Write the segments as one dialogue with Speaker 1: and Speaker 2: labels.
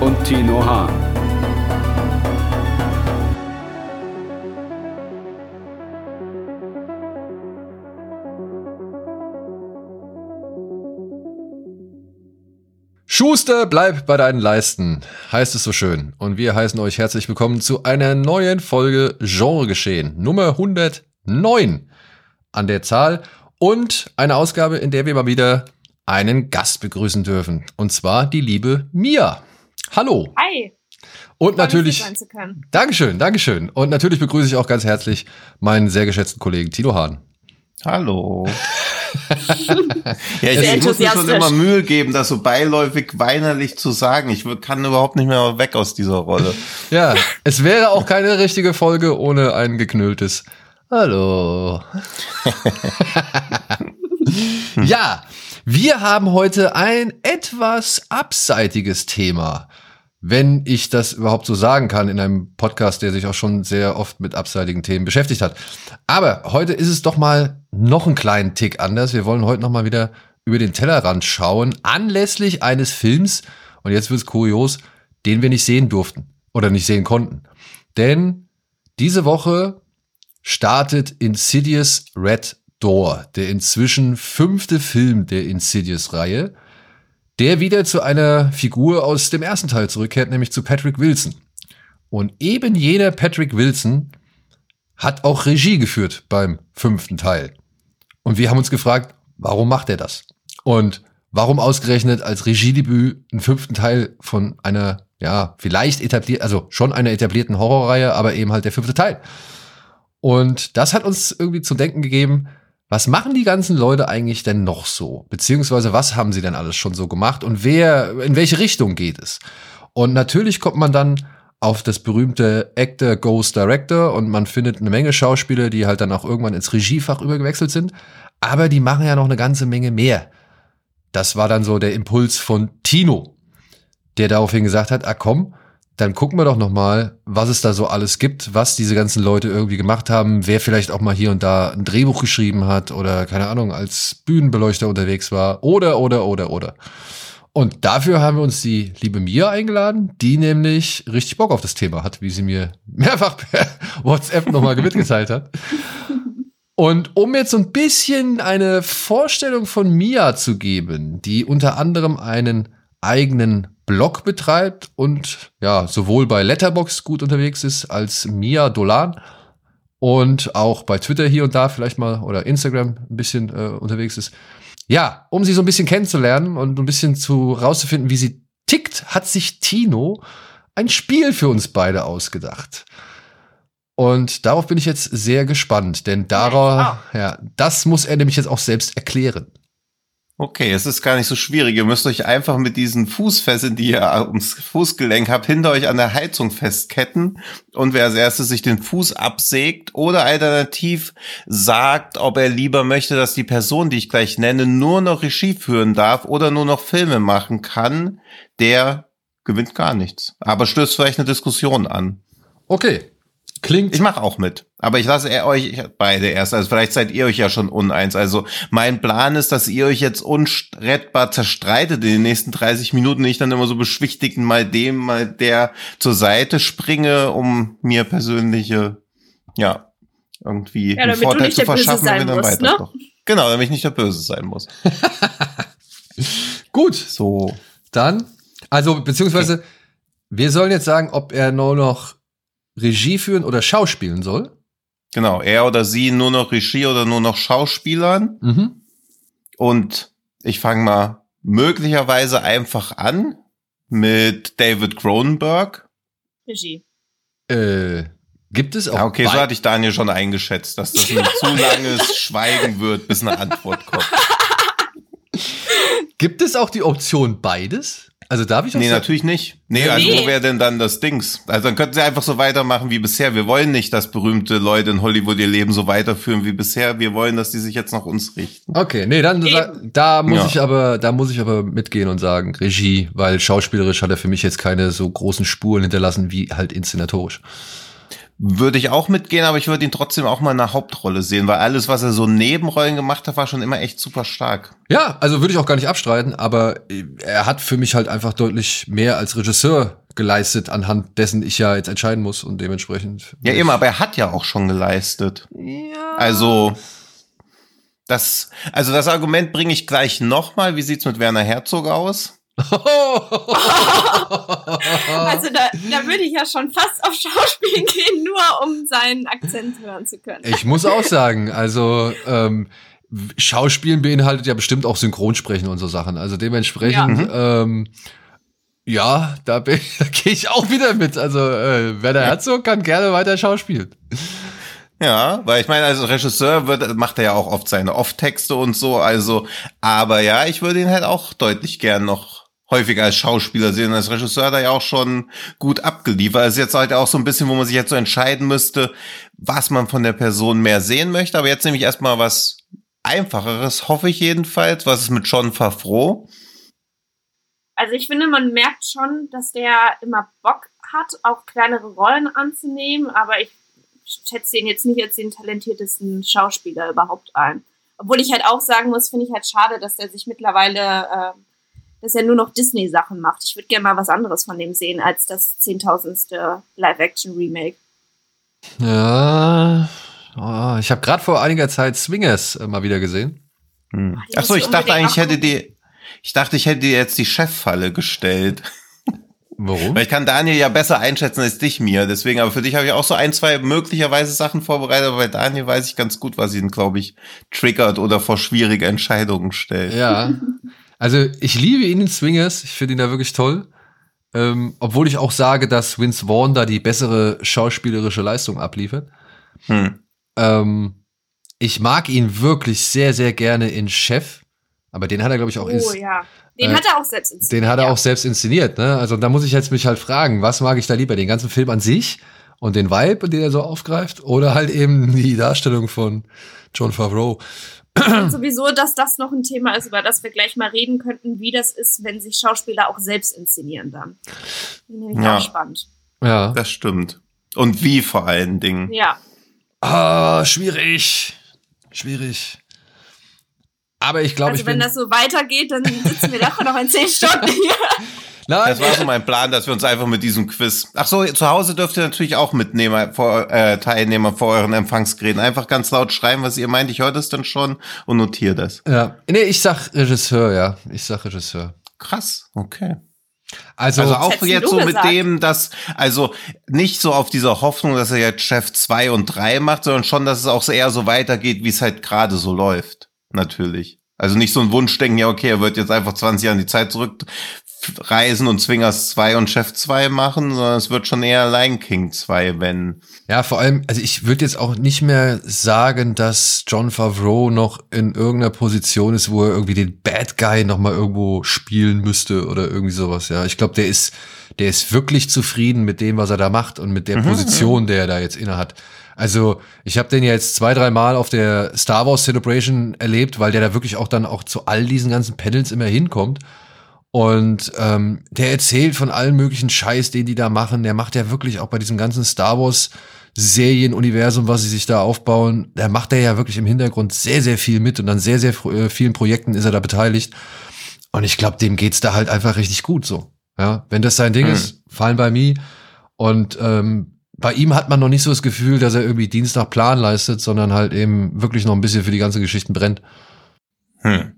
Speaker 1: und Tino Hahn.
Speaker 2: Schuster, bleib bei deinen Leisten, heißt es so schön. Und wir heißen euch herzlich willkommen zu einer neuen Folge Genregeschehen, Nummer 109 an der Zahl und eine Ausgabe, in der wir mal wieder einen Gast begrüßen dürfen. Und zwar die liebe Mia. Hallo.
Speaker 3: Hi.
Speaker 2: Und natürlich. Dankeschön, Dankeschön. Und natürlich begrüße ich auch ganz herzlich meinen sehr geschätzten Kollegen Tino Hahn.
Speaker 4: Hallo. ja, ich, ich muss mir schon immer Mühe geben, das so beiläufig weinerlich zu sagen. Ich kann überhaupt nicht mehr weg aus dieser Rolle.
Speaker 2: ja, es wäre auch keine richtige Folge ohne ein geknülltes Hallo. ja, wir haben heute ein etwas abseitiges Thema wenn ich das überhaupt so sagen kann in einem Podcast, der sich auch schon sehr oft mit abseitigen Themen beschäftigt hat. Aber heute ist es doch mal noch einen kleinen Tick anders. Wir wollen heute noch mal wieder über den Tellerrand schauen, anlässlich eines Films, und jetzt wird's kurios, den wir nicht sehen durften oder nicht sehen konnten. Denn diese Woche startet Insidious Red Door, der inzwischen fünfte Film der Insidious-Reihe der wieder zu einer Figur aus dem ersten Teil zurückkehrt, nämlich zu Patrick Wilson. Und eben jener Patrick Wilson hat auch Regie geführt beim fünften Teil. Und wir haben uns gefragt, warum macht er das? Und warum ausgerechnet als Regiedebüt einen fünften Teil von einer, ja, vielleicht etabliert, also schon einer etablierten Horrorreihe, aber eben halt der fünfte Teil. Und das hat uns irgendwie zu denken gegeben, was machen die ganzen Leute eigentlich denn noch so? Beziehungsweise was haben sie denn alles schon so gemacht und wer, in welche Richtung geht es? Und natürlich kommt man dann auf das berühmte Actor Goes Director und man findet eine Menge Schauspieler, die halt dann auch irgendwann ins Regiefach übergewechselt sind. Aber die machen ja noch eine ganze Menge mehr. Das war dann so der Impuls von Tino, der daraufhin gesagt hat, ah komm, dann gucken wir doch noch mal, was es da so alles gibt, was diese ganzen Leute irgendwie gemacht haben, wer vielleicht auch mal hier und da ein Drehbuch geschrieben hat oder keine Ahnung, als Bühnenbeleuchter unterwegs war oder oder oder oder. Und dafür haben wir uns die liebe Mia eingeladen, die nämlich richtig Bock auf das Thema hat, wie sie mir mehrfach per WhatsApp nochmal mitgeteilt hat. Und um jetzt so ein bisschen eine Vorstellung von Mia zu geben, die unter anderem einen eigenen Blog betreibt und ja, sowohl bei Letterbox gut unterwegs ist als Mia Dolan und auch bei Twitter hier und da vielleicht mal oder Instagram ein bisschen äh, unterwegs ist. Ja, um sie so ein bisschen kennenzulernen und ein bisschen zu rauszufinden, wie sie tickt, hat sich Tino ein Spiel für uns beide ausgedacht. Und darauf bin ich jetzt sehr gespannt, denn darauf, ja, das muss er nämlich jetzt auch selbst erklären.
Speaker 4: Okay, es ist gar nicht so schwierig. Ihr müsst euch einfach mit diesen Fußfesseln, die ihr ums Fußgelenk habt, hinter euch an der Heizung festketten. Und wer als erstes sich den Fuß absägt oder alternativ sagt, ob er lieber möchte, dass die Person, die ich gleich nenne, nur noch Regie führen darf oder nur noch Filme machen kann, der gewinnt gar nichts. Aber stößt vielleicht eine Diskussion an.
Speaker 2: Okay, Klingt.
Speaker 4: Ich mache auch mit. Aber ich lasse euch beide erst. Also vielleicht seid ihr euch ja schon uneins. Also mein Plan ist, dass ihr euch jetzt unrettbar zerstreitet in den nächsten 30 Minuten. Ich dann immer so beschwichtigt mal dem, mal der zur Seite springe, um mir persönliche, ja, irgendwie
Speaker 3: ja, einen Vorteil zu verschaffen, wenn dann weiter ne?
Speaker 4: Genau, damit ich nicht der Böse sein muss.
Speaker 2: Gut. So. Dann, also, beziehungsweise, okay. wir sollen jetzt sagen, ob er nur noch Regie führen oder schauspielen soll.
Speaker 4: Genau, er oder sie nur noch Regie oder nur noch Schauspielern. Mhm. Und ich fange mal möglicherweise einfach an mit David Cronenberg.
Speaker 3: Regie.
Speaker 2: Äh, gibt es auch.
Speaker 4: Ja, okay, so hatte ich Daniel schon eingeschätzt, dass das ein zu langes Schweigen wird, bis eine Antwort kommt.
Speaker 2: Gibt es auch die Option beides? Also darf ich auch
Speaker 4: Nee,
Speaker 2: sagen?
Speaker 4: natürlich nicht. Nee, also
Speaker 3: Nee.
Speaker 4: wo wäre denn dann das Dings? Also dann könnten sie einfach so weitermachen wie bisher. Wir wollen nicht, dass berühmte Leute in Hollywood ihr Leben so weiterführen wie bisher. Wir wollen, dass die sich jetzt nach uns richten.
Speaker 2: Okay, nee, dann
Speaker 3: Eben.
Speaker 2: da muss
Speaker 4: Ja.
Speaker 2: ich aber, da muss ich aber mitgehen und sagen Regie, weil schauspielerisch hat er für mich jetzt keine so großen Spuren hinterlassen wie halt inszenatorisch.
Speaker 4: Würde ich auch mitgehen, aber ich würde ihn trotzdem auch mal in einer Hauptrolle sehen, weil alles, was er so Nebenrollen gemacht hat, war schon immer echt super stark.
Speaker 2: Ja, also würde ich auch gar nicht abstreiten, aber äh, er hat für mich halt einfach deutlich mehr als Regisseur geleistet, anhand dessen ich ja jetzt entscheiden muss und dementsprechend.
Speaker 4: Ja, eben, aber er hat ja auch schon geleistet.
Speaker 2: Ja.
Speaker 4: Also das, also das Argument bringe ich gleich nochmal. Wie sieht's mit Werner Herzog aus?
Speaker 3: Also da, da würde ich ja schon fast auf Schauspiel gehen, nur um seinen Akzent hören zu können.
Speaker 2: Ich muss auch sagen, also ähm, Schauspielen beinhaltet ja bestimmt auch Synchronsprechen und so Sachen. Also dementsprechend, ja, ähm, ja da, bin- da gehe ich auch wieder mit. Also äh, Werner Herzog kann gerne weiter schauspielen.
Speaker 4: Ja, weil ich meine, als Regisseur wird, macht er ja auch oft seine Off-Texte und so, also, aber ja, ich würde ihn halt auch deutlich gern noch häufiger als Schauspieler sehen. Als Regisseur er ja auch schon gut abgeliefert. Ist jetzt halt auch so ein bisschen, wo man sich jetzt so entscheiden müsste, was man von der Person mehr sehen möchte. Aber jetzt nehme ich erstmal was Einfacheres, hoffe ich jedenfalls. Was ist mit John Favreau?
Speaker 3: Also ich finde, man merkt schon, dass der immer Bock hat, auch kleinere Rollen anzunehmen, aber ich schätze ihn jetzt nicht als den talentiertesten Schauspieler überhaupt ein. Obwohl ich halt auch sagen muss, finde ich halt schade, dass der sich mittlerweile, äh, dass er nur noch Disney-Sachen macht. Ich würde gerne mal was anderes von dem sehen als das zehntausendste Live-Action-Remake.
Speaker 2: Ja, oh, ich habe gerade vor einiger Zeit Swingers äh, mal wieder gesehen.
Speaker 4: Hm.
Speaker 3: die
Speaker 4: Ach so,
Speaker 3: musst
Speaker 4: ich dachte eigentlich, hätte die, ich dachte, ich hätte dir jetzt die Cheffalle gestellt.
Speaker 2: Warum?
Speaker 4: Weil ich kann Daniel ja besser einschätzen als dich mir. Deswegen, aber für dich habe ich auch so ein, zwei möglicherweise Sachen vorbereitet, aber bei Daniel weiß ich ganz gut, was ihn, glaube ich, triggert oder vor schwierige Entscheidungen stellt.
Speaker 2: Ja. Also ich liebe ihn in Swingers. Ich finde ihn da wirklich toll. Ähm, obwohl ich auch sage, dass Vince Vaughn da die bessere schauspielerische Leistung abliefert.
Speaker 4: Hm.
Speaker 2: Ähm, ich mag ihn wirklich sehr, sehr gerne in Chef. Aber den hat er, glaube ich, auch
Speaker 3: Oh
Speaker 2: ins,
Speaker 3: ja. Den
Speaker 2: äh,
Speaker 3: hat er auch selbst inszeniert.
Speaker 2: den hat er
Speaker 3: ja.
Speaker 2: auch selbst inszeniert. Ne? Also da muss ich jetzt mich halt fragen, was mag ich da lieber? Den ganzen Film an sich und den Vibe, den er so aufgreift, oder halt eben die Darstellung von John Favreau.
Speaker 3: Und sowieso, dass das noch ein Thema ist, über das wir gleich mal reden könnten, wie das ist, wenn sich Schauspieler auch selbst inszenieren dann.
Speaker 4: Ja.
Speaker 3: auch spannend.
Speaker 2: Ja.
Speaker 4: Das stimmt. Und wie vor allen Dingen.
Speaker 3: Ja.
Speaker 2: Ah, schwierig. Schwierig. Aber ich glaube,
Speaker 3: Also
Speaker 2: ich
Speaker 3: wenn
Speaker 2: bin.
Speaker 3: das so weitergeht, dann sitzen wir doch noch in zehn Stunden hier.
Speaker 2: Nein,
Speaker 4: Das war so mein Plan, dass wir uns einfach mit diesem Quiz. Ach so, zu Hause dürft ihr natürlich auch Mitnehmer, vor, äh, Teilnehmer vor euren Empfangsgeräten einfach ganz laut schreiben, was ihr meint. Ich höre das dann schon und notiere das.
Speaker 2: ja. Nee, ich sag Regisseur, ja. Ich sag Regisseur.
Speaker 4: Krass, okay.
Speaker 2: Also,
Speaker 4: Also auch jetzt so mit dem, dass, also nicht so auf dieser Hoffnung, dass er jetzt Chef 2 und 3 macht, sondern schon, dass es auch eher so weitergeht, wie es halt gerade so läuft. Natürlich. Also nicht so ein Wunschdenken, ja, okay, er wird jetzt einfach 20 Jahre in die Zeit zurückreisen und Zwingers 2 und Chef 2 machen, sondern es wird schon eher Lion King 2, wenn.
Speaker 2: ja, vor allem, also ich würde jetzt auch nicht mehr sagen, dass John Favreau noch in irgendeiner Position ist, wo er irgendwie den Bad Guy noch mal irgendwo spielen müsste oder irgendwie sowas. Ja, ich glaube, der ist, der ist wirklich zufrieden mit dem, was er da macht und mit der Position, der er da jetzt inne hat. Also ich habe den ja jetzt zwei, drei Mal auf der Star Wars Celebration erlebt, weil der da wirklich auch dann auch zu all diesen ganzen Panels immer hinkommt. Und ähm, der erzählt von allen möglichen Scheiß, den die da machen. Der macht ja wirklich auch bei diesem ganzen Star Wars Serienuniversum, was sie sich da aufbauen, da macht er ja wirklich im Hintergrund sehr, sehr viel mit und an sehr, sehr äh, vielen Projekten ist er da beteiligt. Und ich glaube, dem geht's da halt einfach richtig gut so. Ja, wenn das sein Ding
Speaker 4: Hm.
Speaker 2: ist, fine by me. Und ähm, bei ihm hat man noch nicht so das Gefühl, dass er irgendwie Dienst nach Plan leistet, sondern halt eben wirklich noch ein bisschen für die ganze Geschichten brennt.
Speaker 4: Hm.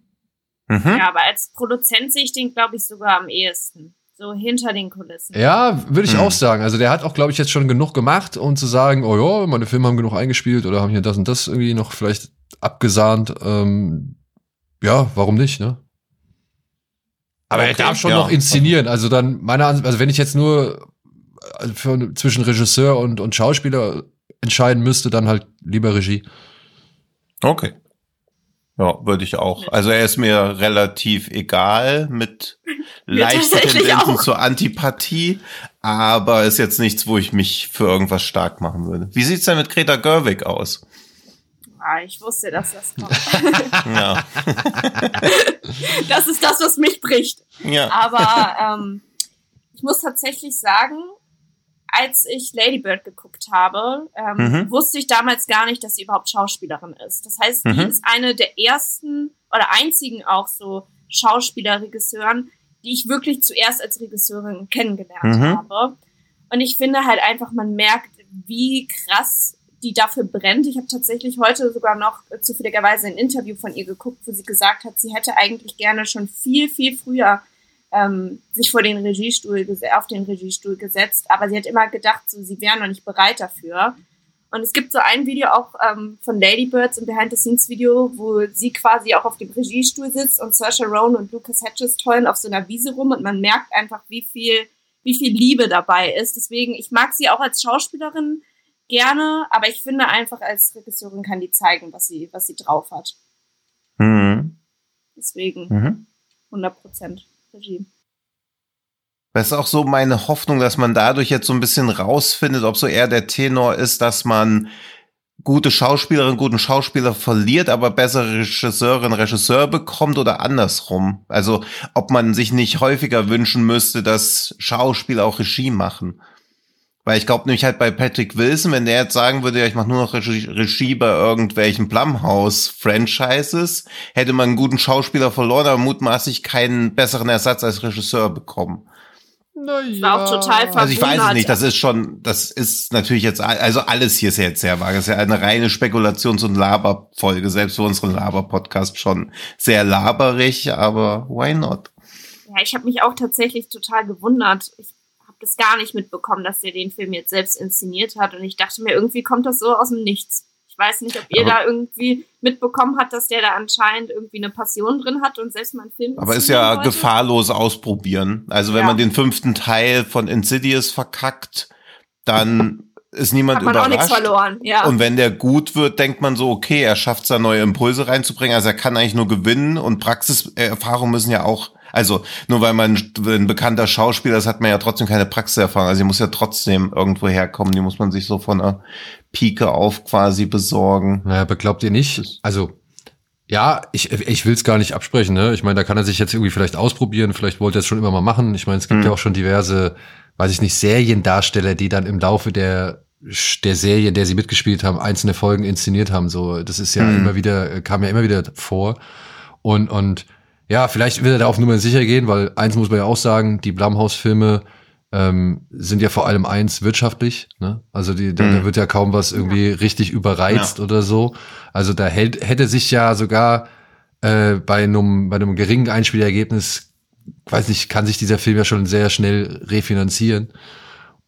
Speaker 4: Mhm.
Speaker 3: Ja, aber als Produzent sehe ich den, glaube ich, sogar am ehesten. So hinter den Kulissen.
Speaker 2: Ja, würde ich
Speaker 4: Hm.
Speaker 2: auch sagen. Also der hat auch, glaube ich, jetzt schon genug gemacht, um zu sagen, oh ja, meine Filme haben genug eingespielt oder haben hier das und das irgendwie noch vielleicht abgesahnt. Ähm, ja, warum nicht, ne? Aber er
Speaker 4: Okay,
Speaker 2: darf schon
Speaker 4: ja.
Speaker 2: noch inszenieren. Also dann, meiner Ansicht, also wenn ich jetzt nur äh, für, zwischen Regisseur und, und Schauspieler entscheiden müsste, dann halt lieber Regie.
Speaker 4: Okay. Ja, würde ich auch. Also er ist mir relativ egal mit leichten Tendenzen zur Antipathie, aber ist jetzt nichts, wo ich mich für irgendwas stark machen würde. Wie sieht's denn mit Greta Gerwig aus?
Speaker 3: Ah, ich wusste, dass das kommt.
Speaker 4: Ja,
Speaker 3: das ist das, was mich bricht.
Speaker 4: ja.
Speaker 3: Aber ähm, ich muss tatsächlich sagen, als ich Lady Bird geguckt habe, ähm,
Speaker 4: Mhm.
Speaker 3: wusste ich damals gar nicht, dass sie überhaupt Schauspielerin ist. Das heißt, die
Speaker 4: Mhm.
Speaker 3: ist eine der ersten oder einzigen auch so Schauspieler-Regisseuren, die ich wirklich zuerst als Regisseurin kennengelernt
Speaker 4: Mhm.
Speaker 3: habe. Und ich finde halt einfach, man merkt, wie krass die dafür brennt. Ich habe tatsächlich heute sogar noch äh, zufälligerweise ein Interview von ihr geguckt, wo sie gesagt hat, sie hätte eigentlich gerne schon viel, viel früher ähm, sich vor den Regiestuhl auf den Regiestuhl gesetzt, aber sie hat immer gedacht, so sie wären noch nicht bereit dafür. Und es gibt so ein Video auch ähm, von Ladybirds, ein Behind-the-Scenes-Video, wo sie quasi auch auf dem Regiestuhl sitzt und Saoirse Ronan und Lucas Hedges tollen auf so einer Wiese rum und man merkt einfach, wie viel, wie viel Liebe dabei ist. Deswegen, ich mag sie auch als Schauspielerin gerne, aber ich finde einfach als Regisseurin kann die zeigen, was sie, was sie drauf hat.
Speaker 4: Mhm.
Speaker 3: Deswegen
Speaker 4: Mhm.
Speaker 3: 100% Regie.
Speaker 4: Das ist auch so meine Hoffnung, dass man dadurch jetzt so ein bisschen rausfindet, ob so eher der Tenor ist, dass man gute Schauspielerin, guten Schauspieler verliert, aber bessere Regisseurin, Regisseur bekommt oder andersrum. Also ob man sich nicht häufiger wünschen müsste, dass Schauspieler auch Regie machen. Weil ich glaube nämlich halt bei Patrick Wilson, wenn der jetzt sagen würde, ja, ich mache nur noch Regie, Regie bei irgendwelchen Blumhouse-Franchises, hätte man einen guten Schauspieler verloren, aber mutmaßlich keinen besseren Ersatz als Regisseur bekommen.
Speaker 2: Naja.
Speaker 3: war auch total
Speaker 4: Also ich weiß es nicht, das ist schon, das ist natürlich jetzt, also alles hier ist ja jetzt sehr vage. Das ist ja eine reine Spekulations- und Laberfolge, selbst für unseren Laber-Podcast schon sehr laberig, aber why not?
Speaker 3: Ja, ich habe mich auch tatsächlich total gewundert. Ich das gar nicht mitbekommen, dass der den Film jetzt selbst inszeniert hat. Und ich dachte mir, irgendwie kommt das so aus dem Nichts. Ich weiß nicht, ob ihr
Speaker 4: Aber-
Speaker 3: da irgendwie mitbekommen habt, dass der da anscheinend irgendwie eine Passion drin hat und selbst mal einen Film
Speaker 4: Aber ist ja
Speaker 3: wollte.
Speaker 4: gefahrlos ausprobieren. Also wenn
Speaker 3: Ja.
Speaker 4: man den fünften Teil von Insidious verkackt, dann ist niemand
Speaker 3: Hat man auch nichts
Speaker 4: überrascht.
Speaker 3: verloren. Ja.
Speaker 4: Und wenn der gut wird, denkt man so, okay, er schafft es da neue Impulse reinzubringen. Also er kann eigentlich nur gewinnen und Praxiserfahrung müssen ja auch, also nur weil man ein bekannter Schauspieler ist, hat man ja trotzdem keine Praxiserfahrung. Also die muss ja trotzdem irgendwo herkommen. Die muss man sich so von einer Pike auf quasi besorgen.
Speaker 2: Naja, aber glaubt ihr nicht? Also, ja, ich, ich will es gar nicht absprechen, ne? Ich meine, da kann er sich jetzt irgendwie vielleicht ausprobieren, vielleicht wollte er es schon immer mal machen. Ich meine, es gibt
Speaker 4: Mhm.
Speaker 2: ja auch schon diverse, weiß ich nicht, Seriendarsteller, die dann im Laufe der der Serie, in der sie mitgespielt haben, einzelne Folgen inszeniert haben. So, das ist ja
Speaker 4: Mhm.
Speaker 2: immer wieder, kam ja immer wieder vor. Und, und ja, vielleicht will er da auf Nummer sicher gehen, weil eins muss man ja auch sagen, die Blumhouse-Filme ähm, sind ja vor allem eins wirtschaftlich. Ne? Also die, da, da
Speaker 4: Mhm.
Speaker 2: wird ja kaum was irgendwie richtig überreizt oder so. Also da hält, hätte sich ja sogar äh, bei einem bei einem geringen Einspielergebnis, weiß nicht, kann sich dieser Film ja schon sehr schnell refinanzieren.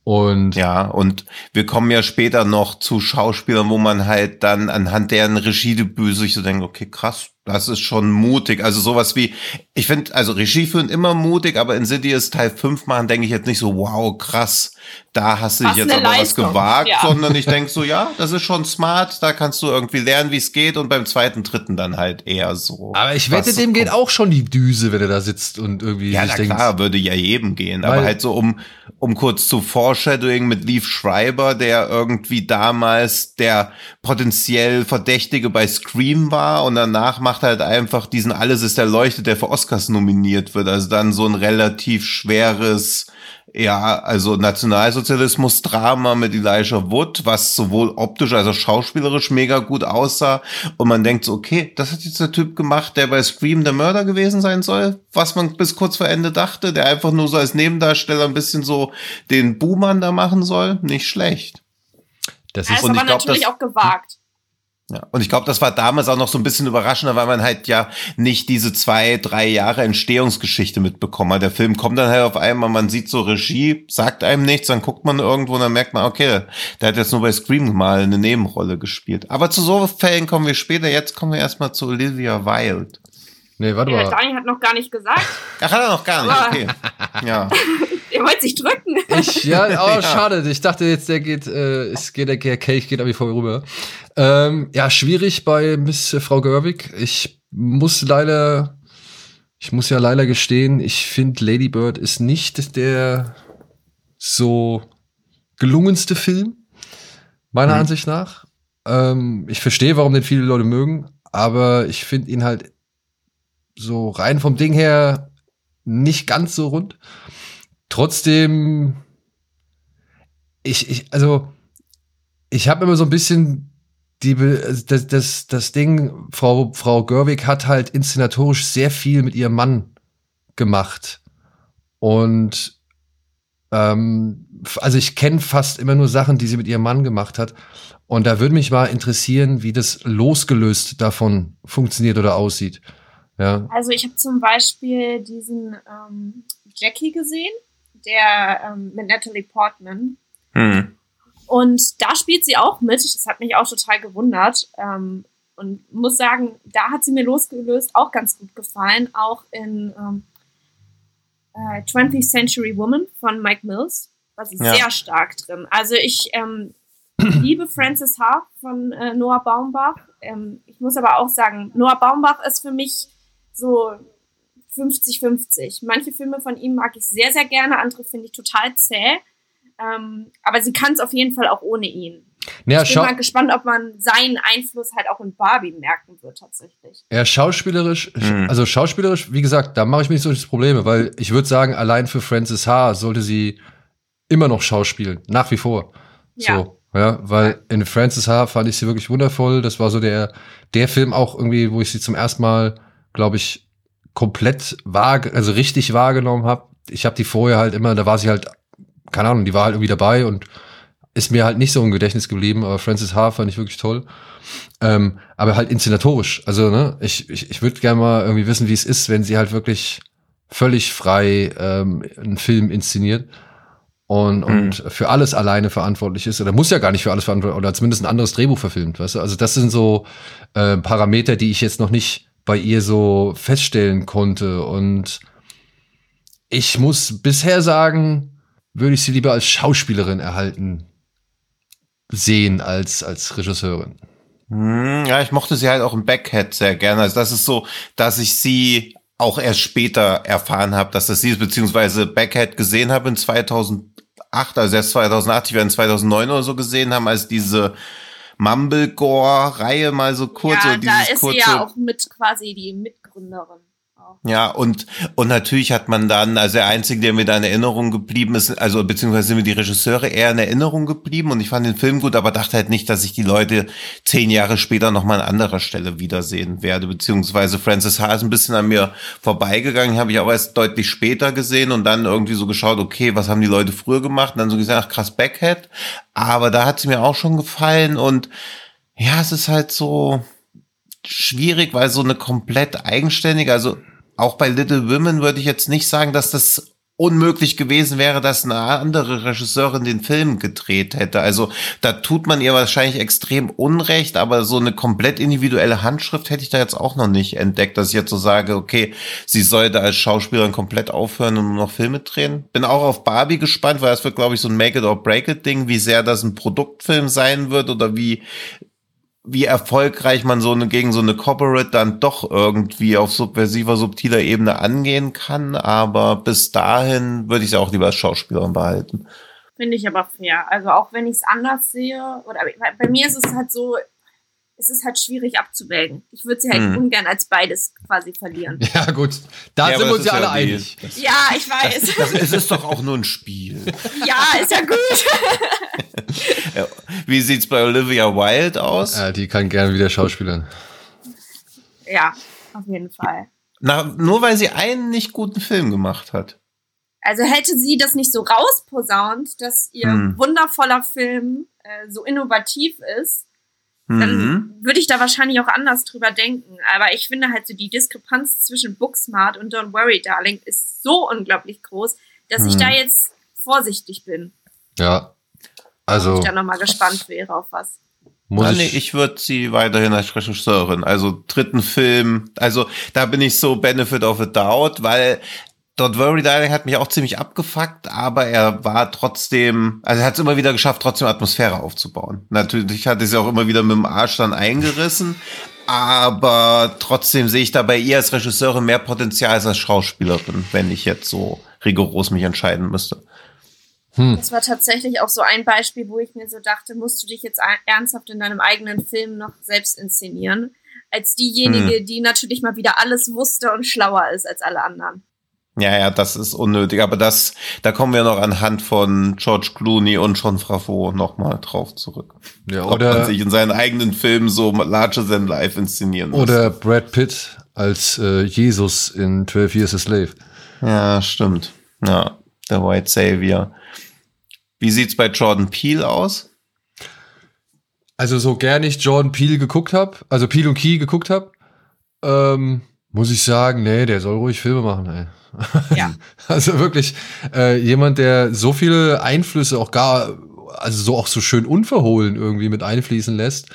Speaker 2: Und
Speaker 4: Ja, und wir kommen ja später noch zu Schauspielern, wo man halt dann anhand deren Regiedebüt sich so denkt, okay, krass, das ist schon mutig. Also sowas wie, ich finde, also Regie führen immer mutig, aber Insidious Teil 5 machen, denke ich jetzt nicht so, wow, krass, da hast du dich
Speaker 3: Was
Speaker 4: jetzt aber was
Speaker 3: Leistung,
Speaker 4: gewagt,
Speaker 3: ja.
Speaker 4: sondern ich denke so, ja, das ist schon smart, da kannst du irgendwie lernen, wie es geht und beim zweiten, dritten dann halt eher so.
Speaker 2: aber ich wette,
Speaker 4: was
Speaker 2: dem geht auch schon die Düse, wenn er da sitzt und irgendwie
Speaker 4: Ja,
Speaker 2: sich
Speaker 4: na
Speaker 2: denkt,
Speaker 4: klar, würde ja jedem gehen. Aber halt so um, um kurz zu Foreshadowing mit Leaf Schreiber, der irgendwie damals der potenziell Verdächtige bei Scream war und danach macht er halt einfach diesen Alles ist erleuchtet, der für Oscars nominiert wird. Also dann so ein relativ schweres ja, also Nationalsozialismus-Drama mit Elijah Wood, was sowohl optisch als auch schauspielerisch mega gut aussah. Und man denkt so, okay, das hat jetzt der Typ gemacht, der bei Scream der Mörder gewesen sein soll, was man bis kurz vor Ende dachte, der einfach nur so als Nebendarsteller ein bisschen so den Buhmann da machen soll. Nicht schlecht.
Speaker 2: das ist
Speaker 3: aber
Speaker 4: glaub,
Speaker 3: natürlich
Speaker 4: das-
Speaker 3: auch gewagt.
Speaker 4: Ja, und ich glaube, das war damals auch noch so ein bisschen überraschender, weil man halt ja nicht diese zwei, drei Jahre Entstehungsgeschichte mitbekommen hat. Der Film kommt dann halt auf einmal, man sieht so Regie, sagt einem nichts, dann guckt man irgendwo und dann merkt man, okay, der hat jetzt nur bei Scream mal eine Nebenrolle gespielt. Aber zu so Fällen kommen wir später. Jetzt kommen wir erstmal zu Olivia Wilde.
Speaker 2: Nee, warte
Speaker 3: Ja,
Speaker 2: mal.
Speaker 3: Daniel hat noch gar nicht gesagt.
Speaker 4: Ach, hat er noch gar nicht, okay. Ja.
Speaker 3: Er wollte sich drücken.
Speaker 2: Ich, ja, oh,
Speaker 4: Ja.
Speaker 2: schade. Ich dachte jetzt, der geht, äh, es geht, der Kelch geht an mir vorüber. Ähm, ja, schwierig bei Miss äh, Frau Gerwig. Ich muss leider, ich muss ja leider gestehen, ich finde Lady Bird ist nicht der so gelungenste Film, meiner
Speaker 4: Mhm.
Speaker 2: Ansicht nach. Ähm, ich verstehe, warum den viele Leute mögen, aber ich finde ihn halt so rein vom Ding her nicht ganz so rund. Trotzdem, ich, ich also, ich habe immer so ein bisschen die, also das, das, das Ding, Frau, Frau Görwig hat halt inszenatorisch sehr viel mit ihrem Mann gemacht. Und ähm, also ich kenne fast immer nur Sachen, die sie mit ihrem Mann gemacht hat. Und da würde mich mal interessieren, wie das losgelöst davon funktioniert oder aussieht. Ja.
Speaker 3: Also ich habe zum Beispiel diesen ähm, Jackie gesehen, der ähm, mit Natalie Portman.
Speaker 4: Hm.
Speaker 3: Und da spielt sie auch mit. Das hat mich auch total gewundert. Ähm, und muss sagen, da hat sie mir losgelöst auch ganz gut gefallen. Auch in ähm, äh, 20th Century Woman von Mike Mills war sie
Speaker 4: Ja.
Speaker 3: sehr stark drin. Also ich ähm, liebe Frances Ha von äh, Noah Baumbach. Ähm, ich muss aber auch sagen, Noah Baumbach ist für mich so 50-50. Manche Filme von ihm mag ich sehr, sehr gerne, andere finde ich total zäh. Ähm, aber sie kann es auf jeden Fall auch ohne ihn.
Speaker 2: Ja,
Speaker 3: Ich bin
Speaker 2: schau
Speaker 3: mal gespannt, ob man seinen Einfluss halt auch in Barbie merken wird tatsächlich.
Speaker 2: ja, schauspielerisch,
Speaker 4: Mhm.
Speaker 2: also schauspielerisch, wie gesagt, da mache ich mir nicht so das Probleme, weil ich würde sagen, allein für Frances Ha sollte sie immer noch schauspielen, nach wie vor.
Speaker 3: Ja.
Speaker 2: So, ja, weil in Frances Ha fand ich sie wirklich wundervoll. Das war so der, der Film auch irgendwie, wo ich sie zum ersten Mal, glaube ich, komplett wahr, also richtig wahrgenommen habe. Ich habe die vorher halt immer, da war sie halt, keine Ahnung, die war halt irgendwie dabei und ist mir halt nicht so im Gedächtnis geblieben, aber Frances Ha fand ich wirklich toll. Ähm, aber halt inszenatorisch. Also, ne, ich, ich, ich würde gerne mal irgendwie wissen, wie es ist, wenn sie halt wirklich völlig frei ähm, einen Film inszeniert und, und für alles alleine verantwortlich ist. Oder muss ja gar nicht für alles verantwortlich oder zumindest ein anderes Drehbuch verfilmt, weißt du? Also, das sind so äh, Parameter, die ich jetzt noch nicht bei ihr so feststellen konnte. Und ich muss bisher sagen, würde ich sie lieber als Schauspielerin erhalten sehen als als Regisseurin.
Speaker 4: Hm, Ja, ich mochte sie halt auch im Backhead sehr gerne. Also das ist so, dass ich sie auch erst später erfahren habe, dass das sie ist, beziehungsweise Backhead gesehen habe in 2008, also erst 2008, ich werde in 2009 oder so gesehen haben, als diese Mumblegore-Reihe mal so kurz,
Speaker 3: ja,
Speaker 4: so
Speaker 3: da ist
Speaker 4: kurze,
Speaker 3: sie ja auch mit quasi die Mitgründerin. Auch.
Speaker 4: Ja, und, und natürlich hat man dann, also der Einzige, der mir da in Erinnerung geblieben ist, also beziehungsweise sind mir die Regisseure eher in Erinnerung geblieben und ich fand den Film gut, aber dachte halt nicht, dass ich die Leute zehn Jahre später nochmal an anderer Stelle wiedersehen werde, beziehungsweise Francis Ha ist ein bisschen an mir vorbeigegangen, habe ich aber erst deutlich später gesehen und dann irgendwie so geschaut, okay, was haben die Leute früher gemacht? Und dann so gesagt, ach krass, Backhead, aber da hat sie mir auch schon gefallen und ja, es ist halt so, schwierig, weil so eine komplett eigenständige, also auch bei Little Women würde ich jetzt nicht sagen, dass das unmöglich gewesen wäre, dass eine andere Regisseurin den Film gedreht hätte. Also da tut man ihr wahrscheinlich extrem Unrecht, aber so eine komplett individuelle Handschrift hätte ich da jetzt auch noch nicht entdeckt, dass ich jetzt so sage, okay, sie sollte als Schauspielerin komplett aufhören und nur noch Filme drehen. Bin auch auf Barbie gespannt, weil das wird, glaube ich, so ein Make it or break it Ding, wie sehr das ein Produktfilm sein wird oder wie wie erfolgreich man so eine gegen so eine Corporate dann doch irgendwie auf subversiver, subtiler Ebene angehen kann. Aber bis dahin würde ich sie auch lieber als Schauspielerin behalten.
Speaker 3: Finde ich aber fair. Also auch wenn ich es anders sehe, oder bei, bei mir ist es halt so, es ist halt schwierig abzuwägen. Ich würde sie halt
Speaker 4: Hm.
Speaker 3: ungern als beides quasi verlieren.
Speaker 2: Ja, gut. Da
Speaker 4: Ja,
Speaker 2: sind wir uns
Speaker 4: das
Speaker 2: ja alle einig.
Speaker 3: Ja, ich weiß.
Speaker 4: Das, es ist doch auch nur ein Spiel.
Speaker 3: ja, ist ja gut.
Speaker 4: Wie sieht's bei Olivia Wilde aus?
Speaker 2: Ja, die kann gerne wieder schauspielern.
Speaker 3: ja, auf jeden Fall.
Speaker 4: Na, nur weil sie einen nicht guten Film gemacht hat.
Speaker 3: Also hätte sie das nicht so rausposaunt, dass ihr
Speaker 4: Hm.
Speaker 3: wundervoller Film äh, so innovativ ist, dann
Speaker 4: Mhm.
Speaker 3: würde ich da wahrscheinlich auch anders drüber denken. Aber ich finde halt so die Diskrepanz zwischen Booksmart und Don't Worry Darling ist so unglaublich groß, dass ich
Speaker 4: Hm.
Speaker 3: da jetzt vorsichtig bin.
Speaker 2: Ja. Also
Speaker 3: ich da nochmal gespannt wäre auf was.
Speaker 2: muss ich,
Speaker 4: ich würde sie weiterhin als Regisseurin, also dritten Film, also da bin ich so Benefit of a Doubt, weil Don't Worry Darling hat mich auch ziemlich abgefuckt, aber er war trotzdem, also er hat es immer wieder geschafft, trotzdem Atmosphäre aufzubauen. Natürlich hat es ja auch immer wieder mit dem Arsch dann eingerissen, aber trotzdem sehe ich da bei ihr als Regisseurin mehr Potenzial als als Schauspielerin, wenn ich jetzt so rigoros mich entscheiden müsste.
Speaker 3: Hm. Das war tatsächlich auch so ein Beispiel, wo ich mir so dachte, musst du dich jetzt ernsthaft in deinem eigenen Film noch selbst inszenieren, als diejenige, hm. die natürlich mal wieder alles wusste und schlauer ist als alle anderen.
Speaker 4: Ja, ja, das ist unnötig, aber das, da kommen wir noch anhand von George Clooney und John Favreau nochmal drauf zurück. Ja, oder Ob man sich in seinen eigenen Filmen so larger than life inszenieren
Speaker 2: muss. Oder Brad Pitt als äh, Jesus in 12 Years a Slave.
Speaker 4: Ja, stimmt. Ja, der White Savior. Wie sieht's bei Jordan Peele aus?
Speaker 2: Also so gern ich Jordan Peele geguckt habe, also Peele und Key geguckt habe, ähm, muss ich sagen, nee, der soll ruhig Filme machen, ey. Ja. also wirklich äh, jemand, der so viele Einflüsse auch gar, also so auch so schön unverhohlen irgendwie mit einfließen lässt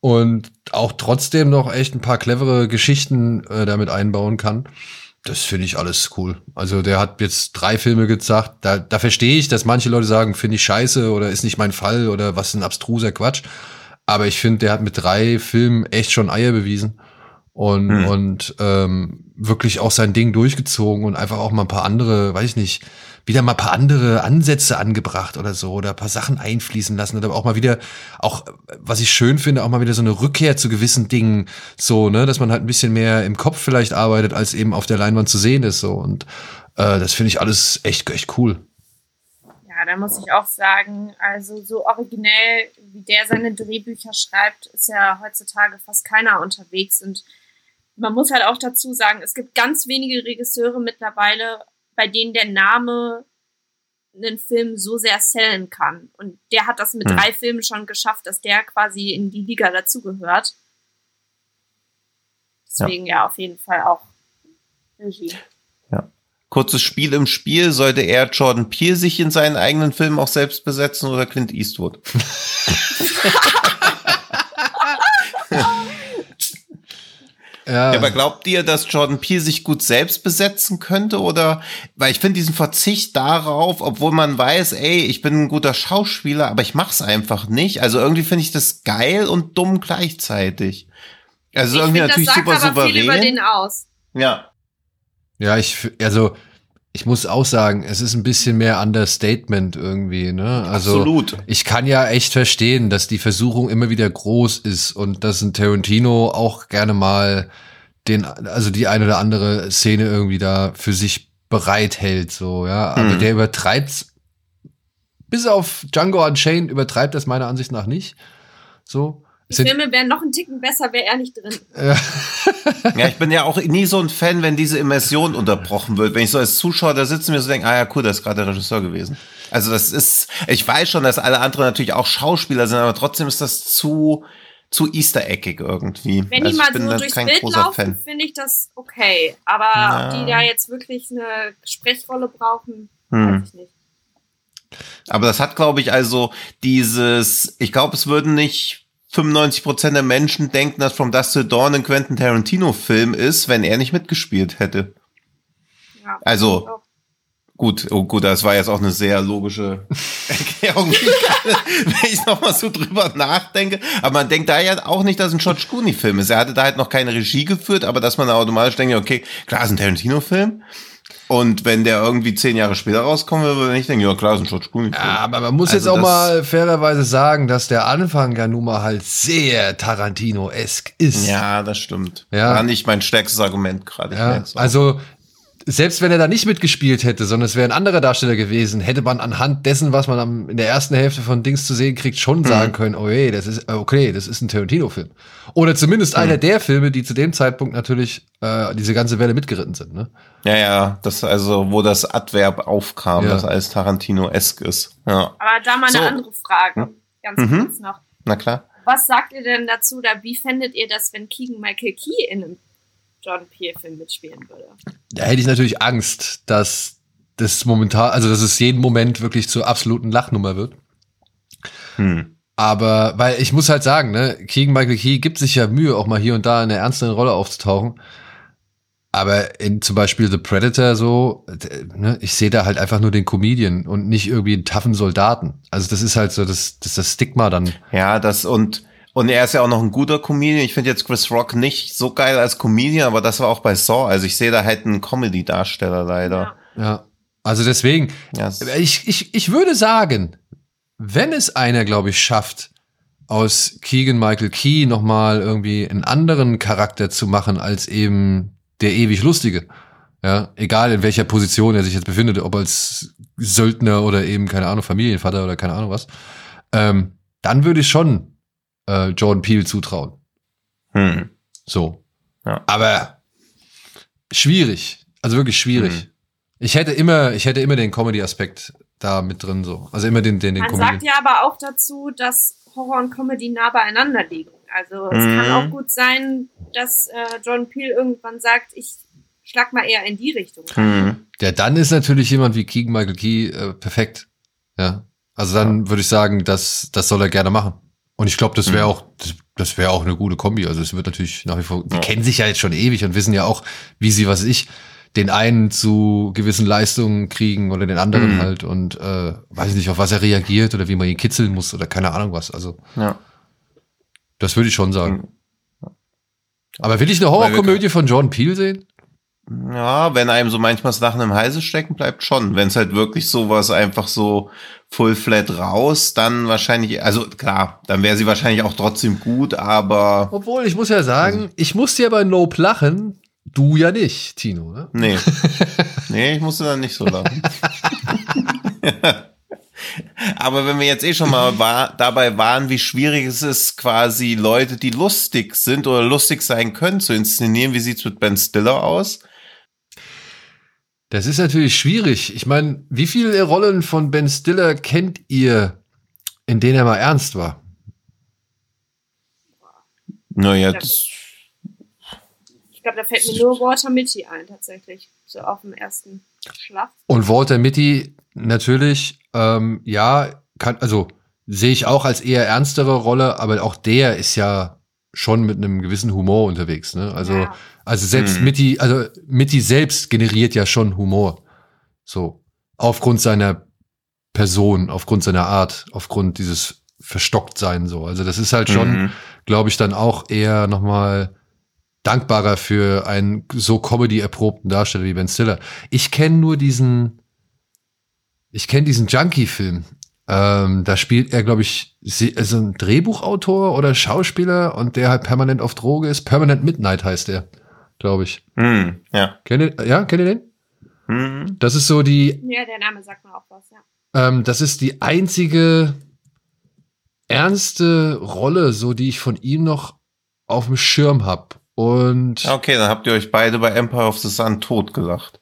Speaker 2: und auch trotzdem noch echt ein paar clevere Geschichten äh, damit einbauen kann. Das finde ich alles cool. Also der hat jetzt drei Filme gesagt. Da, da verstehe ich, dass manche Leute sagen, finde ich scheiße oder ist nicht mein Fall oder was ein abstruser Quatsch. Aber ich finde, der hat mit drei Filmen echt schon Eier bewiesen und, hm. und ähm, wirklich auch sein Ding durchgezogen und einfach auch mal ein paar andere, weiß ich nicht, wieder mal ein paar andere Ansätze angebracht oder so oder ein paar Sachen einfließen lassen oder auch mal wieder, auch was ich schön finde, auch mal wieder so eine Rückkehr zu gewissen Dingen, so, ne, dass man halt ein bisschen mehr im Kopf vielleicht arbeitet, als eben auf der Leinwand zu sehen ist, so und äh, das finde ich alles echt, echt cool.
Speaker 3: Ja, da muss ich auch sagen, also so originell, wie der seine Drehbücher schreibt, ist ja heutzutage fast keiner unterwegs und man muss halt auch dazu sagen, es gibt ganz wenige Regisseure mittlerweile, bei denen der Name einen Film so sehr sellen kann. Und der hat das mit hm. drei Filmen schon geschafft, dass der quasi in die Liga dazugehört. Deswegen ja. ja, auf jeden Fall auch Regie.
Speaker 4: Ja. Kurzes Spiel im Spiel. Sollte er Jordan Peele sich in seinen eigenen Filmen auch selbst besetzen oder Clint Eastwood? Ja. ja. aber glaubt ihr, dass Jordan Peele sich gut selbst besetzen könnte oder weil ich finde diesen Verzicht darauf, obwohl man weiß, ey, ich bin ein guter Schauspieler, aber ich mach's einfach nicht. Also irgendwie finde ich das geil und dumm gleichzeitig. Also ich irgendwie find, natürlich das sagt super aber souverän. Viel über den aus. Ja.
Speaker 2: Ja, ich also ich muss auch sagen, es ist ein bisschen mehr Understatement irgendwie, ne? Also Absolut. ich kann ja echt verstehen, dass die Versuchung immer wieder groß ist und dass ein Tarantino auch gerne mal den, also die eine oder andere Szene irgendwie da für sich bereithält, so, ja. Aber mhm. der übertreibt bis auf Django Unchained übertreibt das meiner Ansicht nach nicht. So.
Speaker 3: Die Filme wären noch ein Ticken besser, wäre er nicht drin.
Speaker 4: ja, ich bin ja auch nie so ein Fan, wenn diese Immersion unterbrochen wird. Wenn ich so als Zuschauer da sitze und mir so denke, ah ja, cool, das ist gerade der Regisseur gewesen. Also das ist, ich weiß schon, dass alle anderen natürlich auch Schauspieler sind, aber trotzdem ist das zu, zu Easter-eckig irgendwie.
Speaker 3: Wenn also die mal so durchs Bild laufen, finde ich das okay. Aber ja. ob die da jetzt wirklich eine Sprechrolle brauchen, hm. weiß ich nicht.
Speaker 4: Aber das hat, glaube ich, also dieses, ich glaube, es würden nicht 95% der Menschen denken, dass From Dust to Dawn ein Quentin Tarantino-Film ist, wenn er nicht mitgespielt hätte. Ja, also, gut, oh gut, das war jetzt auch eine sehr logische Erklärung, wenn ich nochmal so drüber nachdenke. Aber man denkt da ja auch nicht, dass es ein George Clooney-Film ist. Er hatte da halt noch keine Regie geführt, aber dass man automatisch denkt, okay, klar, ist ein Tarantino-Film. Und wenn der irgendwie zehn Jahre später rauskommen würde, würde ich denken, ja klar, ist ein George Clooney.
Speaker 2: Ja, aber man muss also jetzt auch mal fairerweise sagen, dass der Anfang ja nun mal halt sehr Tarantino-esk ist.
Speaker 4: Ja, das stimmt. Ja. War nicht mein stärkstes Argument gerade.
Speaker 2: Ja, also selbst wenn er da nicht mitgespielt hätte, sondern es wäre ein anderer Darsteller gewesen, hätte man anhand dessen, was man am, in der ersten Hälfte von Dings zu sehen kriegt, schon mhm. sagen können, oh ey, das ist okay, das ist ein Tarantino-Film. Oder zumindest mhm. einer der Filme, die zu dem Zeitpunkt natürlich äh, diese ganze Welle mitgeritten sind. Ne?
Speaker 4: Ja, ja, das also, wo das Adverb aufkam, ja. das alles Tarantino-esk ist. Ja.
Speaker 3: Aber da mal eine so. andere Frage, hm? ganz mhm. kurz noch.
Speaker 4: Na klar.
Speaker 3: Was sagt ihr denn dazu, oder wie fändet ihr das, wenn Keegan Michael Key in einem Jordan Peele-Film mitspielen würde.
Speaker 2: Da hätte ich natürlich Angst, dass das momentan, also dass es jeden Moment wirklich zur absoluten Lachnummer wird. Hm. Aber, weil ich muss halt sagen, ne, Keegan Michael Key gibt sich ja Mühe, auch mal hier und da in einer ernsteren Rolle aufzutauchen. Aber in zum Beispiel The Predator so, ne, ich sehe da halt einfach nur den Comedian und nicht irgendwie einen taffen Soldaten. Also das ist halt so das, das, das Stigma dann.
Speaker 4: Ja, das und Und er ist ja auch noch ein guter Comedian. Ich finde jetzt Chris Rock nicht so geil als Comedian, aber das war auch bei Saw. Also ich sehe da halt einen Comedy-Darsteller leider.
Speaker 3: Ja.
Speaker 2: Ja. Also deswegen,
Speaker 4: Ja. es-
Speaker 2: ich, ich, ich würde sagen, wenn es einer, glaube ich, schafft, aus Keegan Michael Key nochmal irgendwie einen anderen Charakter zu machen als eben der ewig Lustige. Ja, egal in welcher Position er sich jetzt befindet, ob als Söldner oder eben, keine Ahnung, Familienvater oder keine Ahnung was, ähm, dann würde ich schon äh, Jordan Peele zutrauen.
Speaker 4: Hm.
Speaker 2: So.
Speaker 4: Ja.
Speaker 2: Aber schwierig. Also wirklich schwierig.
Speaker 4: Mhm.
Speaker 2: Ich hätte immer, ich hätte immer den Comedy-Aspekt da mit drin, so. Also immer den, den, den
Speaker 3: Man
Speaker 2: Comedian.
Speaker 3: sagt ja aber auch dazu, dass Horror und Comedy nah beieinander liegen. Also es
Speaker 4: Mhm.
Speaker 3: kann auch gut sein, dass äh, John Peel irgendwann sagt, ich schlag mal eher in die Richtung.
Speaker 4: Hm.
Speaker 2: Ja, dann ist natürlich jemand wie Keegan Michael Key äh, perfekt. Ja. Also dann würde ich sagen, das, das soll er gerne machen. Und ich glaube, das wäre
Speaker 4: Mhm.
Speaker 2: auch, das, das wäre auch eine gute Kombi. Also es wird natürlich nach wie vor, die
Speaker 4: Ja.
Speaker 2: kennen sich ja jetzt schon ewig und wissen ja auch, wie sie, was ich, den einen zu gewissen Leistungen kriegen oder den anderen
Speaker 4: Mhm.
Speaker 2: halt und äh, weiß ich nicht, auf was er reagiert oder wie man ihn kitzeln muss oder keine Ahnung was. Also
Speaker 4: Ja.
Speaker 2: das würde ich schon sagen.
Speaker 4: Mhm.
Speaker 2: Aber will ich eine Horrorkomödie von Jordan Peele sehen?
Speaker 4: Ja, wenn einem so manchmal Sachen im Halse stecken, bleibt schon. Wenn es halt wirklich sowas einfach so full flat raus, dann wahrscheinlich, also klar, dann wäre sie wahrscheinlich auch trotzdem gut, aber
Speaker 2: Obwohl, ich muss ja sagen, ich musste ja bei Nope lachen, du ja nicht, Tino. Ne?
Speaker 4: nee. nee, ich musste dann nicht so lachen. Aber wenn wir jetzt eh schon mal war, dabei waren, wie schwierig es ist, quasi Leute, die lustig sind oder lustig sein können, zu inszenieren, wie sieht's mit Ben Stiller aus?
Speaker 2: Das ist natürlich schwierig. Ich meine, wie viele Rollen von Ben Stiller kennt ihr, in denen er mal ernst war?
Speaker 4: Naja,
Speaker 3: Ja.
Speaker 4: das,
Speaker 3: Ich glaube, da fällt mir nur Walter Mitty ein, tatsächlich. So auf dem ersten Schlag.
Speaker 2: Und Walter Mitty natürlich, ähm, ja, kann, also sehe ich auch als eher ernstere Rolle, aber auch der ist ja schon mit einem gewissen Humor unterwegs. Ne? Also,
Speaker 3: Ja.
Speaker 2: Also selbst
Speaker 4: Mhm.
Speaker 2: Mitty, also Mitty selbst generiert ja schon Humor. So. Aufgrund seiner Person, aufgrund seiner Art, aufgrund dieses Verstocktsein so. Also das ist halt schon,
Speaker 4: Mhm.
Speaker 2: glaube ich, dann auch eher nochmal dankbarer für einen so Comedy-erprobten Darsteller wie Ben Stiller. Ich kenne nur diesen, ich kenne diesen Junkie-Film. Ähm, da spielt er, glaube ich, also ein Drehbuchautor oder Schauspieler und der halt permanent auf Droge ist. Permanent Midnight heißt der, glaube ich.
Speaker 4: Mhm. Ja.
Speaker 2: Kennt ihr, ja, kennt ihr den?
Speaker 4: Mhm.
Speaker 2: Das ist so die,
Speaker 3: Ja, der Name sagt mir auch was, ja.
Speaker 2: ähm, das ist die einzige ernste Rolle, so die ich von ihm noch auf dem Schirm hab. Und
Speaker 4: Okay, dann habt ihr euch beide bei Empire of the Sun totgelacht.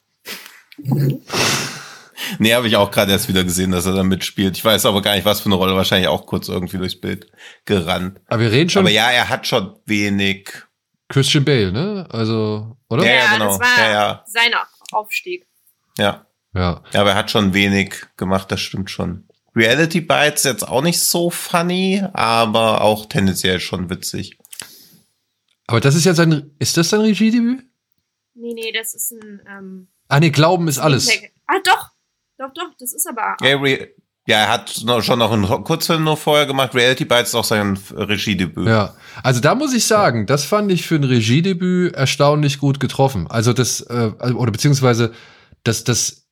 Speaker 4: nee, habe ich auch gerade erst wieder gesehen, dass er da mitspielt. Ich weiß aber gar nicht, was für eine Rolle. Wahrscheinlich auch kurz irgendwie durchs Bild gerannt.
Speaker 2: aber wir reden schon
Speaker 4: Aber ja, er hat schon wenig.
Speaker 2: Christian Bale, ne? Also, oder?
Speaker 4: Ja, ja, genau.
Speaker 3: das war
Speaker 4: Ja, ja.
Speaker 3: sein Aufstieg.
Speaker 4: Ja.
Speaker 2: Ja.
Speaker 4: ja, aber er hat schon wenig gemacht, das stimmt schon. Reality Bites jetzt auch nicht so funny, aber auch tendenziell schon witzig.
Speaker 2: Aber das ist ja sein, ist das sein Regiedebüt?
Speaker 3: Nee, nee, das ist ein. Ähm,
Speaker 2: Ah, nee, Glauben ist alles.
Speaker 3: Ah, doch. Doch, doch, das ist aber.
Speaker 4: Ja, Re ja er hat noch, schon noch einen Kurzfilm nur vorher gemacht. Reality Bites ist auch sein Regiedebüt.
Speaker 2: Ja, also da muss ich sagen, das fand ich für ein Regiedebüt erstaunlich gut getroffen. Also das, äh, oder beziehungsweise, das, das,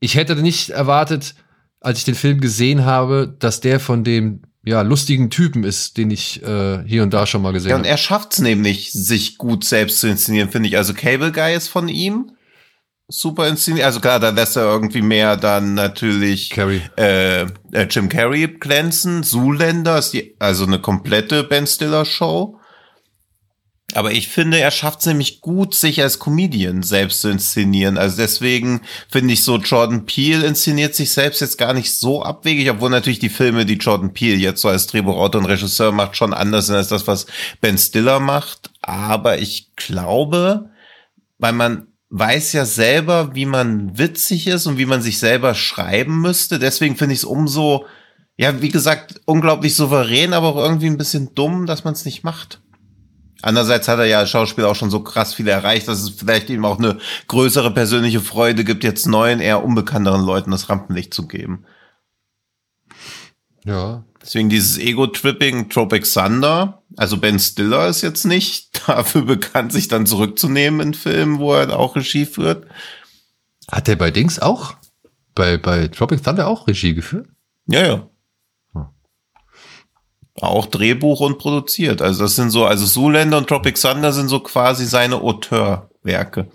Speaker 2: ich hätte nicht erwartet, als ich den Film gesehen habe, dass der von dem, ja, lustigen Typen ist, den ich äh, hier und da schon mal gesehen
Speaker 4: Ja, und
Speaker 2: habe.
Speaker 4: er schafft's nämlich, sich gut selbst zu inszenieren, finde ich. Also Cable Guy ist von ihm super inszeniert. Also klar, da lässt er irgendwie mehr dann natürlich
Speaker 2: Carrie.
Speaker 4: äh, äh, Jim Carrey glänzen. Zoolander ist die, also eine komplette Ben Stiller Show. Aber ich finde, er schafft es nämlich gut, sich als Comedian selbst zu inszenieren. Also deswegen finde ich so, Jordan Peele inszeniert sich selbst jetzt gar nicht so abwegig, obwohl natürlich die Filme, die Jordan Peele jetzt so als Drehbuchautor und Regisseur macht, schon anders sind als das, was Ben Stiller macht. Aber ich glaube, weil man weiß ja selber, wie man witzig ist und wie man sich selber schreiben müsste. Deswegen finde ich es umso, ja, wie gesagt, unglaublich souverän, aber auch irgendwie ein bisschen dumm, dass man es nicht macht. Andererseits hat er ja als Schauspieler auch schon so krass viel erreicht, dass es vielleicht ihm auch eine größere persönliche Freude gibt, jetzt neuen, eher unbekannteren Leuten das Rampenlicht zu geben.
Speaker 2: Ja.
Speaker 4: Deswegen dieses Ego-Tripping Tropic Thunder. Also Ben Stiller ist jetzt nicht dafür bekannt, sich dann zurückzunehmen in Filmen, wo er auch Regie führt.
Speaker 2: Hat der bei Dings auch? Bei, bei Tropic Thunder auch Regie geführt?
Speaker 4: Ja, ja.
Speaker 2: Hm.
Speaker 4: Auch Drehbuch und produziert. Also das sind so, also Zoolander und Tropic Thunder sind so quasi seine Auteurwerke.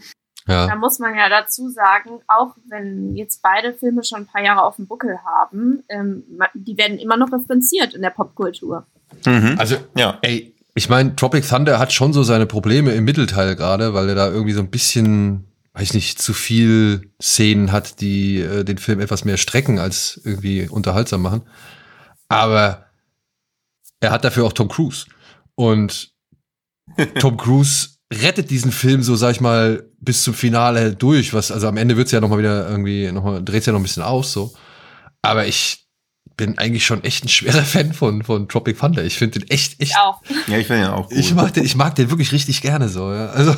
Speaker 3: Da
Speaker 2: Ja.
Speaker 3: muss man ja dazu sagen, auch wenn jetzt beide Filme schon ein paar Jahre auf dem Buckel haben, ähm, die werden immer noch referenziert in der Popkultur.
Speaker 4: Mhm.
Speaker 2: Also,
Speaker 4: Ja.
Speaker 2: ey, ich meine, Tropic Thunder hat schon so seine Probleme im Mittelteil gerade, weil er da irgendwie so ein bisschen, weiß ich nicht, zu viel Szenen hat, die äh, den Film etwas mehr strecken als irgendwie unterhaltsam machen. Aber er hat dafür auch Tom Cruise. Und Tom Cruise rettet diesen Film so, sag ich mal, bis zum Finale durch, was, also am Ende wird's ja noch mal wieder irgendwie, noch mal, dreht's ja noch ein bisschen aus, so. Aber ich bin eigentlich schon echt ein schwerer Fan von, von Tropic Thunder. Ich finde den echt, echt,
Speaker 3: Ich auch.
Speaker 4: Ja, ich finde ihn auch gut.
Speaker 2: ich mag den, ich mag den wirklich richtig gerne so, ja. Also,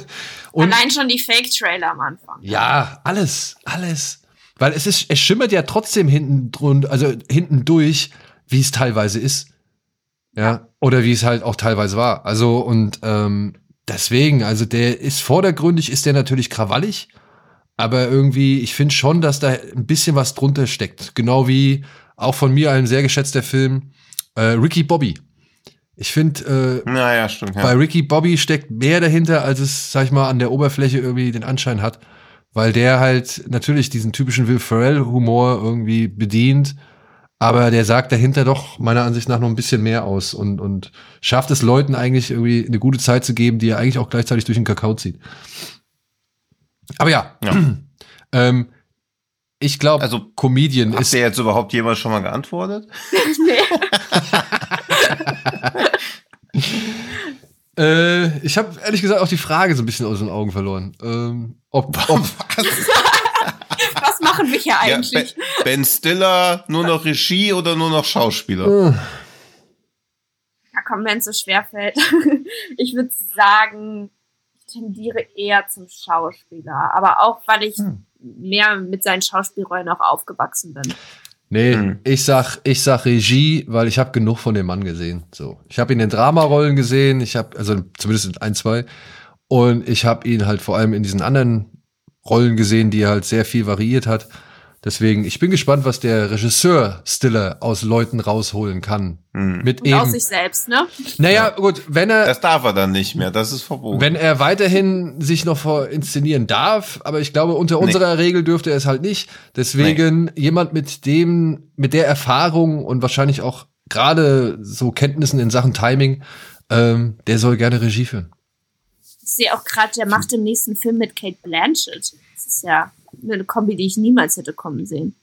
Speaker 2: und
Speaker 3: Allein schon die Fake-Trailer am Anfang.
Speaker 2: ja, alles, alles. Weil es ist, es schimmert ja trotzdem hinten drun, also hinten durch, wie es teilweise ist. Ja. Oder wie es halt auch teilweise war. Also, und ähm, deswegen, also der ist vordergründig, ist der natürlich krawallig, aber irgendwie, ich finde schon, dass da ein bisschen was drunter steckt. Genau wie auch von mir ein sehr geschätzter Film, äh, Ricky Bobby. Ich finde, äh,
Speaker 4: Naja, stimmt.
Speaker 2: bei
Speaker 4: Ja.
Speaker 2: Ricky Bobby steckt mehr dahinter, als es, sag ich mal, an der Oberfläche irgendwie den Anschein hat. Weil der halt natürlich diesen typischen Will Ferrell-Humor irgendwie bedient. Aber der sagt dahinter doch meiner Ansicht nach noch ein bisschen mehr aus und, und schafft es Leuten eigentlich irgendwie eine gute Zeit zu geben, die er eigentlich auch gleichzeitig durch den Kakao zieht. Aber ja,
Speaker 4: Ja.
Speaker 2: ähm, ich glaube,
Speaker 4: Also,
Speaker 2: Comedian
Speaker 4: Hat
Speaker 2: ist
Speaker 4: der jetzt überhaupt jemand schon mal geantwortet?
Speaker 2: Äh, ich habe ehrlich gesagt auch die Frage so ein bisschen aus den Augen verloren. Ähm, ob, ob,
Speaker 3: Was machen wir hier
Speaker 4: Ja,
Speaker 3: eigentlich?
Speaker 4: ben, ben Stiller nur noch Regie oder nur noch Schauspieler?
Speaker 2: äh,
Speaker 3: Ja, komm, wenn es so schwer fällt. ich würde sagen, ich tendiere eher zum Schauspieler. Aber auch, weil ich
Speaker 2: Hm.
Speaker 3: mehr mit seinen Schauspielrollen auch aufgewachsen bin.
Speaker 2: nee,
Speaker 4: Hm.
Speaker 2: ich sag, ich sag Regie, weil ich habe genug von dem Mann gesehen. So, ich habe ihn in Dramarollen gesehen. Ich habe also zumindest in ein, zwei. Und ich habe ihn halt vor allem in diesen anderen Rollen gesehen, die er halt sehr viel variiert hat. Deswegen, ich bin gespannt, was der Regisseur Stiller aus Leuten rausholen kann.
Speaker 4: Hm.
Speaker 2: Mit
Speaker 3: Und aus
Speaker 2: eben.
Speaker 3: sich selbst, ne?
Speaker 2: Naja, gut, wenn er,
Speaker 4: Das darf er dann nicht mehr, das ist verboten.
Speaker 2: Wenn er weiterhin sich noch vor inszenieren darf, aber ich glaube, unter
Speaker 4: Nee.
Speaker 2: unserer Regel dürfte er es halt nicht. Deswegen jemand mit dem, mit der Erfahrung und wahrscheinlich auch gerade so Kenntnissen in Sachen Timing, ähm, der soll gerne Regie führen.
Speaker 3: Ich sehe auch gerade, der macht im nächsten Film mit Kate Blanchett. Das ist ja eine Kombi, die ich niemals hätte kommen sehen.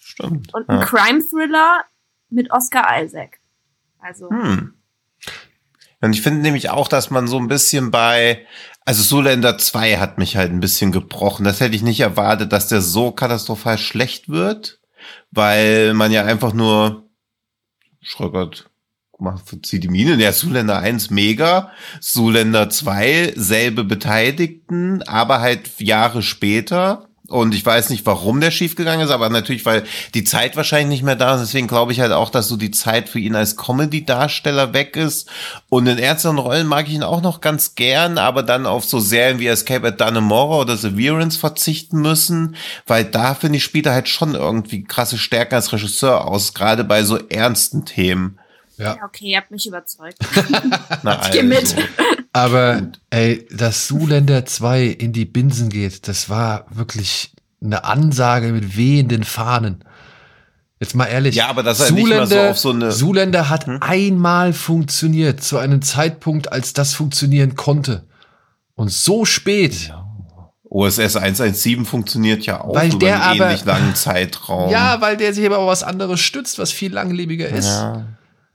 Speaker 4: Stimmt.
Speaker 3: Und ein
Speaker 4: Ja.
Speaker 3: Crime-Thriller mit Oscar Isaac. Also,
Speaker 4: Hm. Und ich finde nämlich auch, dass man so ein bisschen bei, also Zoolander 2 hat mich halt ein bisschen gebrochen. Das hätte ich nicht erwartet, dass der so katastrophal schlecht wird, weil man ja einfach nur Schröckert, zieh die Mine. Ja, Zoolander 1 mega, Zoolander 2 selbe Beteiligten, aber halt Jahre später. Und ich weiß nicht, warum der schiefgegangen ist, aber natürlich, weil die Zeit wahrscheinlich nicht mehr da ist. Deswegen glaube ich halt auch, dass so die Zeit für ihn als Comedy-Darsteller weg ist. Und in ernsteren Rollen mag ich ihn auch noch ganz gern, aber dann auf so Serien wie Escape at Dannemora oder Severance verzichten müssen, weil da finde ich, spielt er halt schon irgendwie krasse Stärken als Regisseur aus, gerade bei so ernsten Themen.
Speaker 2: Ja.
Speaker 3: ja, okay, ihr habt mich überzeugt.
Speaker 4: Na,
Speaker 3: Ich geh mit.
Speaker 2: Aber ey, dass Zuländer 2 in die Binsen geht, das war wirklich eine Ansage mit wehenden Fahnen. Jetzt mal ehrlich.
Speaker 4: Ja, aber er nicht mal so auf so eine-
Speaker 2: Zuländer hat
Speaker 4: Hm?
Speaker 2: einmal funktioniert, zu einem Zeitpunkt, als das funktionieren konnte. Und so spät.
Speaker 4: OSS 117 funktioniert ja auch
Speaker 2: Weil
Speaker 4: über
Speaker 2: der
Speaker 4: einen
Speaker 2: aber-
Speaker 4: ähnlich langen Zeitraum.
Speaker 2: Ja, weil der sich aber auf was anderes stützt, was viel langlebiger ist.
Speaker 4: Ja.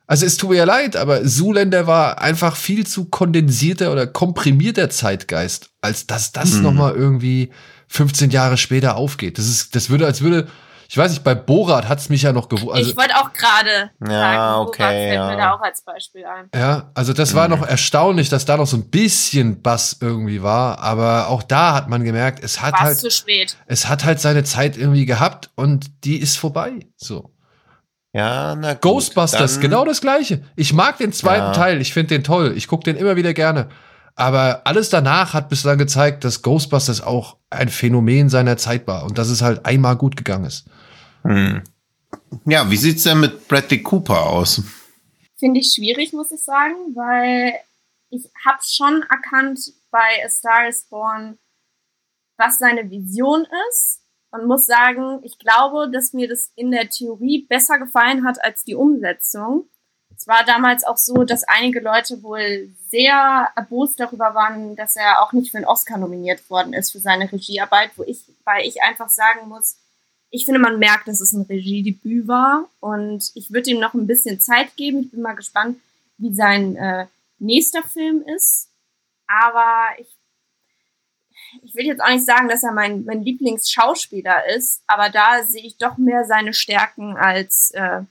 Speaker 2: Also es tut mir ja leid, aber Zuländer war einfach viel zu kondensierter oder komprimierter Zeitgeist, als dass das
Speaker 4: Mhm.
Speaker 2: noch mal irgendwie 15 Jahre später aufgeht. Das ist, das würde, als würde, ich weiß nicht, bei Borat hat's mich ja noch gewundert. Also,
Speaker 3: ich wollte auch gerade
Speaker 4: Ja,
Speaker 3: sagen,
Speaker 4: okay,
Speaker 3: Borat fällt
Speaker 4: ja.
Speaker 3: mir da auch als Beispiel ein.
Speaker 2: ja, also das war
Speaker 4: Mhm.
Speaker 2: noch erstaunlich, dass da noch so ein bisschen Bass irgendwie war, aber auch da hat man gemerkt, es hat
Speaker 3: War es
Speaker 2: halt,
Speaker 3: zu spät.
Speaker 2: es hat halt seine Zeit irgendwie gehabt und die ist vorbei. So.
Speaker 4: Ja, na gut.
Speaker 2: Ghostbusters,
Speaker 4: dann-
Speaker 2: genau das gleiche. Ich mag den zweiten
Speaker 4: Ja.
Speaker 2: Teil, ich finde den toll. Ich gucke den immer wieder gerne. Aber alles danach hat bislang gezeigt, dass Ghostbusters auch ein Phänomen seiner Zeit war und dass es halt einmal gut gegangen ist.
Speaker 4: Hm. Ja, wie sieht's denn mit Bradley Cooper aus?
Speaker 3: Finde ich schwierig, muss ich sagen, weil ich habe schon erkannt bei A Star is Born, was seine Vision ist und muss sagen, ich glaube, dass mir das in der Theorie besser gefallen hat als die Umsetzung. Es war damals auch so, dass einige Leute wohl sehr erbost darüber waren, dass er auch nicht für einen Oscar nominiert worden ist für seine Regiearbeit, wo ich, weil ich einfach sagen muss, ich finde, man merkt, dass es ein Regiedebüt war und ich würde ihm noch ein bisschen Zeit geben. Ich bin mal gespannt, wie sein äh, nächster Film ist. Aber ich, ich will jetzt auch nicht sagen, dass er mein, mein Lieblingsschauspieler ist, aber da sehe ich doch mehr seine Stärken als äh,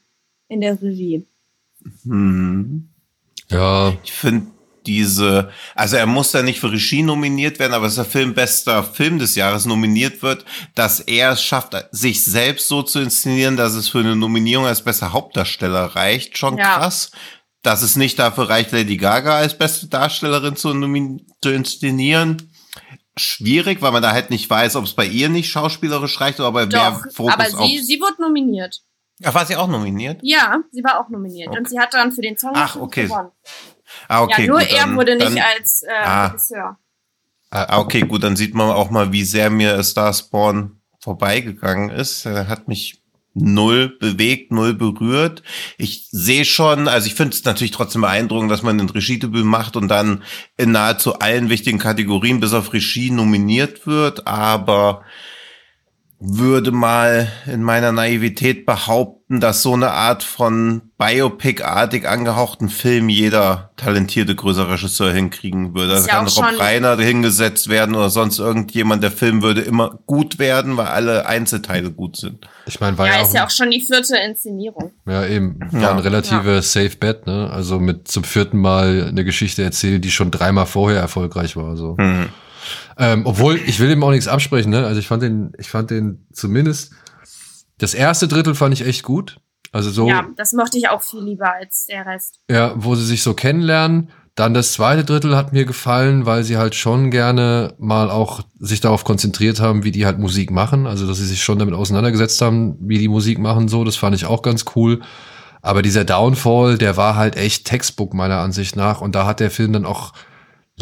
Speaker 3: in der Regie.
Speaker 4: Hm.
Speaker 2: Ja,
Speaker 4: Ich finde diese, also er muss da nicht für Regie nominiert werden, aber dass der Film bester Film des Jahres nominiert wird, dass er es schafft, sich selbst so zu inszenieren, dass es für eine Nominierung als bester Hauptdarsteller reicht, schon
Speaker 3: Ja.
Speaker 4: krass. Dass es nicht dafür reicht, Lady Gaga als beste Darstellerin zu, zu inszenieren. Schwierig, weil man da halt nicht weiß, ob es bei ihr nicht schauspielerisch reicht oder bei
Speaker 3: Doch,
Speaker 4: mehr Fokus
Speaker 3: aber sie, sie wurde nominiert.
Speaker 4: Ach, war sie auch nominiert?
Speaker 3: Ja, sie war auch nominiert. Und sie hat dann für den Song
Speaker 4: Ach, okay.
Speaker 3: gewonnen.
Speaker 4: Ah, okay.
Speaker 3: ja, nur
Speaker 4: gut,
Speaker 3: er
Speaker 4: dann-
Speaker 3: wurde nicht
Speaker 4: dann-
Speaker 3: als äh,
Speaker 4: Ah.
Speaker 3: Regisseur.
Speaker 4: Ah, okay, gut, dann sieht man auch mal, wie sehr mir A Star Spawn vorbeigegangen ist. Er hat mich null bewegt, null berührt. Ich sehe schon, also ich finde es natürlich trotzdem beeindruckend, dass man ein Regiedebüt macht und dann in nahezu allen wichtigen Kategorien bis auf Regie nominiert wird, aber würde mal in meiner Naivität behaupten, dass so eine Art von Biopic-artig angehauchten Film jeder talentierte größere Regisseur hinkriegen würde. Da
Speaker 3: ja
Speaker 4: kann Rob Reiner hingesetzt werden oder sonst irgendjemand. Der Film würde immer gut werden, weil alle Einzelteile gut sind.
Speaker 2: ich meine, war
Speaker 3: Ja,
Speaker 2: ja,
Speaker 3: ist
Speaker 2: auch,
Speaker 3: ja auch schon die vierte Inszenierung.
Speaker 2: ja eben war
Speaker 4: Ja.
Speaker 2: ein relative Safe Bet, ne? Also mit zum vierten Mal eine Geschichte erzählen, die schon dreimal vorher erfolgreich war. So.
Speaker 4: Hm.
Speaker 2: Ähm, obwohl, ich will ihm auch nichts absprechen, ne? Also ich fand den, ich fand den zumindest, das erste Drittel fand ich echt gut. Also so,
Speaker 3: Ja,
Speaker 2: ja,
Speaker 3: das mochte ich auch viel lieber als der Rest.
Speaker 2: wo sie sich so kennenlernen. Dann das zweite Drittel hat mir gefallen, weil sie halt schon gerne mal auch sich darauf konzentriert haben, wie die halt Musik machen. Also, dass sie sich schon damit auseinandergesetzt haben, wie die Musik machen, so. Das fand ich auch ganz cool. Aber dieser Downfall, der war halt echt Textbook meiner Ansicht nach. Und da hat der Film dann auch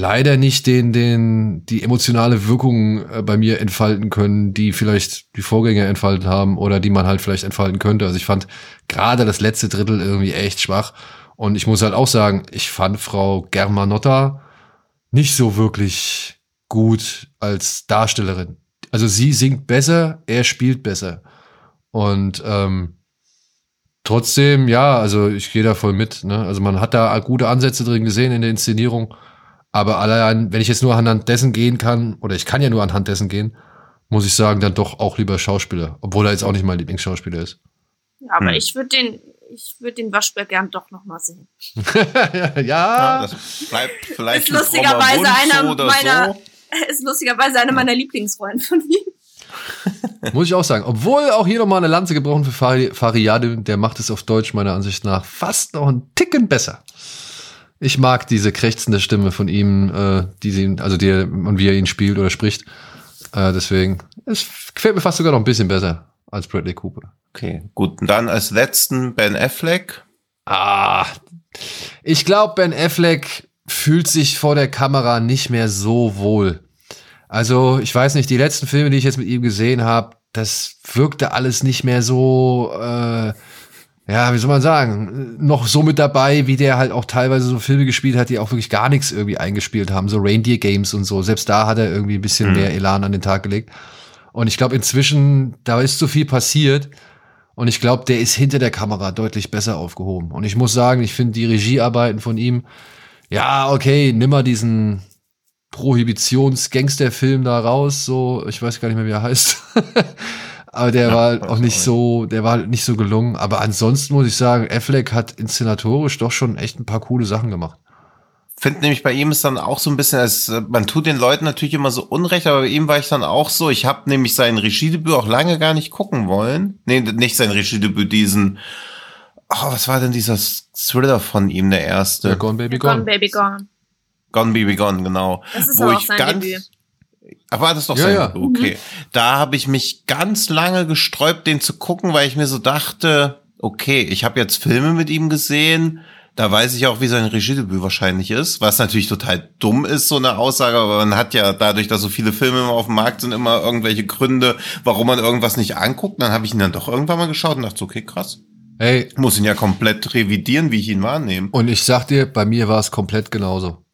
Speaker 2: leider nicht den, den, die emotionale Wirkung äh, bei mir entfalten können, die vielleicht die Vorgänger entfaltet haben oder die man halt vielleicht entfalten könnte. Also ich fand gerade das letzte Drittel irgendwie echt schwach. Und ich muss halt auch sagen, ich fand Frau Germanotta nicht so wirklich gut als Darstellerin. Also sie singt besser, er spielt besser. Und ähm, trotzdem, ja, also ich gehe da voll mit. Ne? Also man hat da gute Ansätze drin gesehen in der Inszenierung. Aber allein, wenn ich jetzt nur anhand dessen gehen kann, oder ich kann ja nur anhand dessen gehen, muss ich sagen, dann doch auch lieber Schauspieler. Obwohl er jetzt auch nicht mein Lieblingsschauspieler ist.
Speaker 3: Ja, aber
Speaker 4: Hm.
Speaker 3: ich würde den, ich würde den Waschbär gern doch noch mal sehen.
Speaker 4: Ja,
Speaker 2: ja,
Speaker 4: das bleibt vielleicht
Speaker 3: Ist
Speaker 4: ein
Speaker 3: lustigerweise einer meiner-
Speaker 4: so.
Speaker 3: Ist lustigerweise einer meiner Lieblingsrollen von ihm.
Speaker 2: muss ich auch sagen. Obwohl auch hier nochmal eine Lanze gebrochen für Fari- Fariade, der macht es auf Deutsch meiner Ansicht nach fast noch einen Ticken besser. Ich mag diese krächzende Stimme von ihm, äh, die sie, also die, und wie er ihn spielt oder spricht. Äh, deswegen, es gefällt mir fast sogar noch ein bisschen besser als Bradley Cooper.
Speaker 4: Okay, gut. Und dann als letzten Ben Affleck.
Speaker 2: Ah, ich glaube, Ben Affleck fühlt sich vor der Kamera nicht mehr so wohl. Also, ich weiß nicht, die letzten Filme, die ich jetzt mit ihm gesehen habe, das wirkte alles nicht mehr so, äh, ja, wie soll man sagen, noch so mit dabei, wie der halt auch teilweise so Filme gespielt hat, die auch wirklich gar nichts irgendwie eingespielt haben, so Reindeer Games und so. Selbst da hat er irgendwie ein bisschen
Speaker 4: Mhm.
Speaker 2: mehr Elan an den Tag gelegt. Und ich glaube, inzwischen, da ist so viel passiert. Und ich glaube, der ist hinter der Kamera deutlich besser aufgehoben. Und ich muss sagen, ich finde die Regiearbeiten von ihm, ja, okay, nimm mal diesen Prohibitions-Gangster-Film da raus, so, ich weiß gar nicht mehr, wie er heißt. Aber der
Speaker 4: Ja,
Speaker 2: war halt auch nicht so, der war halt nicht so gelungen. Aber ansonsten muss ich sagen, Affleck hat inszenatorisch doch schon echt ein paar coole Sachen gemacht.
Speaker 4: Finde nämlich bei ihm ist dann auch so ein bisschen, als, man tut den Leuten natürlich immer so unrecht, aber bei ihm war ich dann auch so, ich habe nämlich sein Regiedebüt auch lange gar nicht gucken wollen. Nee, nicht sein Regiedebüt, diesen oh, was war denn dieser Thriller von ihm, der erste?
Speaker 2: Ja, Gone Baby
Speaker 3: Gone
Speaker 2: Gone.
Speaker 3: Baby Gone.
Speaker 4: Gone Baby Gone, genau.
Speaker 3: Das ist
Speaker 4: Wo
Speaker 3: aber auch
Speaker 4: ich
Speaker 3: sein
Speaker 4: ganz,
Speaker 3: Debüt.
Speaker 4: Ach, war das doch
Speaker 2: Ja,
Speaker 4: sein
Speaker 2: ja.
Speaker 4: Okay. Da habe ich mich ganz lange gesträubt, den zu gucken, weil ich mir so dachte, okay, ich habe jetzt Filme mit ihm gesehen, da weiß ich auch, wie sein Regiedebüt wahrscheinlich ist, was natürlich total dumm ist, so eine Aussage, aber man hat ja dadurch, dass so viele Filme immer auf dem Markt sind, immer irgendwelche Gründe, warum man irgendwas nicht anguckt. Dann habe ich ihn dann doch irgendwann mal geschaut und dachte, so, okay, krass.
Speaker 2: Ey,
Speaker 4: Ich muss ihn ja komplett revidieren, wie ich ihn wahrnehme.
Speaker 2: und ich sag dir, bei mir war es komplett genauso.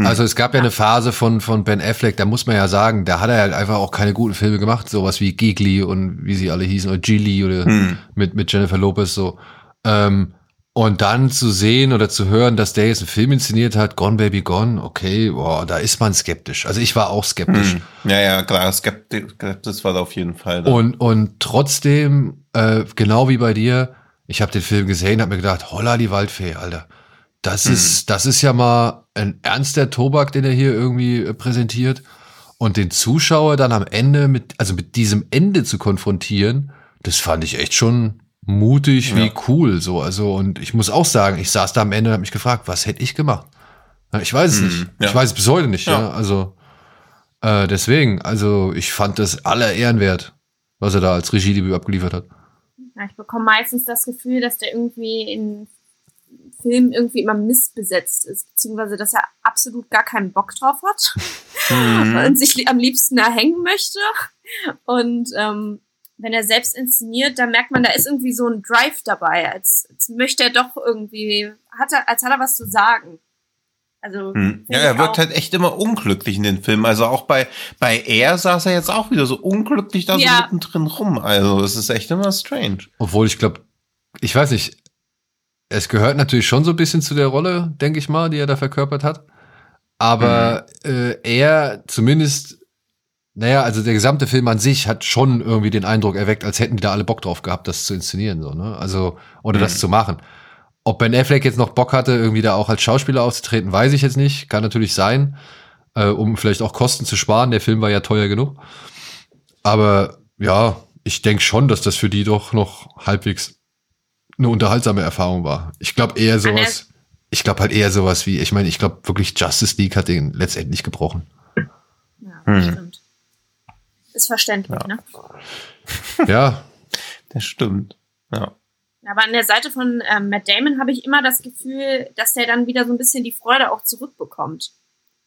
Speaker 4: Hm.
Speaker 2: Also es gab ja eine Phase von, von Ben Affleck, da muss man ja sagen, da hat er halt einfach auch keine guten Filme gemacht, sowas wie Gigli und wie sie alle hießen, oder Gilly oder
Speaker 4: Hm.
Speaker 2: mit, mit Jennifer Lopez so. Ähm, und dann zu sehen oder zu hören, dass der jetzt einen Film inszeniert hat, Gone Baby Gone, okay, boah, da ist man skeptisch. Also ich war auch skeptisch.
Speaker 4: Hm. Ja, ja, klar, Skepti- Skepsis war da auf jeden Fall. Da.
Speaker 2: Und, und trotzdem, äh, genau wie bei dir, ich habe den Film gesehen, habe mir gedacht, holla die Waldfee, Alter. Das
Speaker 4: Mhm.
Speaker 2: ist, das ist ja mal ein ernster Tobak, den er hier irgendwie äh, präsentiert. Und den Zuschauer dann am Ende mit, also mit diesem Ende zu konfrontieren, das fand ich echt schon mutig, wie
Speaker 4: Ja.
Speaker 2: cool, so. Also, und ich muss auch sagen, ich saß da am Ende und habe mich gefragt, was hätte ich gemacht? Ich weiß es
Speaker 4: Mhm,
Speaker 2: nicht.
Speaker 4: ja.
Speaker 2: Ich weiß es bis heute nicht, ja.
Speaker 4: Ja.
Speaker 2: Also, äh, deswegen, also ich fand das aller Ehren wert, was er da als Regiedebüt abgeliefert hat.
Speaker 3: Ich bekomme meistens das Gefühl, dass der irgendwie in Filmen irgendwie immer missbesetzt ist, beziehungsweise dass er absolut gar keinen Bock drauf hat
Speaker 4: Mhm.
Speaker 3: und sich am liebsten da hängen möchte. Und ähm, wenn er selbst inszeniert, dann merkt man, da ist irgendwie so ein Drive dabei, als, als möchte er doch irgendwie, hat er, als hat er was zu sagen. Also
Speaker 4: Hm. Ja, er wirkt halt echt immer unglücklich in den Filmen. Also auch bei, bei Er saß er jetzt auch wieder so unglücklich da
Speaker 3: Ja.
Speaker 4: so mittendrin rum. Also es ist echt immer strange.
Speaker 2: Obwohl ich glaube, ich weiß nicht, es gehört natürlich schon so ein bisschen zu der Rolle, denke ich mal, die er da verkörpert hat. Aber äh, er zumindest, naja, also der gesamte Film an sich hat schon irgendwie den Eindruck erweckt, als hätten die da alle Bock drauf gehabt, das zu inszenieren, so, ne? Also, oder das
Speaker 4: Mhm.
Speaker 2: zu machen. Ob Ben Affleck jetzt noch Bock hatte, irgendwie da auch als Schauspieler aufzutreten, weiß ich jetzt nicht. Kann natürlich sein, äh, um vielleicht auch Kosten zu sparen. Der Film war ja teuer genug. Aber ja, ich denke schon, dass das für die doch noch halbwegs eine unterhaltsame Erfahrung war. Ich glaube eher sowas, ich glaube halt eher sowas wie, ich meine, ich glaube wirklich Justice League hat den letztendlich gebrochen.
Speaker 3: Ja,
Speaker 4: Hm.
Speaker 3: stimmt. Ist verständlich,
Speaker 4: Ja.
Speaker 3: ne?
Speaker 2: Ja,
Speaker 4: Das stimmt. Ja.
Speaker 3: Aber an der Seite von ähm, Matt Damon habe ich immer das Gefühl, dass der dann wieder so ein bisschen die Freude auch zurückbekommt.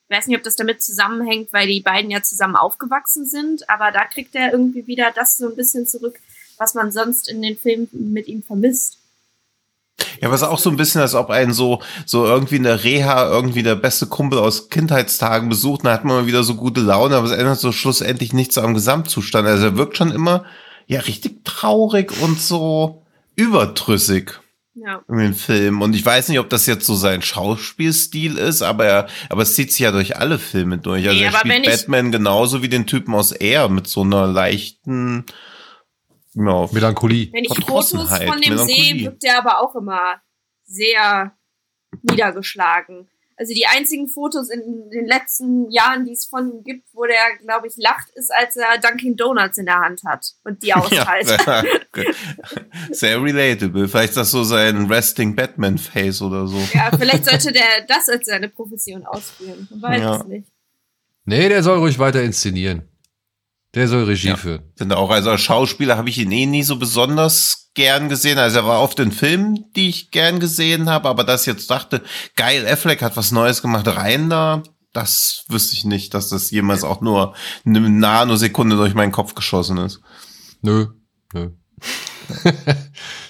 Speaker 3: Ich weiß nicht, ob das damit zusammenhängt, weil die beiden ja zusammen aufgewachsen sind, aber da kriegt er irgendwie wieder das so ein bisschen zurück, was man sonst in den Filmen mit ihm vermisst.
Speaker 4: Ja, aber es ist auch so ein bisschen, als ob einen so, so irgendwie in der Reha irgendwie der beste Kumpel aus Kindheitstagen besucht, dann hat man mal wieder so gute Laune, aber es ändert so schlussendlich nichts am Gesamtzustand. Also er wirkt schon immer, ja, richtig traurig und so überdrüssig
Speaker 3: Ja.
Speaker 4: in den Filmen. Und ich weiß nicht, ob das jetzt so sein Schauspielstil ist, aber er, aber es zieht sich ja durch alle Filme durch. Also
Speaker 3: Nee,
Speaker 4: er spielt Batman genauso wie den Typen aus Air mit so einer leichten, ja,
Speaker 2: Melancholie.
Speaker 3: Wenn ich Fotos von dem sehe, wirkt er aber auch immer sehr niedergeschlagen. Also die einzigen Fotos in den letzten Jahren, die es von ihm gibt, wo der, glaube ich, lacht, ist, als er Dunkin' Donuts in der Hand hat und die austeilt.
Speaker 4: Ja, sehr relatable. Vielleicht ist das so sein Resting Batman Face oder so.
Speaker 3: Ja, vielleicht sollte der das als seine Profession ausführen. Man weiß
Speaker 4: Ja.
Speaker 3: es nicht.
Speaker 2: Nee, der soll ruhig weiter inszenieren. Der soll Regie
Speaker 4: Ja.
Speaker 2: führen.
Speaker 4: Finde auch, also als Schauspieler habe ich ihn eh nie so besonders gern gesehen. Also er war oft in Filmen, die ich gern gesehen habe, aber dass ich jetzt dachte, geil, Affleck hat was Neues gemacht, rein da, das wüsste ich nicht, dass das jemals auch nur eine Nanosekunde durch meinen Kopf geschossen ist.
Speaker 2: Nö, nö.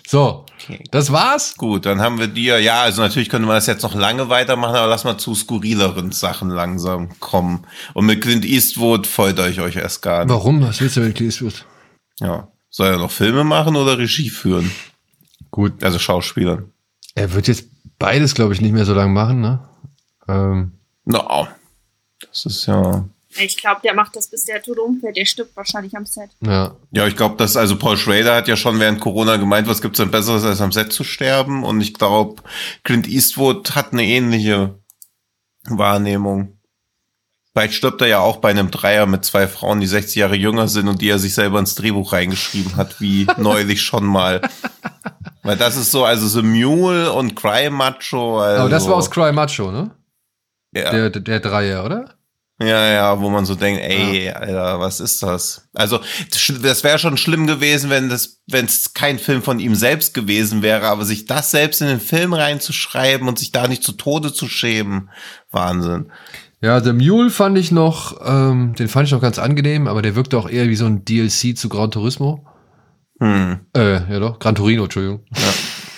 Speaker 2: so,
Speaker 4: Okay.
Speaker 2: das war's.
Speaker 4: Gut, dann haben wir dir, ja, also natürlich könnte man das jetzt noch lange weitermachen, aber lass mal zu skurrileren Sachen langsam kommen. Und mit Clint Eastwood freut euch euch erst gar nicht.
Speaker 2: Warum? Was willst du mit Clint Eastwood?
Speaker 4: Ja. Soll er noch Filme machen oder Regie führen?
Speaker 2: Gut,
Speaker 4: Also Schauspielern.
Speaker 2: er wird jetzt beides, glaube ich, nicht mehr so lange machen, ne? Ähm,
Speaker 4: No. Das ist ja.
Speaker 3: Ich glaube, der macht das, bis der Tod umfällt. Der stirbt wahrscheinlich am Set.
Speaker 2: ja.
Speaker 4: Ja, ich glaube, dass, also Paul Schrader hat ja schon während Corona gemeint, was gibt's denn Besseres, als am Set zu sterben? Und ich glaube, Clint Eastwood hat eine ähnliche Wahrnehmung. Vielleicht stirbt er ja auch bei einem Dreier mit zwei Frauen, die 60 Jahre jünger sind und die er sich selber ins Drehbuch reingeschrieben hat, wie neulich schon mal. Weil das ist so, also The Mule und Cry Macho. Also,
Speaker 2: Aber das war aus Cry Macho, ne?
Speaker 4: ja.
Speaker 2: Der, der, der Dreier, oder?
Speaker 4: Ja, ja, wo man so denkt, ey, Alter, was ist das? Also, das wäre schon schlimm gewesen, wenn das, wenn es kein Film von ihm selbst gewesen wäre, aber sich das selbst in den Film reinzuschreiben und sich da nicht zu Tode zu schämen, Wahnsinn.
Speaker 2: Ja, The Mule fand ich noch, ähm, den fand ich noch ganz angenehm, aber der wirkte auch eher wie so ein DLC zu Gran Turismo.
Speaker 4: Hm.
Speaker 2: Äh, ja doch, Gran Torino, Entschuldigung.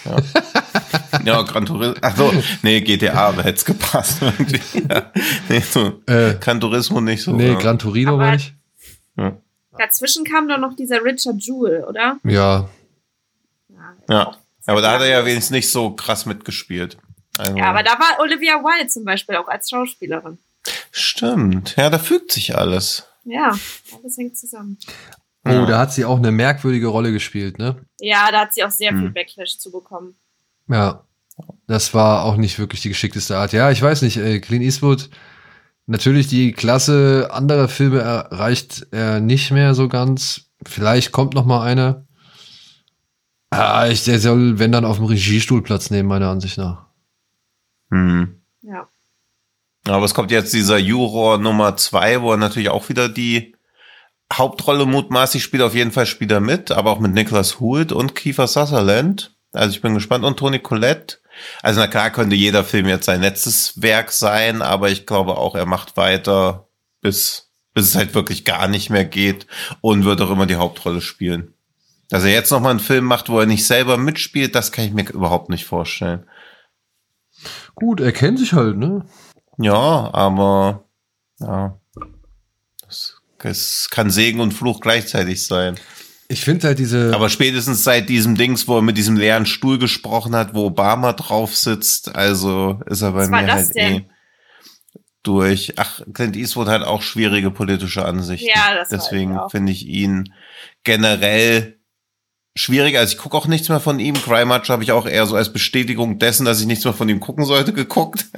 Speaker 4: Ja, Gran Turismo. Ach so, nee, GTA hätte es gepasst. ja. Nee, so,
Speaker 2: Äh,
Speaker 4: Gran Turismo nicht so.
Speaker 2: nee,
Speaker 4: ja.
Speaker 2: Gran
Speaker 3: Aber-
Speaker 2: meine ich.
Speaker 3: Dazwischen kam doch noch dieser Richard Jewell, oder?
Speaker 2: Ja,
Speaker 4: Ja, aber da hat er ja wenigstens nicht so krass mitgespielt. Also,
Speaker 3: Ja, aber da war Olivia Wilde zum Beispiel auch als Schauspielerin.
Speaker 4: stimmt. Ja, da fügt sich alles.
Speaker 3: Ja, alles hängt zusammen.
Speaker 2: Oh,
Speaker 4: Ja.
Speaker 2: da hat sie auch eine merkwürdige Rolle gespielt, ne?
Speaker 3: Ja, da hat sie auch sehr viel
Speaker 4: Hm.
Speaker 3: Backlash zu bekommen.
Speaker 2: Ja. Das war auch nicht wirklich die geschickteste Art. Ja, ich weiß nicht, äh, Clint Eastwood, natürlich die Klasse anderer Filme erreicht er nicht mehr so ganz. Vielleicht kommt noch mal einer. Ah, ich, der soll, wenn dann, auf dem Regiestuhl Platz nehmen, meiner Ansicht nach.
Speaker 4: Hm.
Speaker 3: Ja.
Speaker 4: Aber es kommt jetzt dieser Juror Nummer zwei, wo er natürlich auch wieder die Hauptrolle mutmaßlich spielt. Auf jeden Fall spielt er mit, aber auch mit Nicholas Hoult und Kiefer Sutherland. Also ich bin gespannt. Und Toni Collette. Also na klar könnte jeder Film jetzt sein letztes Werk sein, aber ich glaube auch, er macht weiter, bis, bis es halt wirklich gar nicht mehr geht und wird auch immer die Hauptrolle spielen. Dass er jetzt nochmal einen Film macht, wo er nicht selber mitspielt, das kann ich mir überhaupt nicht vorstellen.
Speaker 2: Gut, er kennt sich halt, ne?
Speaker 4: Ja, aber ja, das, das kann Segen und Fluch gleichzeitig sein.
Speaker 2: Ich finde halt diese.
Speaker 4: Aber spätestens seit diesem Dings, wo er mit diesem leeren Stuhl gesprochen hat, wo Obama drauf sitzt, also ist er bei
Speaker 3: Was
Speaker 4: mir halt
Speaker 3: denn?
Speaker 4: eh durch. Ach, Clint Eastwood hat auch schwierige politische Ansichten.
Speaker 3: Ja, das
Speaker 4: Deswegen finde ich ihn generell schwierig. Also ich gucke auch nichts mehr von ihm. Cry Match habe ich auch eher so als Bestätigung dessen, dass ich nichts mehr von ihm gucken sollte, geguckt.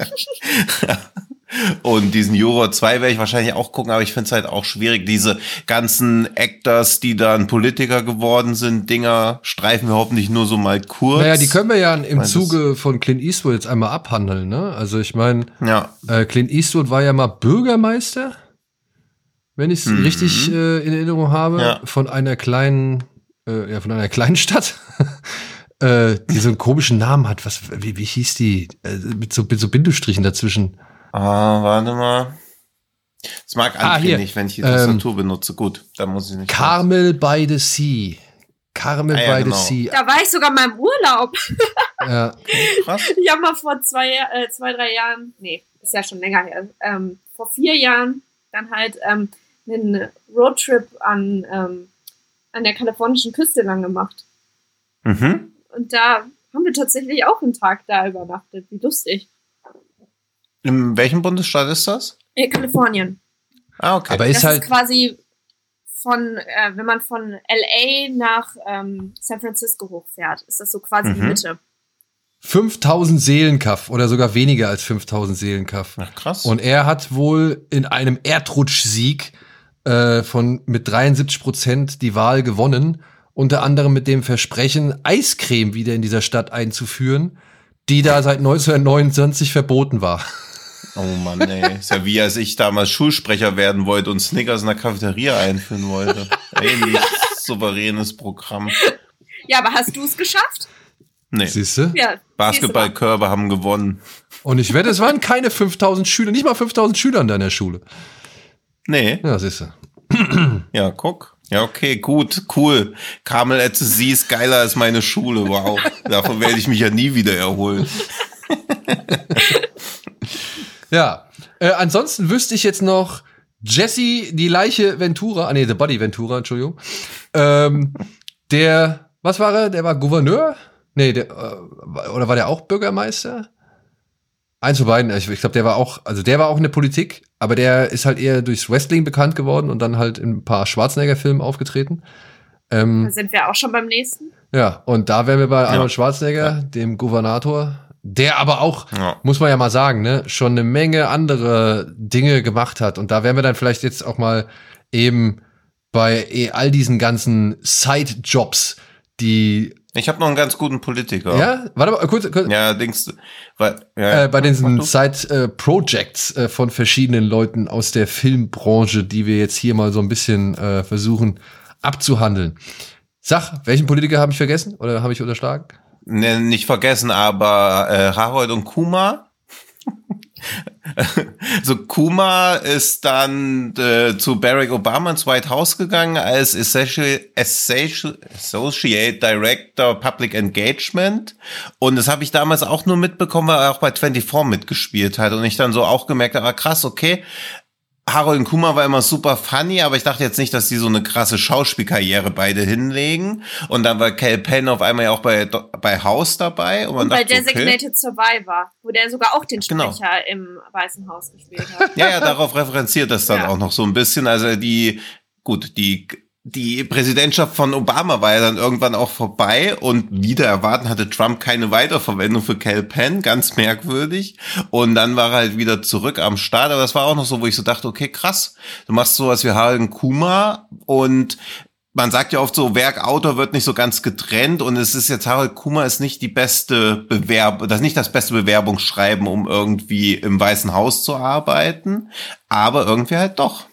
Speaker 4: Und diesen Juror 2 werde ich wahrscheinlich auch gucken, aber ich finde es halt auch schwierig. Diese ganzen Actors, die dann Politiker geworden sind, Dinger, streifen wir hoffentlich nur so mal kurz.
Speaker 2: naja, die können wir ja im
Speaker 4: das-
Speaker 2: Zuge von Clint Eastwood jetzt einmal abhandeln, ne? Also ich meine,
Speaker 4: Ja,
Speaker 2: Äh, Clint Eastwood war ja mal Bürgermeister, wenn ich es
Speaker 4: Mhm.
Speaker 2: richtig äh, in Erinnerung habe,
Speaker 4: Ja.
Speaker 2: von einer kleinen, äh, ja, von einer kleinen Stadt, äh, die so einen komischen Namen hat. Was, wie, wie hieß die? Äh, mit, so, mit so Bindestrichen dazwischen.
Speaker 4: Ah, warte mal. Es mag
Speaker 2: Ah,
Speaker 4: André
Speaker 2: hier.
Speaker 4: nicht, wenn ich die
Speaker 2: Ähm,
Speaker 4: Tastatur benutze. Gut, dann muss ich nicht.
Speaker 2: Carmel by the Sea. Carmel
Speaker 4: Ah, ja,
Speaker 2: by
Speaker 4: genau.
Speaker 2: the Sea.
Speaker 3: Da war ich sogar mal im Urlaub.
Speaker 2: Ja.
Speaker 4: Krass.
Speaker 3: Ich habe mal vor zwei, äh, zwei, drei Jahren, nee, ist ja schon länger her, ähm, vor vier Jahren dann halt ähm, einen Roadtrip an, ähm, an der kalifornischen Küste lang gemacht.
Speaker 4: Mhm.
Speaker 3: Und da haben wir tatsächlich auch einen Tag da übernachtet. Wie lustig.
Speaker 4: In welchem Bundesstaat ist das?
Speaker 3: In Kalifornien.
Speaker 4: Ah, okay.
Speaker 2: Aber
Speaker 3: Das
Speaker 2: ist halt,
Speaker 3: ist quasi von, äh, wenn man von LA nach ähm, San Francisco hochfährt, ist das so quasi die
Speaker 4: Mhm.
Speaker 3: Mitte.
Speaker 2: 5000 Seelenkaff oder sogar weniger als 5000 Seelenkaff.
Speaker 4: Ach, krass.
Speaker 2: Und er hat wohl in einem Erdrutschsieg äh, von mit 73 Prozent die Wahl gewonnen. Unter anderem mit dem Versprechen, Eiscreme wieder in dieser Stadt einzuführen, die da seit 1929 verboten war.
Speaker 4: Oh Mann, ey. Ist ja wie als ich damals Schulsprecher werden wollte und Snickers in der Cafeteria einführen wollte. Ähnlich souveränes Programm.
Speaker 3: Ja, aber hast du es geschafft?
Speaker 4: Nee.
Speaker 2: Siehst du?
Speaker 3: Ja.
Speaker 4: Basketballkörbe haben gewonnen.
Speaker 2: Und ich wette, es waren keine 5000 Schüler, nicht mal 5000 Schüler in deiner Schule.
Speaker 4: Nee.
Speaker 2: Ja, siehst du.
Speaker 4: Ja, guck. Ja, okay, gut, cool. Carmel at the Sea ist geiler als meine Schule. Wow. Davon werde ich mich ja nie wieder erholen.
Speaker 2: Ja. Äh, ansonsten wüsste ich jetzt noch Jesse, die Leiche Ventura, ah nee, The Body Ventura, Entschuldigung. Ähm, der, was war er? Der war Gouverneur? Nee, der, äh, oder war der auch Bürgermeister? Eins von beiden. Ich, ich glaube, der war auch, also der war auch in der Politik, aber der ist halt eher durchs Wrestling bekannt geworden und dann halt in ein paar Schwarzenegger-Filmen aufgetreten. Ähm,
Speaker 3: Da sind wir auch schon beim nächsten.
Speaker 2: ja, und da wären wir bei Arnold Schwarzenegger, dem Gouvernator, der aber auch,
Speaker 4: Ja.
Speaker 2: muss man ja mal sagen, ne, schon eine Menge andere Dinge gemacht hat. Und da wären wir dann vielleicht jetzt auch mal eben bei eh all diesen ganzen Side-Jobs, die
Speaker 4: Ich habe noch einen ganz guten Politiker.
Speaker 2: Ja, warte mal, kurz, kurz.
Speaker 4: Ja, denkst weil, ja,
Speaker 2: Äh, bei diesen. Side-Projects äh, von verschiedenen Leuten aus der Filmbranche, die wir jetzt hier mal so ein bisschen äh, versuchen abzuhandeln. Sag, welchen Politiker habe ich vergessen oder habe ich unterschlagen?
Speaker 4: Ne, nicht vergessen, aber äh, Harold und Kuma. so Kuma ist dann äh, zu Barack Obama ins White House gegangen als Associate, Director Public Engagement und das habe ich damals auch nur mitbekommen, weil er auch bei 24 mitgespielt hat und ich dann so auch gemerkt habe, ah, krass, okay, Harold und Kuma war immer super funny, aber ich dachte jetzt nicht, dass die so eine krasse Schauspielkarriere beide hinlegen. Und dann war Cal Penn auf einmal ja auch bei, bei House dabei. Und, man
Speaker 3: Und bei
Speaker 4: dachte, okay.
Speaker 3: Designated Survivor, wo der sogar auch den
Speaker 4: Genau.
Speaker 3: Sprecher im Weißen Haus gespielt hat.
Speaker 4: Ja, ja, darauf referenziert das dann
Speaker 3: Ja.
Speaker 4: auch noch so ein bisschen. Also die, gut, die, die Präsidentschaft von Obama war ja dann irgendwann auch vorbei und wieder erwarten hatte Trump keine Weiterverwendung für Cal Penn, ganz merkwürdig. Und dann war er halt wieder zurück am Start. Aber das war auch noch so, wo ich so dachte, okay, krass, du machst sowas wie Harlan Kuma und man sagt ja oft so, Werk, Autor wird nicht so ganz getrennt und es ist jetzt Harald Kuma ist nicht die beste Bewerb, das nicht das beste Bewerbungsschreiben, um irgendwie im Weißen Haus zu arbeiten, aber irgendwie halt doch.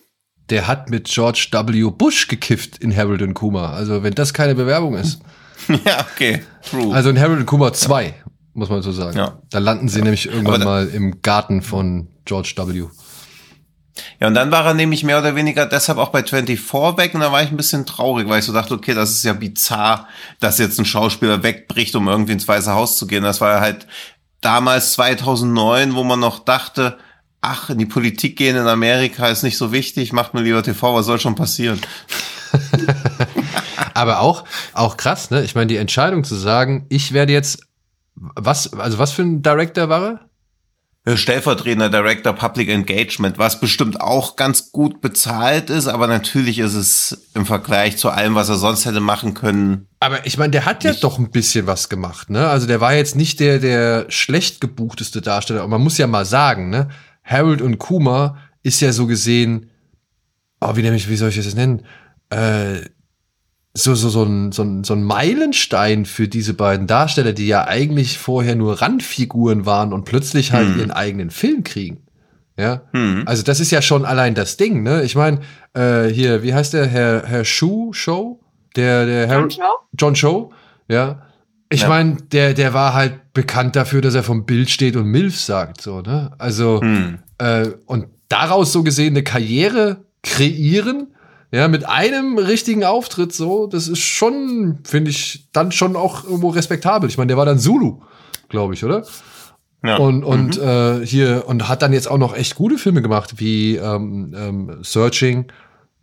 Speaker 2: Der hat mit George W. Bush gekifft in Harold und Kuma. Also wenn das keine Bewerbung ist.
Speaker 4: ja, okay, true.
Speaker 2: Also in Harold und Kuma 2, muss man so sagen.
Speaker 4: Ja.
Speaker 2: Da landen sie nämlich irgendwann mal im Garten von George W.
Speaker 4: ja, und dann war er nämlich mehr oder weniger deshalb auch bei 24 weg und da war ich ein bisschen traurig, weil ich so dachte, okay, das ist ja bizarr, dass jetzt ein Schauspieler wegbricht, um irgendwie ins Weiße Haus zu gehen. Das war ja halt damals 2009, wo man noch dachte, ach, in die Politik gehen in Amerika ist nicht so wichtig, macht mir lieber TV, was soll schon passieren?
Speaker 2: Aber auch, auch krass, ne? Ich meine, die Entscheidung zu sagen, ich werde jetzt, was, also was für ein Director war er?
Speaker 4: Stellvertretender Director Public Engagement, was bestimmt auch ganz gut bezahlt ist, aber natürlich ist es im Vergleich zu allem, was er sonst hätte machen können,
Speaker 2: Aber ich meine, der hat ja doch ein bisschen was gemacht, ne? Also der war jetzt nicht der, der schlecht gebuchteste Darsteller. Und man muss ja mal sagen, ne? Harold und Kuma ist ja so gesehen, oh, wie nämlich, wie soll ich das jetzt nennen? Äh, so, so, so, ein, so, ein, so ein Meilenstein für diese beiden Darsteller, die ja eigentlich vorher nur Randfiguren waren und plötzlich halt
Speaker 4: Hm.
Speaker 2: ihren eigenen Film kriegen. Ja.
Speaker 4: Hm.
Speaker 2: Also das ist ja schon allein das Ding, ne? Ich meine, äh, hier, wie heißt der, Herr, Herr Schuh, Show? Der, der Harold,
Speaker 3: John Show?
Speaker 2: John Show, ja. Ich
Speaker 4: Ja.
Speaker 2: meine, der, der war halt bekannt dafür, dass er vom Bild steht und Milf sagt, so, ne? Also,
Speaker 4: Hm.
Speaker 2: äh, und daraus so gesehen eine Karriere kreieren, ja, mit einem richtigen Auftritt, so, das ist schon, finde ich, dann schon auch irgendwo respektabel. Ich meine, der war dann Zulu, glaube ich, oder?
Speaker 4: Ja.
Speaker 2: Und, und äh, hier, und hat dann jetzt auch noch echt gute Filme gemacht, wie ähm, ähm, Searching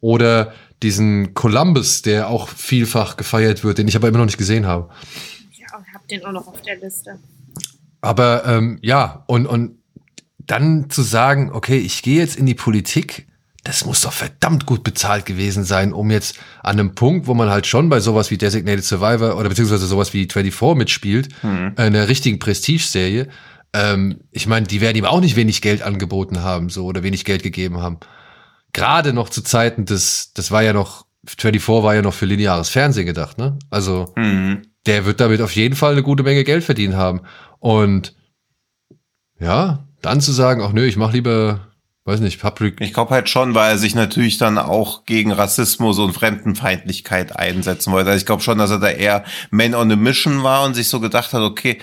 Speaker 2: oder diesen Columbus, der auch vielfach gefeiert wird, den ich aber immer noch nicht gesehen habe.
Speaker 3: Den auch noch auf der Liste.
Speaker 2: Aber ähm, ja, und, und dann zu sagen, okay, ich gehe jetzt in die Politik, das muss doch verdammt gut bezahlt gewesen sein, um jetzt an einem Punkt, wo man halt schon bei sowas wie Designated Survivor oder beziehungsweise sowas wie 24 mitspielt,
Speaker 4: Hm.
Speaker 2: äh, einer richtigen Prestige-Serie, ähm, ich meine, die werden ihm auch nicht wenig Geld angeboten haben, so oder wenig Geld gegeben haben. Gerade noch zu Zeiten des, das war ja noch, 24 war ja noch für lineares Fernsehen gedacht, ne? Also
Speaker 4: Hm.
Speaker 2: Der wird damit auf jeden Fall eine gute Menge Geld verdient haben. Und ja, dann zu sagen, ach nö, ich mach lieber, weiß nicht, Public.
Speaker 4: Ich glaube halt schon, weil er sich natürlich dann auch gegen Rassismus und Fremdenfeindlichkeit einsetzen wollte. Also ich glaube schon, dass er da eher Man on a Mission war und sich so gedacht hat, okay,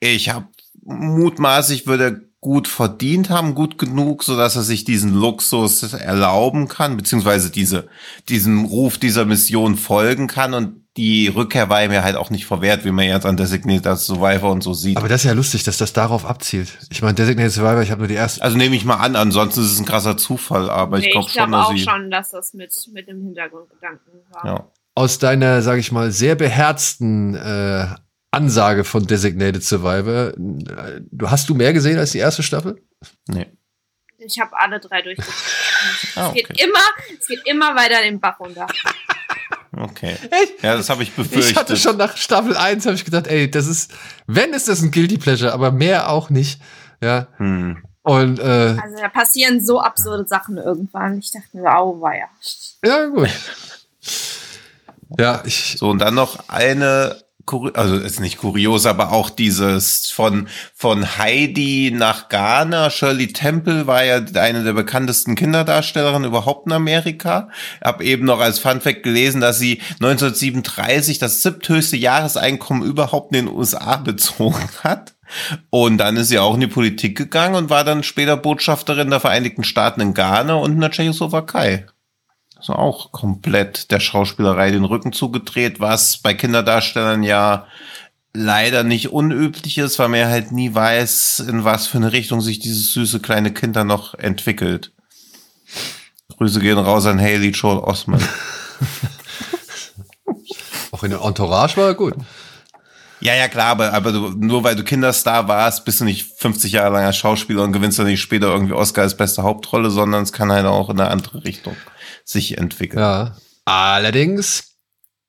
Speaker 4: ich habe mutmaßlich würde gut verdient haben, gut genug, so dass er sich diesen Luxus erlauben kann, beziehungsweise diese, diesem Ruf dieser Mission folgen kann und die Rückkehr war ja halt auch nicht verwehrt, wie man jetzt an Designated Survivor und so sieht.
Speaker 2: Aber das ist ja lustig, dass das darauf abzielt. Ich meine, Designated Survivor, ich habe nur die erste.
Speaker 4: also nehme ich mal an, ansonsten ist es ein krasser Zufall, aber
Speaker 3: Nee,
Speaker 4: ich glaube
Speaker 3: ich
Speaker 4: schon,
Speaker 3: glaube
Speaker 4: dass
Speaker 3: auch
Speaker 4: sie,
Speaker 3: schon, dass das mit, mit dem Hintergrundgedanken war.
Speaker 4: ja.
Speaker 2: Aus deiner, sage ich mal, sehr beherzten äh, Ansage von Designated Survivor, äh, du hast du mehr gesehen als die erste Staffel?
Speaker 4: Nee.
Speaker 3: Ich habe alle drei durchgeguckt.
Speaker 4: Ah,
Speaker 3: Es geht
Speaker 4: okay.
Speaker 3: immer, es geht immer weiter den Bach runter.
Speaker 4: Okay.
Speaker 2: Echt?
Speaker 4: Ja, das habe ich befürchtet.
Speaker 2: Ich hatte schon nach Staffel 1 habe ich gedacht, ey, das ist, wenn ist das ein Guilty Pleasure, aber mehr auch nicht. Ja.
Speaker 4: Hm.
Speaker 2: Und äh,
Speaker 3: Also da passieren so absurde Sachen irgendwann. Ich dachte mir, auweia.
Speaker 2: ja, gut. Ja, ich.
Speaker 4: So, und dann noch eine also ist nicht kurios, aber auch dieses von, von Heidi nach Ghana. Shirley Temple war ja eine der bekanntesten Kinderdarstellerinnen überhaupt in Amerika. Hab eben noch als Funfact gelesen, dass sie 1937 das siebthöchste Jahreseinkommen überhaupt in den USA bezogen hat. Und dann ist sie auch in die Politik gegangen und war dann später Botschafterin der Vereinigten Staaten in Ghana und in der Tschechoslowakei. Also auch komplett der Schauspielerei den Rücken zugedreht, was bei Kinderdarstellern ja leider nicht unüblich ist, weil man ja halt nie weiß, in was für eine Richtung sich dieses süße kleine Kind dann noch entwickelt. Grüße gehen raus an Haley Joel Osman.
Speaker 2: Auch in der Entourage war er gut.
Speaker 4: Ja, ja, klar, aber, aber du, nur weil du Kinderstar warst, bist du nicht 50 Jahre lang als Schauspieler und gewinnst dann nicht später irgendwie Oscar als beste Hauptrolle, sondern es kann halt auch in eine andere Richtung sich entwickeln.
Speaker 2: Ja. Allerdings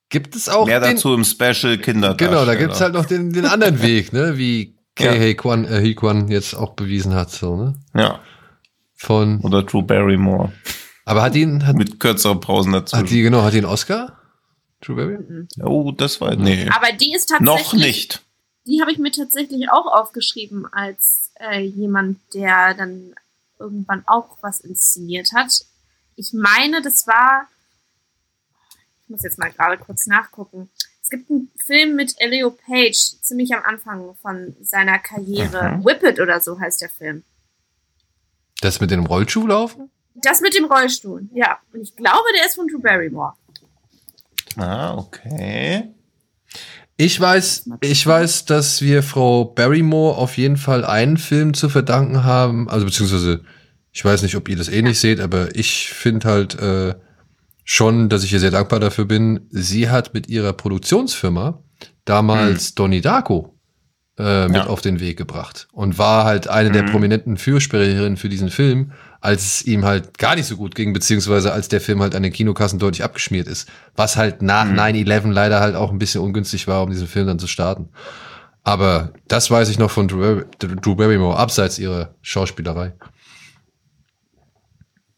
Speaker 2: gibt es auch.
Speaker 4: Mehr dazu im Special Kinder.
Speaker 2: Genau, da gibt es halt noch den, den anderen Weg, ne? Wie Kei ja. Kwan, äh, Hikwan jetzt auch bewiesen hat, so, ne?
Speaker 4: Ja.
Speaker 2: Von.
Speaker 4: Oder Drew Barrymore.
Speaker 2: Aber hat ihn. Hat,
Speaker 4: Mit kürzeren Pausen dazu.
Speaker 2: Hat die, genau, hat die einen Oscar?
Speaker 4: Drew Barry? Mhm. Oh, das war, nee.
Speaker 3: Aber die ist tatsächlich.
Speaker 4: Noch nicht.
Speaker 3: Die habe ich mir tatsächlich auch aufgeschrieben als äh, jemand, der dann irgendwann auch was inszeniert hat. Ich meine, das war. Ich muss jetzt mal gerade kurz nachgucken. Es gibt einen Film mit Elio Page, ziemlich am Anfang von seiner Karriere. Mhm. Whip It oder so heißt der Film.
Speaker 2: Das mit dem Rollstuhl laufen?
Speaker 3: Das mit dem Rollstuhl, ja. Und ich glaube, der ist von Drew Barrymore.
Speaker 4: Ah, okay.
Speaker 2: Ich weiß, ich weiß, dass wir Frau Barrymore auf jeden Fall einen Film zu verdanken haben, also beziehungsweise ich weiß nicht, ob ihr das ähnlich seht, aber ich finde halt äh, schon, dass ich ihr sehr dankbar dafür bin. Sie hat mit ihrer Produktionsfirma damals hm. Donnie Darko äh, mit ja. auf den Weg gebracht und war halt eine mhm. der prominenten Fürsprecherinnen für diesen Film, als es ihm halt gar nicht so gut ging, beziehungsweise als der Film halt an den Kinokassen deutlich abgeschmiert ist. Was halt nach mhm. 9-11 leider halt auch ein bisschen ungünstig war, um diesen Film dann zu starten. Aber das weiß ich noch von Drew, Drew Barrymore, abseits ihrer Schauspielerei.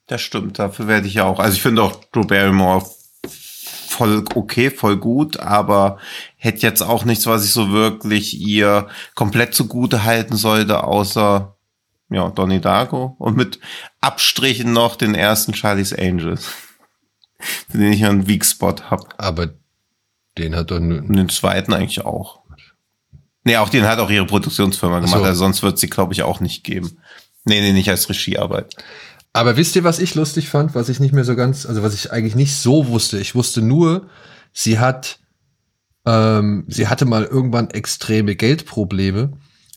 Speaker 4: Das stimmt, dafür werde ich ja auch. Also ich finde auch Drew Barrymore voll okay, voll gut, aber hätte jetzt auch nichts, was ich so wirklich ihr komplett zugute halten sollte, außer ja, Donnie Darko und mit Abstrichen noch den ersten Charlie's Angels, den ich einen Weak Spot hab.
Speaker 2: Aber den hat er
Speaker 4: Und den zweiten eigentlich auch. Nee, auch den hat auch ihre Produktionsfirma gemacht, so. also sonst wird sie, glaube ich, auch nicht geben. Nee, nee, nicht als Regiearbeit.
Speaker 2: Aber wisst ihr, was ich lustig fand, was ich nicht mehr so ganz, also was ich eigentlich nicht so wusste? Ich wusste nur, sie hat, ähm, sie hatte mal irgendwann extreme Geldprobleme,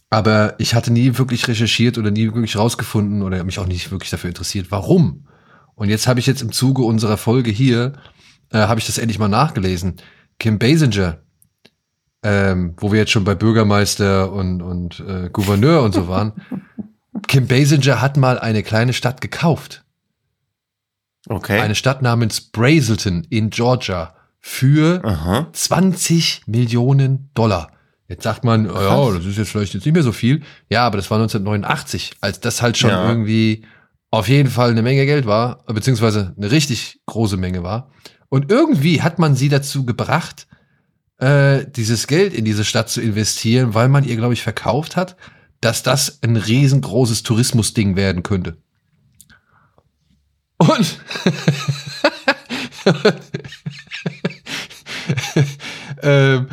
Speaker 2: aber ich hatte nie wirklich recherchiert oder nie wirklich rausgefunden oder mich auch nicht wirklich dafür interessiert, warum. Und jetzt habe ich jetzt im Zuge unserer Folge hier, äh, habe ich das endlich mal nachgelesen. Kim Basinger, ähm, wo wir jetzt schon bei Bürgermeister und, und äh, Gouverneur und so waren, Kim Basinger hat mal eine kleine Stadt gekauft.
Speaker 4: Okay.
Speaker 2: Eine Stadt namens Brazelton in Georgia für Aha. 20 Millionen Dollar. Jetzt sagt man, oh ja, das ist jetzt vielleicht jetzt nicht mehr so viel. Ja, aber das war 1989, als das halt schon ja. irgendwie auf jeden Fall eine Menge Geld war, beziehungsweise eine richtig große Menge war. Und irgendwie hat man sie dazu gebracht, äh, dieses Geld in diese Stadt zu investieren, weil man ihr, glaube ich, verkauft hat, dass das ein riesengroßes Tourismusding werden könnte. Und ähm,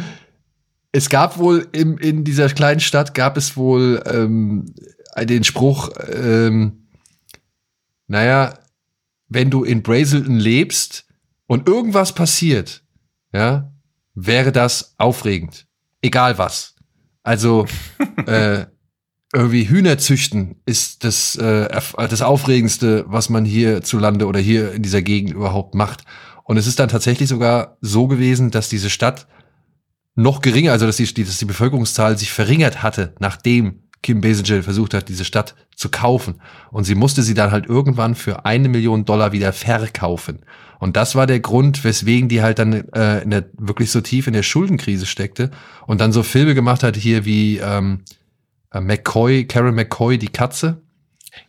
Speaker 2: es gab wohl im, in dieser kleinen Stadt gab es wohl ähm, den Spruch, ähm, naja, wenn du in Brazelton lebst und irgendwas passiert, ja, wäre das aufregend. Egal was. Also, äh, irgendwie Hühner züchten ist das, äh, das Aufregendste, was man hier zu Lande oder hier in dieser Gegend überhaupt macht. Und es ist dann tatsächlich sogar so gewesen, dass diese Stadt noch geringer, also dass die, dass die Bevölkerungszahl sich verringert hatte, nachdem Kim Basinger versucht hat, diese Stadt zu kaufen. Und sie musste sie dann halt irgendwann für eine Million Dollar wieder verkaufen. Und das war der Grund, weswegen die halt dann äh, in der, wirklich so tief in der Schuldenkrise steckte und dann so Filme gemacht hat hier wie ähm, äh, McCoy, Karen McCoy, die Katze.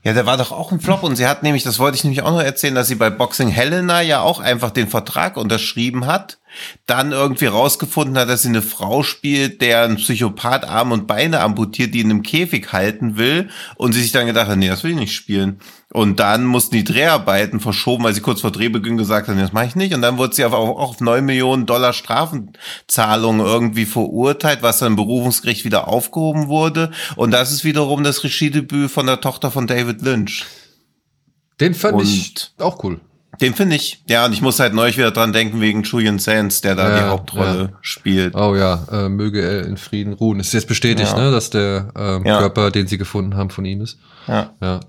Speaker 4: Ja, der war doch auch ein Flop und sie hat nämlich, das wollte ich nämlich auch noch erzählen, dass sie bei Boxing Helena ja auch einfach den Vertrag unterschrieben hat dann irgendwie rausgefunden hat, dass sie eine Frau spielt, der ein Psychopath Arme und Beine amputiert, die in einem Käfig halten will und sie sich dann gedacht hat, nee, das will ich nicht spielen. Und dann mussten die Dreharbeiten verschoben, weil sie kurz vor Drehbeginn gesagt haben, das mache ich nicht. Und dann wurde sie auch auf neun Millionen Dollar Strafenzahlungen irgendwie verurteilt, was dann im Berufungsgericht wieder aufgehoben wurde. Und das ist wiederum das Regiedebüt von der Tochter von David Lynch.
Speaker 2: Den fand
Speaker 4: Und-
Speaker 2: ich auch cool.
Speaker 4: Den finde ich. Ja, und ich muss halt neu wieder dran denken wegen Julian Sands, der da
Speaker 2: Ja,
Speaker 4: die Hauptrolle spielt.
Speaker 2: Oh ja, äh, möge er in Frieden ruhen. Ist jetzt bestätigt,
Speaker 4: Ja.
Speaker 2: ne, dass der ähm,
Speaker 4: Ja.
Speaker 2: Körper, den sie gefunden haben, von ihm ist.
Speaker 4: Ja.
Speaker 2: Ja.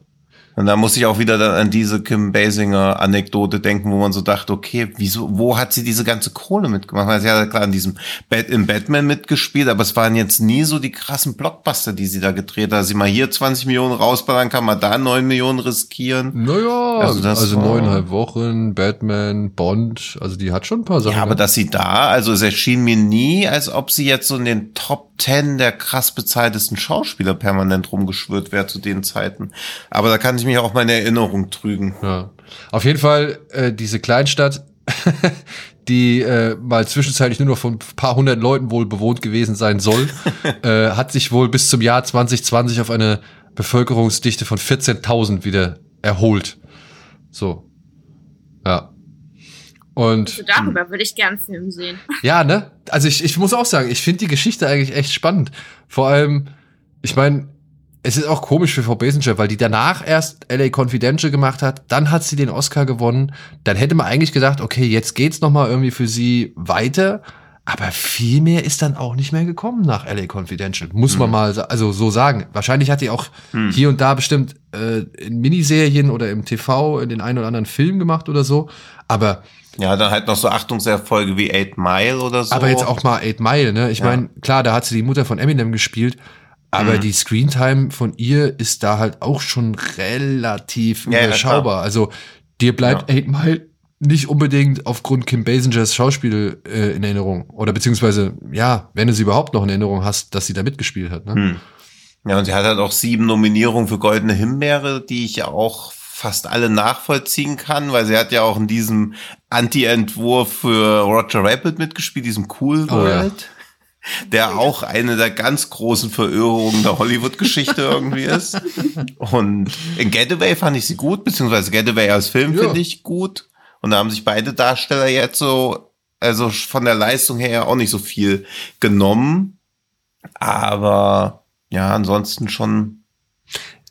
Speaker 4: Und da muss ich auch wieder dann an diese Kim Basinger Anekdote denken, wo man so dachte, okay, wieso, wo hat sie diese ganze Kohle mitgemacht? Weil sie hat ja klar in diesem Bat in Batman mitgespielt, aber es waren jetzt nie so die krassen Blockbuster, die sie da gedreht hat. Sie mal hier 20 Millionen rausballern kann, mal da 9 Millionen riskieren.
Speaker 2: Naja,
Speaker 4: Also
Speaker 2: also,
Speaker 4: das war-
Speaker 2: neuneinhalb Wochen, Batman, Bond, also die hat schon ein paar Sachen.
Speaker 4: Ja, aber dass sie da, also es erschien mir nie, als ob sie jetzt so in den Top 10 der krass bezahltesten Schauspieler permanent rumgeschwört wäre zu den Zeiten. Aber da kann ich mich auch meine Erinnerung trügen.
Speaker 2: Ja. Auf jeden Fall, äh, diese Kleinstadt, die äh, mal zwischenzeitlich nur noch von ein paar hundert Leuten wohl bewohnt gewesen sein soll, äh, hat sich wohl bis zum Jahr 2020 auf eine Bevölkerungsdichte von 14.000 wieder erholt. So. Ja. Und
Speaker 3: Also darüber würde ich gern einen Film sehen.
Speaker 2: ja, ne? Also ich, ich muss auch sagen, ich finde die Geschichte eigentlich echt spannend. Vor allem, ich meine, es ist auch komisch für Frau Basinger, weil die danach erst LA Confidential gemacht hat, dann hat sie den Oscar gewonnen. Dann hätte man eigentlich gedacht, okay, jetzt geht's noch mal irgendwie für sie weiter. Aber viel mehr ist dann auch nicht mehr gekommen nach LA Confidential. Muss man mal also so sagen. Wahrscheinlich hat die auch hier und da bestimmt äh, in Miniserien oder im TV in den einen oder anderen Film gemacht oder so. Aber
Speaker 4: Ja, dann halt noch so Achtungserfolge wie Eight Mile oder so.
Speaker 2: aber jetzt auch mal Eight Mile, ne? Ich
Speaker 4: Ja.
Speaker 2: meine, klar, da hat sie die Mutter von Eminem gespielt, aber
Speaker 4: Mhm.
Speaker 2: die Screentime von ihr ist da halt auch schon relativ
Speaker 4: Ja, ja,
Speaker 2: überschaubar. also dir bleibt Eight Mile nicht unbedingt aufgrund Kim Basingers Schauspiel äh, in Erinnerung. Oder beziehungsweise, ja, wenn du sie überhaupt noch in Erinnerung hast, dass sie da mitgespielt hat. Ne?
Speaker 4: Hm. Ja, und sie hat halt auch sieben Nominierungen für Goldene Himbeere, die ich ja auch fast alle nachvollziehen kann, weil sie hat ja auch in diesem Anti-Entwurf für Roger Rabbit mitgespielt, diesem Cool
Speaker 2: Oh ja.
Speaker 4: Der auch eine der ganz großen Verirrungen der Hollywood-Geschichte irgendwie ist. Und in Getaway fand ich sie gut, beziehungsweise Getaway als Film
Speaker 2: Ja.
Speaker 4: finde ich gut. Und da haben sich beide Darsteller jetzt so, also von der Leistung her auch nicht so viel genommen. Aber ja, ansonsten schon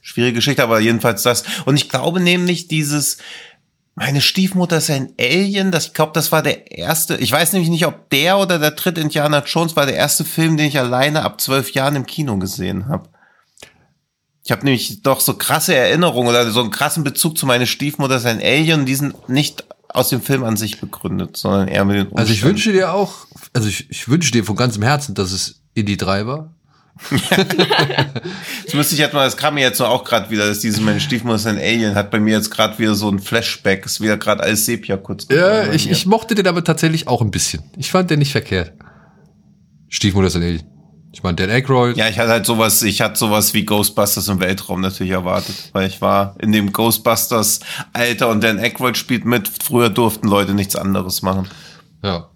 Speaker 4: schwierige Geschichte, aber jedenfalls das. Und ich glaube nämlich dieses, meine Stiefmutter ist ein Alien, das, ich glaube, das war der erste, ich weiß nämlich nicht, ob der oder der dritte Indiana Jones war der erste Film, den ich alleine ab zwölf Jahren im Kino gesehen habe. Ich habe nämlich doch so krasse Erinnerungen oder so einen krassen Bezug zu meiner Stiefmutter ist ein Alien, die sind nicht aus dem Film an sich begründet, sondern eher mit den
Speaker 2: Also ich
Speaker 4: Umständen.
Speaker 2: wünsche dir auch, also ich, ich wünsche dir von ganzem Herzen, dass es Indie 3 war.
Speaker 4: Das müsste ich jetzt mal, das kam mir jetzt nur auch gerade wieder, dass diese meine Stiefmutter ist ein Alien hat bei mir jetzt gerade wieder so ein Flashback, ist wieder gerade alles Sepia kurz.
Speaker 2: Ja, ich, ich mochte den aber tatsächlich auch ein bisschen. Ich fand den nicht verkehrt. Stiefmutter ist ein Alien. Ich meine, Dan Aykroyd.
Speaker 4: Ja, ich hatte halt sowas, ich hatte sowas wie Ghostbusters im Weltraum natürlich erwartet, weil ich war in dem Ghostbusters Alter und Dan Aykroyd spielt mit. Früher durften Leute nichts anderes machen.
Speaker 2: ja.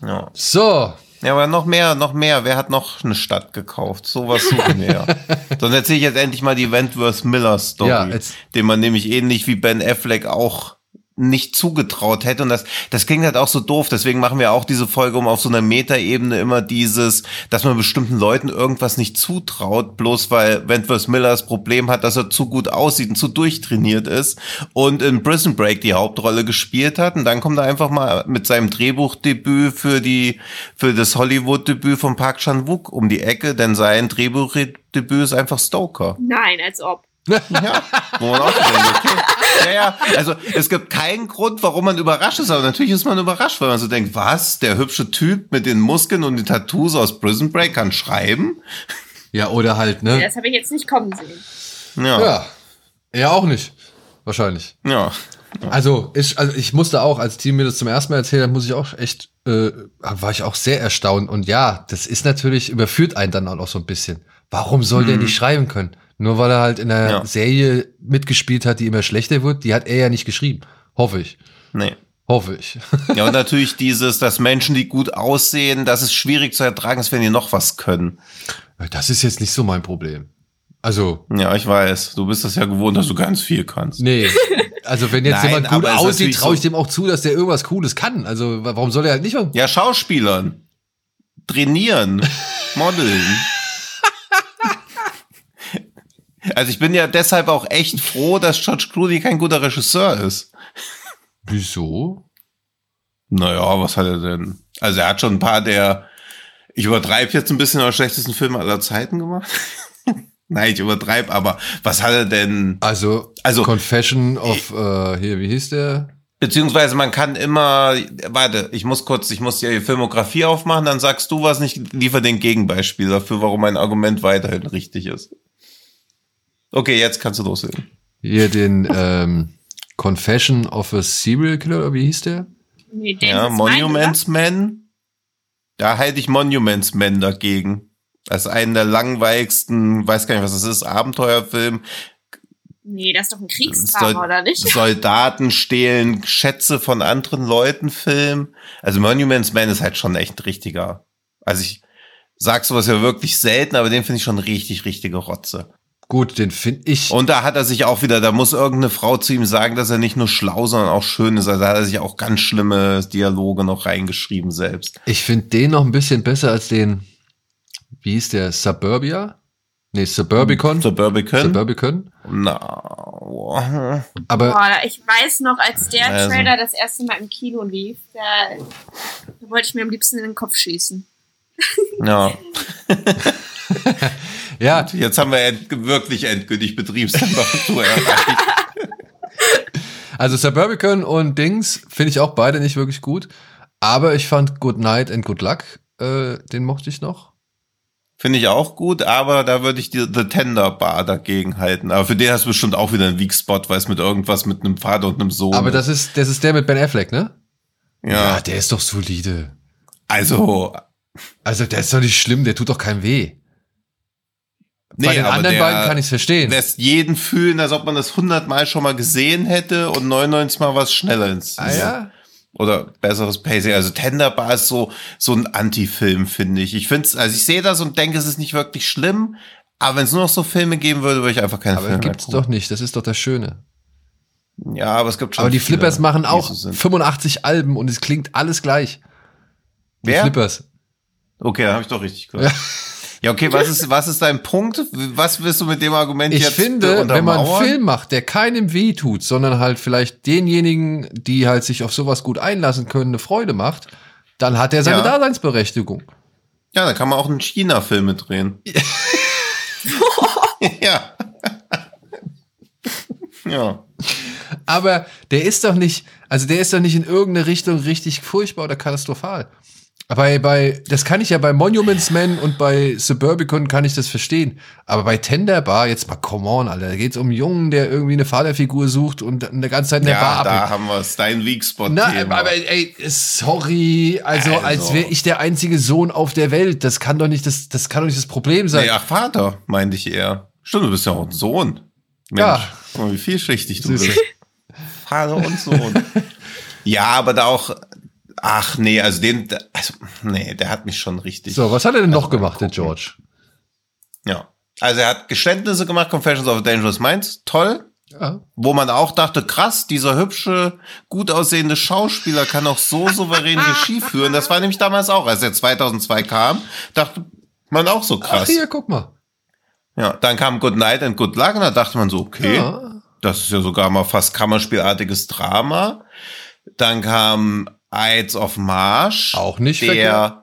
Speaker 4: Ja.
Speaker 2: So,
Speaker 4: Ja, aber noch mehr, noch mehr. Wer hat noch eine Stadt gekauft? Sowas suchen wir ja. Dann erzähle ich jetzt endlich mal die Wentworth Miller Story,
Speaker 2: Ja,
Speaker 4: den man nämlich ähnlich wie Ben Affleck auch nicht zugetraut hätte. Und das, das klingt halt auch so doof. Deswegen machen wir auch diese Folge, um auf so einer Metaebene immer dieses, dass man bestimmten Leuten irgendwas nicht zutraut, bloß weil Wentworth Miller das Problem hat, dass er zu gut aussieht und zu durchtrainiert ist und in Prison Break die Hauptrolle gespielt hat. Und dann kommt er einfach mal mit seinem Drehbuchdebüt für die, für das Hollywood-Debüt von Park Chan-wook um die Ecke, denn sein Drehbuchdebüt ist einfach Stoker.
Speaker 3: Nein, als ob.
Speaker 4: Ja, wo man auch denkt, okay. Ja, ja, also es gibt keinen Grund, warum man überrascht ist, aber natürlich ist man überrascht, weil man so denkt, was, der hübsche Typ mit den Muskeln und den Tattoos aus Prison Break kann schreiben?
Speaker 2: ja, oder halt, ne?
Speaker 3: Das habe ich jetzt nicht kommen sehen.
Speaker 4: Ja, ja.
Speaker 2: Ja. Er auch nicht. Wahrscheinlich. Also, ich, also ich musste auch, als Team mir das zum ersten Mal erzählt hat, muss ich auch echt, äh, war ich auch sehr erstaunt. Und ja, das ist natürlich, überführt einen dann auch noch so ein bisschen. Warum soll der nicht schreiben können? Nur weil er halt in einer
Speaker 4: Ja.
Speaker 2: Serie mitgespielt hat, die immer schlechter wird, die hat er ja nicht geschrieben. Hoffe ich.
Speaker 4: Nee.
Speaker 2: Hoffe ich.
Speaker 4: Ja, und natürlich dieses, dass Menschen, die gut aussehen, das ist schwierig zu ertragen, ist, wenn die noch was können.
Speaker 2: Das ist jetzt nicht so mein Problem. Also,
Speaker 4: Ja, ich weiß. Du bist das ja gewohnt, dass du ganz viel kannst.
Speaker 2: nee. Also, wenn jetzt
Speaker 4: Nein,
Speaker 2: jemand gut aussieht, traue ich
Speaker 4: so-
Speaker 2: dem auch zu, dass der irgendwas Cooles kann. Also, wa- warum soll er halt nicht.
Speaker 4: Ja, Schauspielern. Trainieren. Modeln. Also ich bin ja deshalb auch echt froh, dass George Clooney kein guter Regisseur ist.
Speaker 2: Wieso?
Speaker 4: Naja, was hat er denn? Also er hat schon ein paar der, ich übertreibe jetzt ein bisschen, aber schlechtesten Filme aller Zeiten gemacht. Nein, ich übertreibe, aber was hat er denn?
Speaker 2: Also,
Speaker 4: Also-
Speaker 2: Confession of, äh, hier, wie hieß der?
Speaker 4: Beziehungsweise man kann immer, warte, ich muss kurz, ich muss die Filmografie aufmachen, dann sagst du was nicht, liefer den Gegenbeispiel dafür, warum mein Argument weiterhin richtig ist. Okay, jetzt kannst du loslegen.
Speaker 2: Hier den ähm, Confession of a Serial Killer, oder wie hieß der?
Speaker 3: Nee, den
Speaker 4: Ja,
Speaker 3: ist mein,
Speaker 4: Monuments Man. Da halte ich Monuments Man dagegen. Als einen der langweiligsten, weiß gar nicht, was das ist, Abenteuerfilm.
Speaker 3: Nee, das ist doch ein Kriegsdrama, oder nicht?
Speaker 4: Soldaten stehlen Schätze von anderen Leuten Film. Also Monuments Man ist halt schon echt ein richtiger. Also ich sag sowas ja wirklich selten, aber den finde ich schon richtig, richtige Rotze.
Speaker 2: Gut, den finde ich.
Speaker 4: Und da hat er sich auch wieder, da muss irgendeine Frau zu ihm sagen, dass er nicht nur schlau, sondern auch schön ist. Also da hat er sich auch ganz schlimme Dialoge noch reingeschrieben selbst.
Speaker 2: Ich finde den noch ein bisschen besser als den, wie hieß der, Suburbia? Nee, Suburbicon.
Speaker 4: Suburbicon?
Speaker 2: Suburbicon.
Speaker 4: Na, boah.
Speaker 2: Aber
Speaker 3: Boah, ich weiß noch, als der
Speaker 4: Also.
Speaker 3: Trailer das erste Mal im Kino lief, da, da wollte ich mir am liebsten in den Kopf schießen.
Speaker 4: ja.
Speaker 2: ja,
Speaker 4: Jetzt haben wir end wirklich endgültig Betriebstemperatur erreicht.
Speaker 2: also Suburbicon und Dings finde ich auch beide nicht wirklich gut. Aber ich fand Good Night and Good Luck, äh, den mochte ich noch.
Speaker 4: Finde ich auch gut, aber da würde ich die The Tender Bar dagegen halten. Aber für den hast du bestimmt auch wieder einen Weak Spot, weil es mit irgendwas mit einem Vater und einem Sohn.
Speaker 2: Aber das ist, das ist der mit Ben Affleck, ne?
Speaker 4: ja.
Speaker 2: der ist doch solide.
Speaker 4: Also,
Speaker 2: Also, der ist doch nicht schlimm, der tut doch keinem weh. Bei den
Speaker 4: aber
Speaker 2: anderen
Speaker 4: der
Speaker 2: beiden kann ich es verstehen.
Speaker 4: Lässt jeden fühlen, als ob man das hundertmal schon mal gesehen hätte und 99 Mal was schneller ins
Speaker 2: Ah ja?
Speaker 4: oder besseres Pacing. Also Tender Bar ist so so ein Anti-Film, finde ich. Ich finde also ich sehe das und denke, es ist nicht wirklich schlimm, aber wenn es nur noch so Filme geben würde, würde ich einfach keine
Speaker 2: Aber
Speaker 4: Filme mehr
Speaker 2: gibt's
Speaker 4: gucken.
Speaker 2: doch nicht, das ist doch das Schöne.
Speaker 4: Ja, aber es gibt schon
Speaker 2: Aber die
Speaker 4: viele,
Speaker 2: Flippers machen auch
Speaker 4: so sind.
Speaker 2: 85 Alben und es klingt alles gleich. Die
Speaker 4: Wer?
Speaker 2: Flippers.
Speaker 4: Okay, dann habe ich doch richtig gehört. Ja. Okay, was ist, was ist dein Punkt? Was willst du mit dem Argument
Speaker 2: Ich
Speaker 4: jetzt
Speaker 2: finde, wenn man einen? Film macht, der keinem weh tut, sondern halt vielleicht denjenigen, die halt sich auf sowas gut einlassen können, eine Freude macht, dann hat er seine
Speaker 4: Ja.
Speaker 2: Daseinsberechtigung.
Speaker 4: Ja, dann kann man auch einen China-Film drehen. ja. ja.
Speaker 2: Aber der ist doch nicht, also der ist doch nicht in irgendeine Richtung richtig furchtbar oder katastrophal. Bei, bei, das kann ich ja bei Monuments Man und bei Suburbicon kann ich das verstehen. Aber bei Tender Bar, jetzt mal come on, Alter, da geht's um einen Jungen, der irgendwie eine Vaterfigur sucht und eine ganze Zeit in der
Speaker 4: Ja,
Speaker 2: Bar
Speaker 4: da
Speaker 2: abhängt.
Speaker 4: haben wir es. Dein Weak Spot.
Speaker 2: Na, aber ey, sorry, also,
Speaker 4: Also.
Speaker 2: als wäre ich der einzige Sohn auf der Welt. Das kann doch nicht das, das kann doch nicht das Problem sein.
Speaker 4: nee, ach, Vater, meinte ich eher. Stimmt, du bist ja auch ein Sohn. Mensch,
Speaker 2: Ja.
Speaker 4: guck mal, wie vielschichtig du bist. Vater und Sohn. ja, aber da auch, ach nee, also den, also, nee, der hat mich schon richtig.
Speaker 2: So, was hat er denn noch
Speaker 4: Also,
Speaker 2: gemacht, der. George?
Speaker 4: Ja. Also er hat Geständnisse gemacht, Confessions of a Dangerous Minds, toll.
Speaker 2: Ja.
Speaker 4: Wo man auch dachte, krass, dieser hübsche, gut aussehende Schauspieler kann auch so souverän Regie führen. Das war nämlich damals auch, als er 2002 kam, dachte man auch so
Speaker 2: Ach,
Speaker 4: krass.
Speaker 2: hier, guck mal.
Speaker 4: Ja, dann kam Good Night and Good Luck und da dachte man so, okay,
Speaker 2: Ja.
Speaker 4: das ist ja sogar mal fast Kammerspielartiges Drama. Dann kam Ides of Marsh.
Speaker 2: Auch nicht
Speaker 4: der
Speaker 2: verkehrt.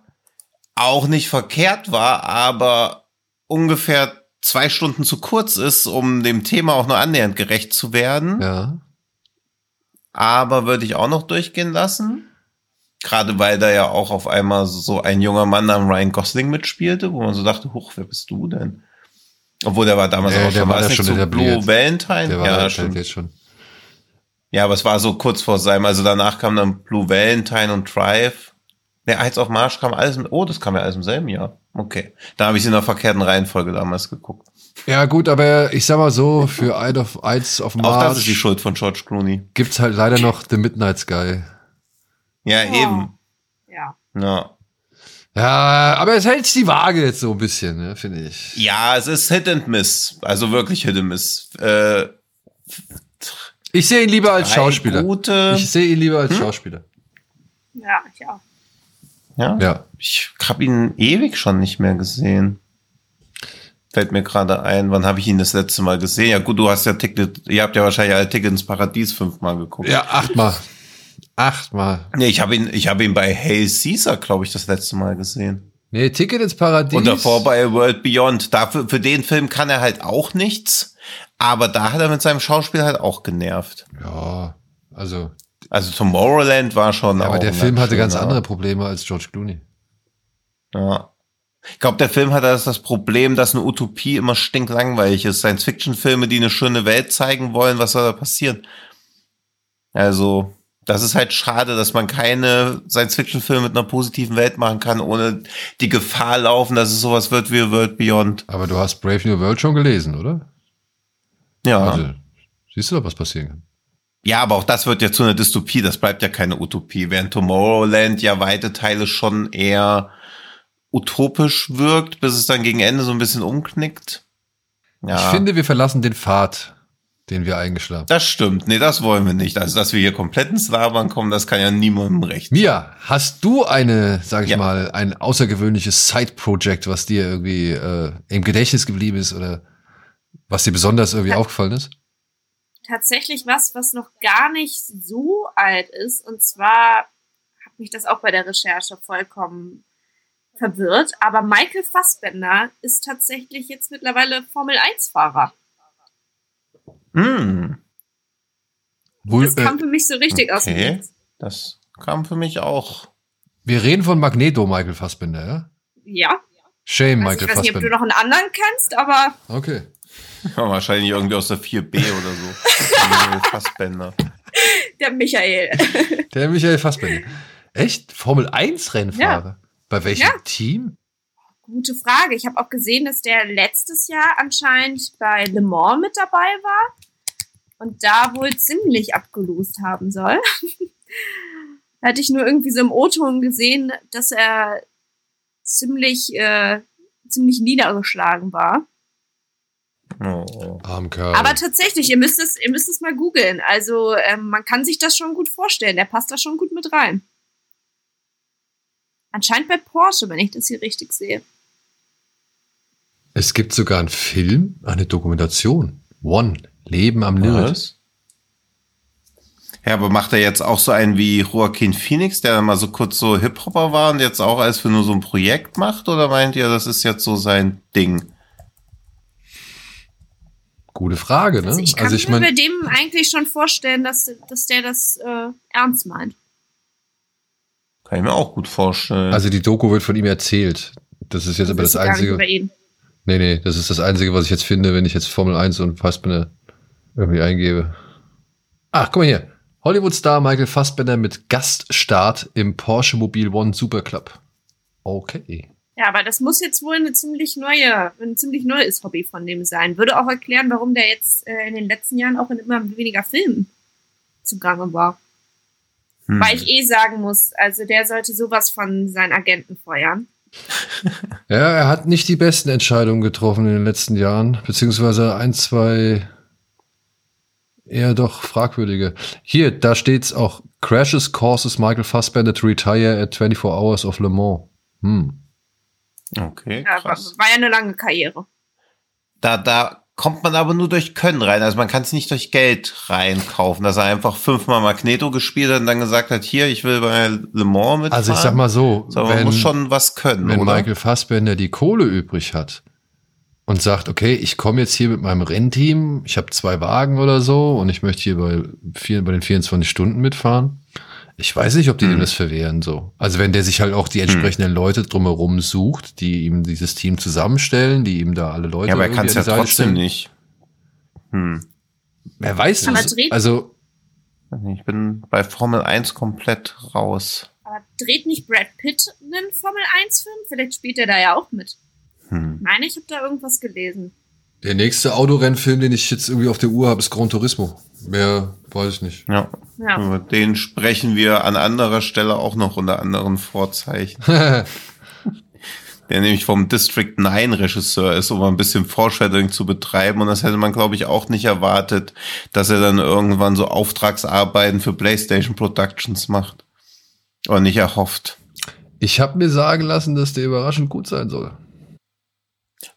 Speaker 4: auch nicht verkehrt war, aber ungefähr zwei Stunden zu kurz ist, um dem Thema auch nur annähernd gerecht zu werden.
Speaker 2: Ja.
Speaker 4: Aber würde ich auch noch durchgehen lassen. Gerade weil da ja auch auf einmal so ein junger Mann namens Ryan Gosling mitspielte, wo man so dachte, huch, wer bist du denn? Obwohl der war damals
Speaker 2: Ja,
Speaker 4: auch
Speaker 2: der
Speaker 4: schon,
Speaker 2: war
Speaker 4: war
Speaker 2: schon
Speaker 4: so. Blue Valentine?
Speaker 2: Der war
Speaker 4: ja, stimmt.
Speaker 2: jetzt schon.
Speaker 4: Ja, aber es war so kurz vor seinem, also danach kam dann Blue Valentine und Drive. Der Eins auf Marsch kam alles im, oh, das kam ja alles im selben Jahr. Okay. Da habe ich in der verkehrten Reihenfolge damals geguckt.
Speaker 2: Ja, gut, aber ich sag mal so, für Eid of, Eids of
Speaker 4: Auch das ist die Schuld von George Clooney.
Speaker 2: gibt's halt leider noch The Midnight Sky.
Speaker 4: Ja,
Speaker 3: Oh.
Speaker 4: eben.
Speaker 3: Ja.
Speaker 4: Ja.
Speaker 2: Ja, aber es hält die Waage jetzt so ein bisschen, ne, finde ich.
Speaker 4: ja, es ist Hit and Miss. Also wirklich Hit and Miss. Äh,
Speaker 2: Ich sehe ihn lieber als Schauspieler.
Speaker 4: Gute.
Speaker 2: Ich sehe ihn lieber als Schauspieler.
Speaker 3: Ja, ich auch.
Speaker 4: ja.
Speaker 2: Ja.
Speaker 4: Ich habe ihn ewig schon nicht mehr gesehen. Fällt mir gerade ein, wann habe ich ihn das letzte Mal gesehen? Ja gut, du hast ja Ticket, ihr habt ja wahrscheinlich alle Ticket ins Paradies fünfmal geguckt.
Speaker 2: Ja, achtmal. Achtmal.
Speaker 4: Nee, ich habe ihn, ich habe ihn bei Hail Caesar, glaube ich, das letzte Mal gesehen.
Speaker 2: Nee, Ticket ins Paradies.
Speaker 4: Und davor bei World Beyond. Dafür, für den Film kann er halt auch nichts. Aber da hat er mit seinem Schauspiel halt auch genervt.
Speaker 2: Ja, also.
Speaker 4: Also Tomorrowland war schon
Speaker 2: Ja,
Speaker 4: auch
Speaker 2: aber der Film hatte ganz
Speaker 4: schöner-
Speaker 2: andere Probleme als George Clooney.
Speaker 4: Ja. Ich glaube, der Film hat das, das Problem, dass eine Utopie immer stinklangweilig ist. Science-Fiction-Filme, die eine schöne Welt zeigen wollen, was soll da passieren? Also, das ist halt schade, dass man keine Science-Fiction-Filme mit einer positiven Welt machen kann, ohne die Gefahr laufen, dass es sowas wird wie World Beyond.
Speaker 2: Aber du hast Brave New World schon gelesen, oder?
Speaker 4: Ja.
Speaker 2: Also, siehst du doch, was passieren kann.
Speaker 4: Ja, aber auch das wird ja zu einer Dystopie, das bleibt ja keine Utopie, während Tomorrowland ja weite Teile schon eher utopisch wirkt, bis es dann gegen Ende so ein bisschen umknickt. Ja,
Speaker 2: Ich finde, wir verlassen den Pfad, den wir eingeschlagen
Speaker 4: das stimmt. Nee, das wollen wir nicht. Also, dass wir hier komplett ins Labern kommen, das kann ja niemandem recht.
Speaker 2: Mia, hast du eine, sag ich
Speaker 4: Ja.
Speaker 2: mal, ein außergewöhnliches Side-Project, was dir irgendwie äh, im Gedächtnis geblieben ist oder was dir besonders irgendwie
Speaker 3: Ja.
Speaker 2: aufgefallen ist?
Speaker 3: Tatsächlich was, was noch gar nicht so alt ist. Und zwar hat mich das auch bei der Recherche vollkommen verwirrt. Aber Michael Fassbender ist tatsächlich jetzt mittlerweile Formel-1-Fahrer.
Speaker 4: Hm,
Speaker 2: Wohl,
Speaker 3: Das
Speaker 2: äh,
Speaker 3: kam für mich so richtig aus dem
Speaker 4: okay.
Speaker 3: Nichts.
Speaker 4: Das kam für mich auch.
Speaker 2: wir reden von Magneto, Michael Fassbender, ja?
Speaker 3: Ja.
Speaker 2: Shame,
Speaker 3: Also ich
Speaker 2: Michael
Speaker 3: weiß nicht, ob du
Speaker 2: Fassbender.
Speaker 3: noch einen anderen kennst, aber
Speaker 2: Okay.
Speaker 4: Ja, wahrscheinlich irgendwie aus der 4B oder so. Fassbänder.
Speaker 3: der Michael.
Speaker 2: Der Michael Fassbender. Echt? Formel 1 Rennfahrer? Bei welchem
Speaker 3: Ja.
Speaker 2: Team?
Speaker 3: Gute Frage. Ich habe auch gesehen, dass der letztes Jahr anscheinend bei Le Mans mit dabei war und da wohl ziemlich abgelost haben soll. da hatte ich nur irgendwie so im O-Ton gesehen, dass er ziemlich, äh, ziemlich niedergeschlagen war.
Speaker 4: Oh.
Speaker 2: Arm Kerl.
Speaker 3: Aber tatsächlich, ihr müsst es, ihr müsst es mal googeln. Also ähm, man kann sich das schon gut vorstellen. Der passt da schon gut mit rein. Anscheinend bei Porsche, wenn ich das hier richtig sehe.
Speaker 2: es gibt sogar einen Film, eine Dokumentation. One, Leben am Limit.
Speaker 4: Ja, aber macht er jetzt auch so einen wie Joaquin Phoenix, der mal so kurz so Hip-Hopper war und jetzt auch als für nur so ein Projekt macht? Oder meint ihr, das ist jetzt so sein Ding?
Speaker 2: Gute Frage, ne?
Speaker 3: Also ich kann
Speaker 2: also ich
Speaker 3: mir bei dem eigentlich schon vorstellen, dass, dass der das äh, ernst meint.
Speaker 4: Kann ich mir auch gut vorstellen.
Speaker 2: also die Doku wird von ihm erzählt. Das ist jetzt aber das
Speaker 3: ist gar nicht
Speaker 2: Einzige.
Speaker 3: über ihn.
Speaker 2: Nee, nee, das ist das Einzige, was ich jetzt finde, wenn ich jetzt Formel 1 und Fassbender irgendwie eingebe. Ach, guck mal hier. Hollywood-Star Michael Fassbender mit Gaststart im Porsche Mobil One Superclub. Okay.
Speaker 3: Ja, aber das muss jetzt wohl eine ziemlich neue, ein ziemlich neues Hobby von dem sein. Würde auch erklären, warum der jetzt äh, in den letzten Jahren auch in immer weniger Filmen zugange war.
Speaker 4: Hm.
Speaker 3: Weil ich eh sagen muss, also der sollte sowas von seinen Agenten feuern.
Speaker 2: Ja, er hat nicht die besten Entscheidungen getroffen in den letzten Jahren, beziehungsweise ein, zwei eher doch fragwürdige. Hier, da steht's auch. Crashes causes Michael Fassbender to retire at 24 Hours of Le Mans. Hm.
Speaker 4: Okay,
Speaker 3: Ja, war, war ja eine lange Karriere.
Speaker 4: Da, da kommt man aber nur durch Können rein. Also man kann es nicht durch Geld reinkaufen, dass er einfach fünfmal Magneto gespielt hat und dann gesagt hat, hier, ich will bei Le Mans mitfahren.
Speaker 2: Also ich sag mal so,
Speaker 4: so, man
Speaker 2: wenn,
Speaker 4: muss schon was können,
Speaker 2: wenn
Speaker 4: oder?
Speaker 2: Michael Fassbender die Kohle übrig hat und sagt, okay, ich komme jetzt hier mit meinem Rennteam, ich habe zwei Wagen oder so und ich möchte hier bei, vier, bei den 24 Stunden mitfahren. Ich weiß nicht, ob die
Speaker 4: Hm.
Speaker 2: ihm das verwehren so. Also wenn der sich halt auch die entsprechenden Leute drumherum sucht, die ihm dieses Team zusammenstellen, die ihm da alle Leute
Speaker 4: ja, aber er kann es ja
Speaker 2: Seite
Speaker 4: trotzdem
Speaker 2: stellen.
Speaker 4: nicht. Hm.
Speaker 2: Wer weiß
Speaker 3: Aber
Speaker 2: das? Also
Speaker 4: Ich bin bei Formel 1 komplett raus.
Speaker 3: Aber dreht nicht Brad Pitt einen Formel-1-Film? Vielleicht spielt er da ja auch mit.
Speaker 4: Hm.
Speaker 3: Meine, ich habe da irgendwas gelesen.
Speaker 2: Der nächste Autorennfilm, den ich jetzt irgendwie auf der Uhr habe, ist Gran Turismo. Mehr weiß ich nicht.
Speaker 4: Ja.
Speaker 3: Ja.
Speaker 4: Über den sprechen wir an anderer Stelle auch noch unter anderen Vorzeichen. der nämlich vom District 9 Regisseur ist, um ein bisschen Foreshadowing zu betreiben. Und das hätte man, glaube ich, auch nicht erwartet, dass er dann irgendwann so Auftragsarbeiten für PlayStation Productions macht. Oder nicht erhofft.
Speaker 2: Ich habe mir sagen lassen, dass der überraschend gut sein soll.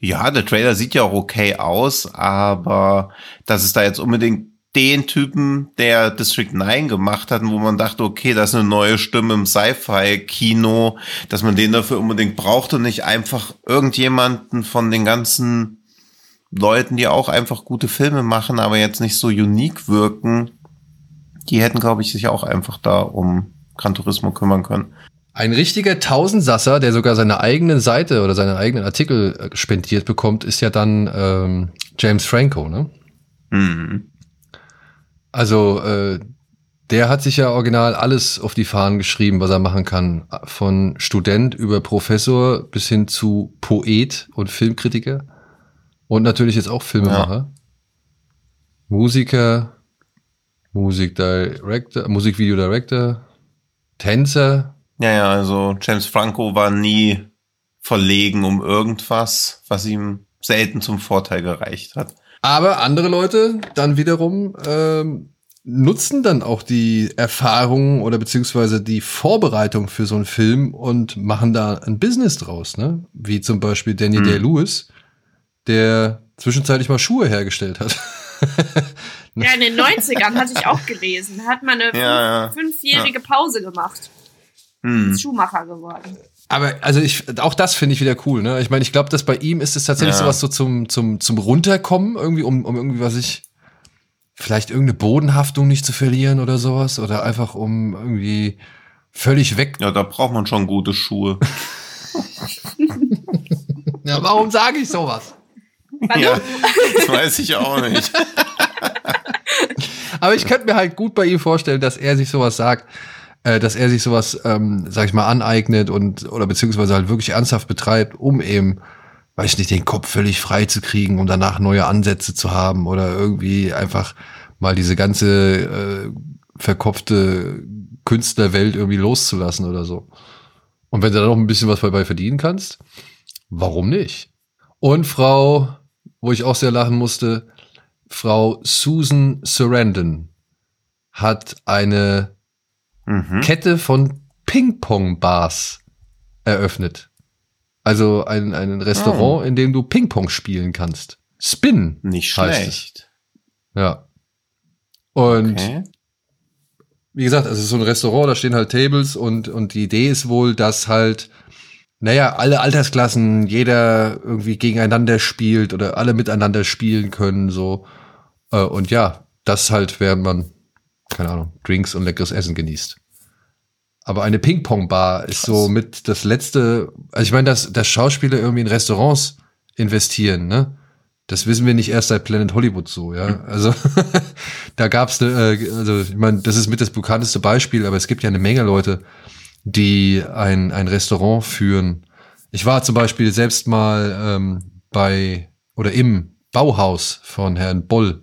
Speaker 4: Ja, der Trailer sieht ja auch okay aus, aber dass es da jetzt unbedingt den Typen, der District 9 gemacht hat, wo man dachte, okay, das ist eine neue Stimme im Sci-Fi-Kino, dass man den dafür unbedingt braucht und nicht einfach irgendjemanden von den ganzen Leuten, die auch einfach gute Filme machen, aber jetzt nicht so unique wirken, die hätten, glaube ich, sich auch einfach da um Gran Turismo kümmern können.
Speaker 2: Ein richtiger Tausendsasser, der sogar seine eigene Seite oder seine eigenen Artikel äh, spendiert bekommt, ist ja dann ähm, James Franco, ne?
Speaker 4: Mhm.
Speaker 2: Also äh, der hat sich ja original alles auf die Fahnen geschrieben, was er machen kann. Von Student über Professor bis hin zu Poet und Filmkritiker. Und natürlich jetzt auch Filmemacher. Musiker, Musikdirector, Musikvideodirector, Tänzer.
Speaker 4: Ja, ja, also James Franco war nie verlegen um irgendwas, was ihm selten zum Vorteil gereicht hat.
Speaker 2: Aber andere Leute dann wiederum ähm, nutzen dann auch die Erfahrung oder beziehungsweise die Vorbereitung für so einen Film und machen da ein Business draus, ne? Wie zum Beispiel Danny
Speaker 4: Hm.
Speaker 2: Day-Lewis, der zwischenzeitlich mal Schuhe hergestellt hat.
Speaker 3: Ja, in den 90ern hatte ich auch gelesen. Hat man eine
Speaker 4: Ja, ja.
Speaker 3: fünf, fünfjährige Pause gemacht.
Speaker 4: Hm.
Speaker 3: Ist Schuhmacher geworden.
Speaker 2: Aber also ich, auch das finde ich wieder cool, ne? Ich meine, ich glaube, dass bei ihm ist es tatsächlich
Speaker 4: Ja.
Speaker 2: sowas so zum, zum, zum Runterkommen, irgendwie, um, um irgendwie, was ich, vielleicht irgendeine Bodenhaftung nicht zu verlieren oder sowas. Oder einfach um irgendwie völlig weg.
Speaker 4: Ja, da braucht man schon gute Schuhe.
Speaker 2: Ja, warum sage ich sowas?
Speaker 4: ja, das weiß ich auch nicht.
Speaker 2: Aber ich könnte mir halt gut bei ihm vorstellen, dass er sich sowas sagt, äh, dass er sich sowas, ähm, sag ich mal, aneignet und oder beziehungsweise halt wirklich ernsthaft betreibt, um eben, weiß ich nicht, den Kopf völlig frei zu kriegen, um danach neue Ansätze zu haben oder irgendwie einfach mal diese ganze äh, verkopfte Künstlerwelt irgendwie loszulassen oder so. Und wenn du da noch ein bisschen was dabei verdienen kannst, warum nicht? Und Frau, wo ich auch sehr lachen musste, Frau Susan Sarandon hat eine
Speaker 4: Mhm.
Speaker 2: Kette von Ping-Pong-Bars eröffnet. Also ein, ein Restaurant, in dem du Ping-Pong spielen kannst. Spin.
Speaker 4: Nicht schlecht.
Speaker 2: Es. Ja. Und
Speaker 4: Okay.
Speaker 2: wie gesagt, es ist so ein Restaurant, da stehen halt Tables und, und die Idee ist wohl, dass halt, naja, alle Altersklassen, jeder irgendwie gegeneinander spielt oder alle miteinander spielen können, so. Äh, Und ja, das halt, während man, keine Ahnung, Drinks und leckeres Essen genießt. Aber eine Ping-Pong-Bar ist so mit das letzte, also ich meine, dass, dass Schauspieler irgendwie in Restaurants investieren, ne? Das wissen wir nicht erst seit Planet Hollywood so, ja. Also da gab's ne, äh, also ich meine, das ist mit das bekannteste Beispiel, aber es gibt ja eine Menge Leute, die ein, ein Restaurant führen. Ich war zum Beispiel selbst mal ähm, bei oder im Bauhaus von Herrn Boll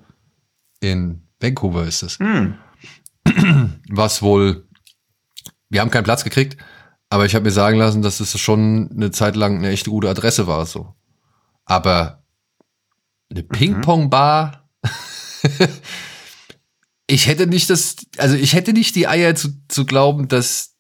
Speaker 2: in Vancouver ist es
Speaker 4: Hm.
Speaker 2: was wohl, wir haben keinen Platz gekriegt, aber ich habe mir sagen lassen, dass es schon eine Zeit lang eine echt gute Adresse war, so. Aber eine Ping-Pong-Bar, ich hätte nicht das, also ich hätte nicht die Eier zu, zu glauben, dass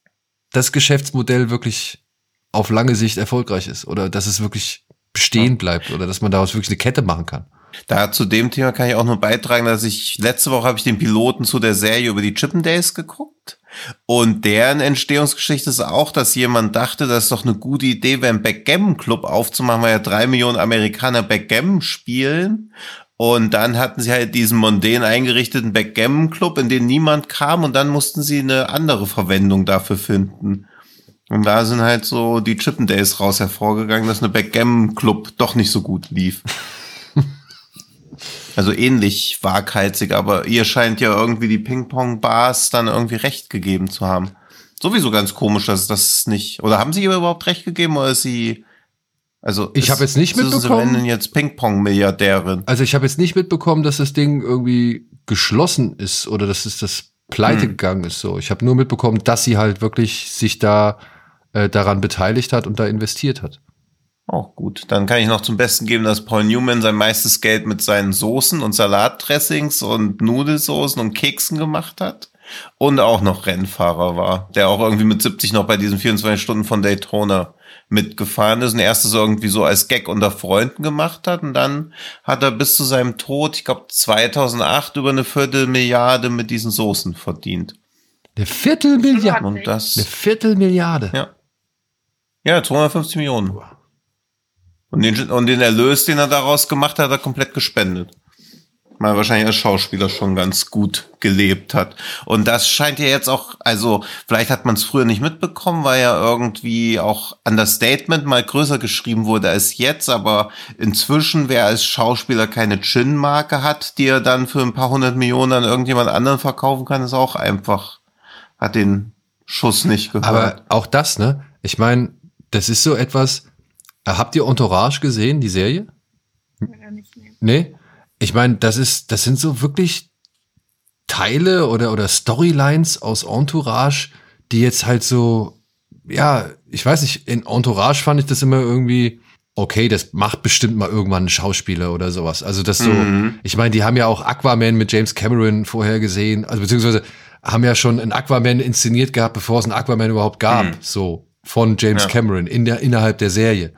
Speaker 2: das Geschäftsmodell wirklich auf lange Sicht erfolgreich ist oder dass es wirklich bestehen bleibt oder dass man daraus wirklich eine Kette machen kann.
Speaker 4: Da zu dem Thema kann ich auch nur beitragen, dass ich letzte Woche habe ich den Piloten zu der Serie über die Chippendales geguckt und deren Entstehungsgeschichte ist auch, dass jemand dachte, das ist doch eine gute Idee, wäre einen Backgammon Club aufzumachen, weil ja drei Millionen Amerikaner Backgammon spielen und dann hatten sie halt diesen mondän eingerichteten Backgammon Club, in den niemand kam und dann mussten sie eine andere Verwendung dafür finden. Und da sind halt so die Chippendales raus hervorgegangen, dass eine Backgammon Club doch nicht so gut lief. Also ähnlich waghalsig, aber ihr scheint ja irgendwie die Ping-Pong-Bars dann irgendwie recht gegeben zu haben. Sowieso ganz komisch, dass das nicht. Oder haben sie ihr überhaupt recht gegeben oder ist sie Also
Speaker 2: Ich habe jetzt nicht
Speaker 4: Susan
Speaker 2: mitbekommen-
Speaker 4: Sarandon jetzt Ping-Pong-Milliardärin.
Speaker 2: Also ich habe jetzt nicht mitbekommen, dass das Ding irgendwie geschlossen ist oder dass es das pleite
Speaker 4: Hm.
Speaker 2: gegangen ist. So, ich habe nur mitbekommen, dass sie halt wirklich sich da äh, daran beteiligt hat und da investiert hat.
Speaker 4: Auch gut. Dann kann ich noch zum Besten geben, dass Paul Newman sein meistes Geld mit seinen Soßen und Salatdressings und Nudelsoßen und Keksen gemacht hat. Und auch noch Rennfahrer war, der auch irgendwie mit 70 noch bei diesen 24 Stunden von Daytona mitgefahren ist und erstes irgendwie so als Gag unter Freunden gemacht hat. Und dann hat er bis zu seinem Tod, ich glaube 2008, über eine Viertelmilliarde mit diesen Soßen verdient.
Speaker 2: Eine Viertelmilliarde.
Speaker 4: Und das,
Speaker 2: Eine Viertelmilliarde.
Speaker 4: ja. Ja, 250 Millionen. Und den, und den Erlös, den er daraus gemacht hat, hat er komplett gespendet. Weil er wahrscheinlich als Schauspieler schon ganz gut gelebt hat. Und das scheint ja jetzt auch, also vielleicht hat man es früher nicht mitbekommen, weil ja irgendwie auch Understatement mal größer geschrieben wurde als jetzt, aber inzwischen, wer als Schauspieler keine Chin-Marke hat, die er dann für ein paar hundert Millionen an irgendjemand anderen verkaufen kann, ist auch einfach, hat den Schuss nicht gehört.
Speaker 2: Aber auch das, ne? Ich meine, das ist so etwas. Äh, Habt ihr Entourage gesehen, die Serie?
Speaker 3: Oder nicht.
Speaker 2: Nee? Ich meine, das ist, das sind so wirklich Teile oder, oder Storylines aus Entourage, die jetzt halt so, ja, ich weiß nicht, in Entourage fand ich das immer irgendwie, okay, das macht bestimmt mal irgendwann ein Schauspieler oder sowas. Also das so,
Speaker 4: Mhm.
Speaker 2: ich meine, die haben ja auch Aquaman mit James Cameron vorher gesehen, also beziehungsweise haben ja schon einen Aquaman inszeniert gehabt, bevor es einen Aquaman überhaupt gab,
Speaker 4: Mhm.
Speaker 2: so von James
Speaker 4: Ja.
Speaker 2: Cameron in der, innerhalb der Serie.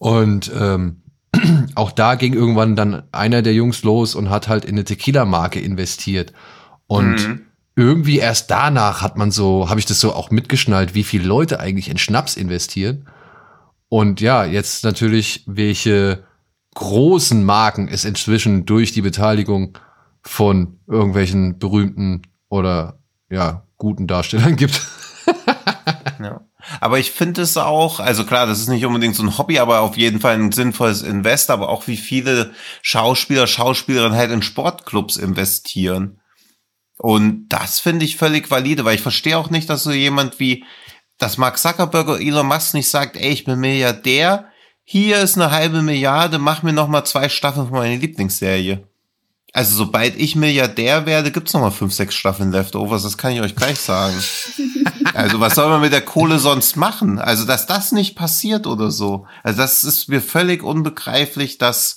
Speaker 2: Und ähm, auch da ging irgendwann dann einer der Jungs los und hat halt in eine Tequila-Marke investiert. Und
Speaker 4: Mhm.
Speaker 2: irgendwie erst danach hat man so, habe ich das so auch mitgeschnallt, wie viele Leute eigentlich in Schnaps investieren. Und ja, jetzt natürlich, welche großen Marken es inzwischen durch die Beteiligung von irgendwelchen berühmten oder ja, guten Darstellern gibt.
Speaker 4: Ja. Aber ich finde es auch, also klar, das ist nicht unbedingt so ein Hobby, aber auf jeden Fall ein sinnvolles Invest, aber auch wie viele Schauspieler, Schauspielerinnen halt in Sportclubs investieren. Und das finde ich völlig valide, weil ich verstehe auch nicht, dass so jemand wie, dass Mark Zuckerberg oder Elon Musk nicht sagt, ey, ich bin Milliardär, hier ist eine halbe Milliarde, mach mir noch mal zwei Staffeln von meiner Lieblingsserie. Also sobald ich Milliardär werde, gibt's noch mal fünf, sechs Staffeln Leftovers, das kann ich euch gleich sagen. Also was soll man mit der Kohle sonst machen? Also dass das nicht passiert oder so. Also das ist mir völlig unbegreiflich, dass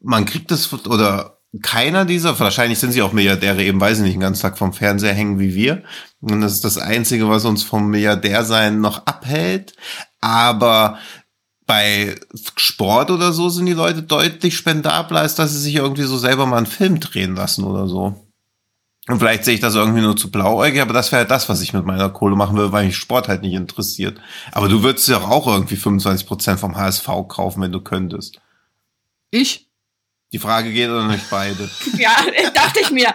Speaker 4: man kriegt es oder keiner dieser, wahrscheinlich sind sie auch Milliardäre, eben weil sie nicht den ganzen Tag vom Fernseher hängen wie wir. Und das ist das Einzige, was uns vom Milliardärsein noch abhält. Aber bei Sport oder so sind die Leute deutlich spendabler, als dass sie sich irgendwie so selber mal einen Film drehen lassen oder so. Und vielleicht sehe ich das irgendwie nur zu blauäugig, aber das wäre halt das, was ich mit meiner Kohle machen will, weil mich Sport halt nicht interessiert. Aber du würdest ja auch irgendwie 25 Prozent vom HSV kaufen, wenn du könntest.
Speaker 2: Ich?
Speaker 4: Die Frage geht an euch beide.
Speaker 3: Ja, dachte ich mir.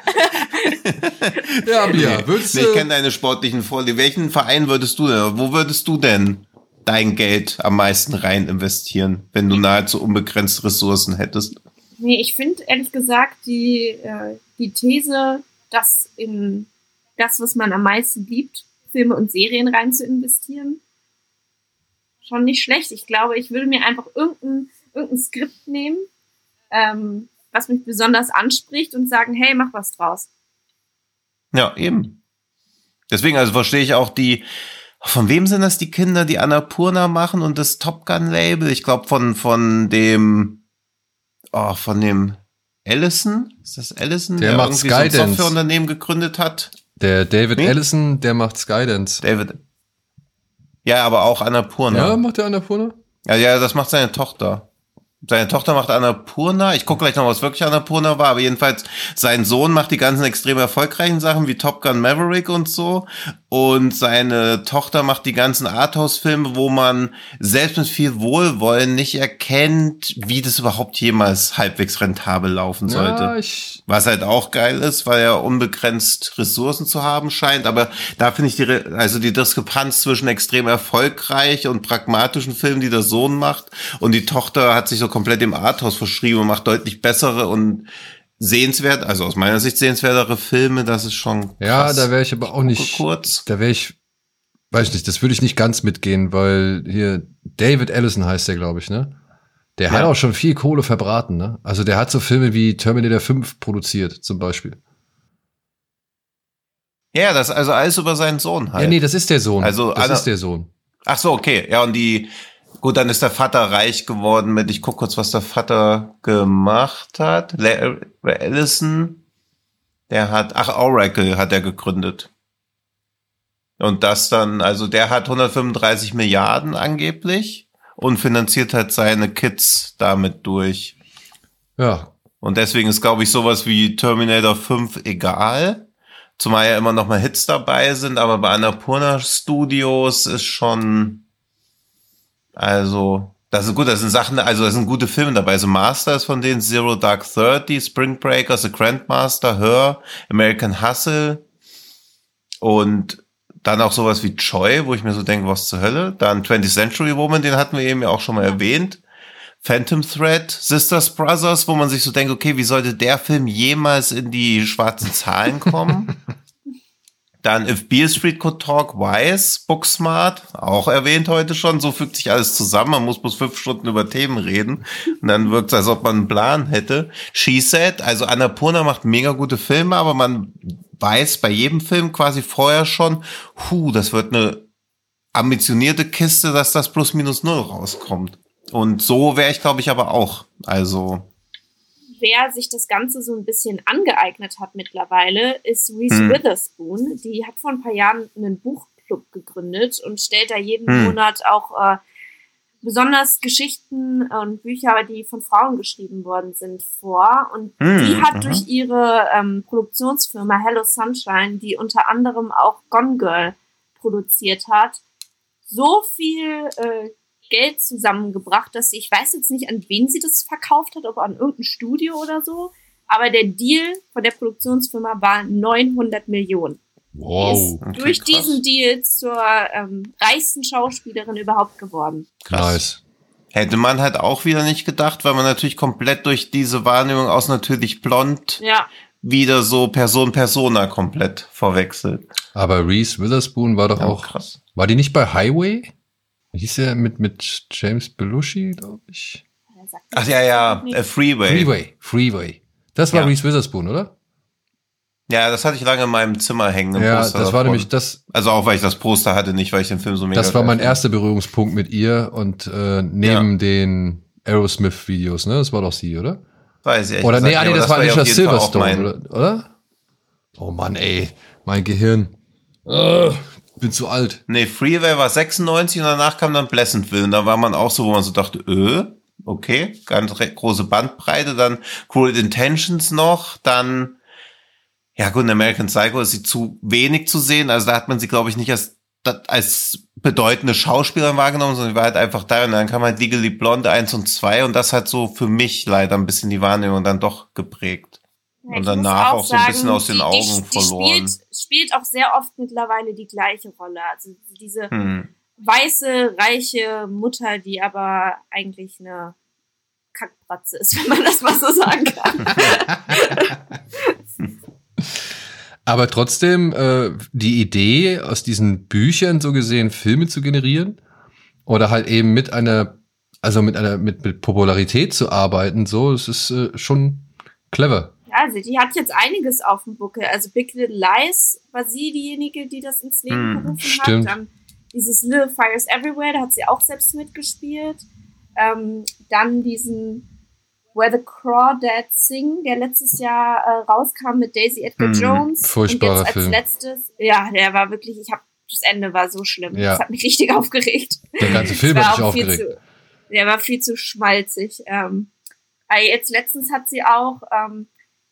Speaker 2: Ja, Bia, würdest
Speaker 4: Nee, ich kenne deine sportlichen Vorlieben. Welchen Verein würdest du denn, wo würdest du denn dein Geld am meisten rein investieren, wenn du nahezu unbegrenzt Ressourcen hättest?
Speaker 3: Nee, ich finde ehrlich gesagt die, äh, die These, dass in das, was man am meisten liebt, Filme und Serien rein zu investieren, schon nicht schlecht. Ich glaube, ich würde mir einfach irgendein, irgendein Skript nehmen, ähm, was mich besonders anspricht und sagen, hey, mach was draus.
Speaker 4: Ja, eben. Deswegen, also verstehe ich auch die, von wem sind das die Kinder, die Annapurna machen und das Top Gun Label? Ich glaube von, von dem, oh, von dem Ellison? Ist das Ellison?
Speaker 2: Der macht
Speaker 4: irgendwie so ein
Speaker 2: Skydance.
Speaker 4: Softwareunternehmen gegründet hat?
Speaker 2: Der David
Speaker 4: Wen?
Speaker 2: Ellison, der macht Skydance.
Speaker 4: David. Ja, aber auch Annapurna.
Speaker 2: Ja, macht der Annapurna?
Speaker 4: Ja, ja, das macht seine Tochter. Seine Tochter macht Annapurna. Ich gucke gleich noch, was wirklich Annapurna war, aber jedenfalls sein Sohn macht die ganzen extrem erfolgreichen Sachen wie Top Gun Maverick und so. Und seine Tochter macht die ganzen Arthouse-Filme, wo man selbst mit viel Wohlwollen nicht erkennt, wie das überhaupt jemals halbwegs rentabel laufen sollte.
Speaker 2: Ja,
Speaker 4: Was halt auch geil ist, weil er unbegrenzt Ressourcen zu haben scheint. Aber da finde ich die, also die Diskrepanz zwischen extrem erfolgreich und pragmatischen Filmen, die der Sohn macht, und die Tochter hat sich so komplett dem Arthouse verschrieben und macht deutlich bessere und sehenswert, also aus meiner Sicht sehenswertere Filme. Das ist schon
Speaker 2: ja, da wäre ich aber auch nicht,
Speaker 4: kurz.
Speaker 2: da wäre ich weiß nicht, das würde ich nicht ganz mitgehen, weil hier David Allison heißt der, glaube ich, ne? Der
Speaker 4: Ja.
Speaker 2: hat auch schon viel Kohle verbraten, ne? Also der hat so Filme wie Terminator 5 produziert, zum Beispiel.
Speaker 4: Ja, das also alles über seinen Sohn halt.
Speaker 2: Ja, nee, das ist der Sohn.
Speaker 4: Also,
Speaker 2: das
Speaker 4: Anna-
Speaker 2: ist der Sohn.
Speaker 4: Ach so, okay. Ja, und die, gut, dann ist der Vater reich geworden mit, ich guck kurz, was der Vater gemacht hat. Larry Ellison, der hat, ach, Oracle hat er gegründet. Und das dann, also der hat 135 Milliarden angeblich und finanziert halt seine Kids damit durch.
Speaker 2: Ja,
Speaker 4: Und deswegen ist, glaube ich, sowas wie Terminator 5 egal. Zumal ja immer noch mal Hits dabei sind, aber bei Annapurna Studios ist schon, also, das ist gut, das sind Sachen, also das sind gute Filme dabei. Also Master ist von denen Zero Dark Thirty, Spring Breakers, The Grandmaster, Her, American Hustle und dann auch sowas wie Choi, wo ich mir so denke, was zur Hölle. Dann 20th Century Woman, den hatten wir eben ja auch schon mal erwähnt. Phantom Thread, Sisters Brothers, wo man sich so denkt, okay, wie sollte der Film jemals in die schwarzen Zahlen kommen? Dann If Beale Street Could Talk, Wise, Booksmart, auch erwähnt heute schon. So fügt sich alles zusammen. Man muss bloß fünf Stunden über Themen reden. Und dann wirkt es, als ob man einen Plan hätte. She Said, also Annapurna macht mega gute Filme, aber man weiß bei jedem Film quasi vorher schon, hu, das wird eine ambitionierte Kiste, dass das plus minus null rauskommt. Und so wäre ich, glaube ich, aber auch. Also,
Speaker 3: Wer sich das Ganze so ein bisschen angeeignet hat mittlerweile, ist Reese
Speaker 4: Hm.
Speaker 3: Witherspoon. Die hat vor ein paar Jahren einen Buchclub gegründet und stellt da jeden
Speaker 4: Hm.
Speaker 3: Monat auch äh, besonders Geschichten und Bücher, die von Frauen geschrieben worden sind, vor. Und
Speaker 4: Hm,
Speaker 3: die hat durch ihre ähm, Produktionsfirma Hello Sunshine, die unter anderem auch Gone Girl produziert hat, so viel äh, Geld zusammengebracht, dass sie, ich weiß jetzt nicht, an wen sie das verkauft hat, ob an irgendein Studio oder so, aber der Deal von der Produktionsfirma war 900 Millionen. Die
Speaker 2: wow.
Speaker 3: ist
Speaker 4: Okay,
Speaker 3: durch
Speaker 4: krass.
Speaker 3: diesen Deal zur ähm, reichsten Schauspielerin überhaupt geworden.
Speaker 4: krass. Hätte man halt auch wieder nicht gedacht, weil man natürlich komplett durch diese Wahrnehmung aus natürlich blond
Speaker 3: Ja,
Speaker 4: wieder so Person Persona komplett verwechselt.
Speaker 2: Aber Reese Witherspoon war doch
Speaker 4: Ja,
Speaker 2: auch,
Speaker 4: krass.
Speaker 2: war die nicht bei Highway? Hieß er mit, mit James Belushi, glaube ich?
Speaker 4: Ach ja, ja, äh, Freeway.
Speaker 2: Freeway, Freeway. Das war
Speaker 4: Ja.
Speaker 2: Reese Witherspoon, oder?
Speaker 4: Ja, das hatte ich lange in meinem Zimmer hängen.
Speaker 2: Ja,
Speaker 4: Poster
Speaker 2: das war
Speaker 4: davon.
Speaker 2: nämlich das,
Speaker 4: Also auch, weil ich das Poster hatte, nicht, weil ich den Film so mega
Speaker 2: das war mein erster Berührungspunkt mit ihr und äh, neben den Aerosmith-Videos, ne? Das war doch sie, oder?
Speaker 4: Weiß ich
Speaker 2: Oder nee,
Speaker 4: gesagt
Speaker 2: ah, nee, das
Speaker 4: aber
Speaker 2: war
Speaker 4: ja
Speaker 2: Alicia Silverstone, oder? oder? Oh Mann, ey, mein Gehirn. Ugh, bin zu alt.
Speaker 4: Nee, Freeway war 96 und danach kam dann Pleasantville. Und da war man auch so, wo man so dachte, äh, okay, ganz große Bandbreite. Dann Cruel Intentions noch, dann, ja gut, in American Psycho ist sie zu wenig zu sehen. Also da hat man sie, glaube ich, nicht als, als bedeutende Schauspielerin wahrgenommen, sondern sie war halt einfach da. Und dann kam halt Legally Blonde 1 und 2 und das hat so für mich leider ein bisschen die Wahrnehmung dann doch geprägt.
Speaker 3: Ja,
Speaker 4: Und danach
Speaker 3: muss
Speaker 4: auch so ein bisschen aus den
Speaker 3: die,
Speaker 4: Augen
Speaker 3: die, die
Speaker 4: verloren.
Speaker 3: Spielt, spielt auch sehr oft mittlerweile die gleiche Rolle. Also diese
Speaker 4: Hm.
Speaker 3: weiße, reiche Mutter, die aber eigentlich eine Kackbratze ist, wenn man das mal so sagen kann.
Speaker 2: Aber trotzdem, äh, die Idee, aus diesen Büchern so gesehen Filme zu generieren oder halt eben mit einer, also mit einer, mit, mit Popularität zu arbeiten, so, es ist äh, schon clever.
Speaker 3: Also die hat jetzt einiges auf dem Buckel. Also Big Little Lies war sie diejenige, die das ins Leben
Speaker 4: Hm,
Speaker 3: gerufen
Speaker 2: stimmt.
Speaker 3: hat. Dann dieses Little Fires Everywhere, da hat sie auch selbst mitgespielt. Ähm, dann diesen Where the Crawdads Sing, der letztes Jahr äh, rauskam mit Daisy Edgar
Speaker 4: Hm,
Speaker 3: Jones.
Speaker 2: furchtbarer
Speaker 3: Und jetzt als
Speaker 2: Film.
Speaker 3: letztes, ja, der war wirklich, ich habe das Ende war so schlimm.
Speaker 2: Ja.
Speaker 3: Das hat mich richtig aufgeregt.
Speaker 2: Der ganze Film hat mich aufgeregt.
Speaker 3: Zu, der war viel zu schmalzig. Ähm, aber jetzt letztens hat sie auch ähm,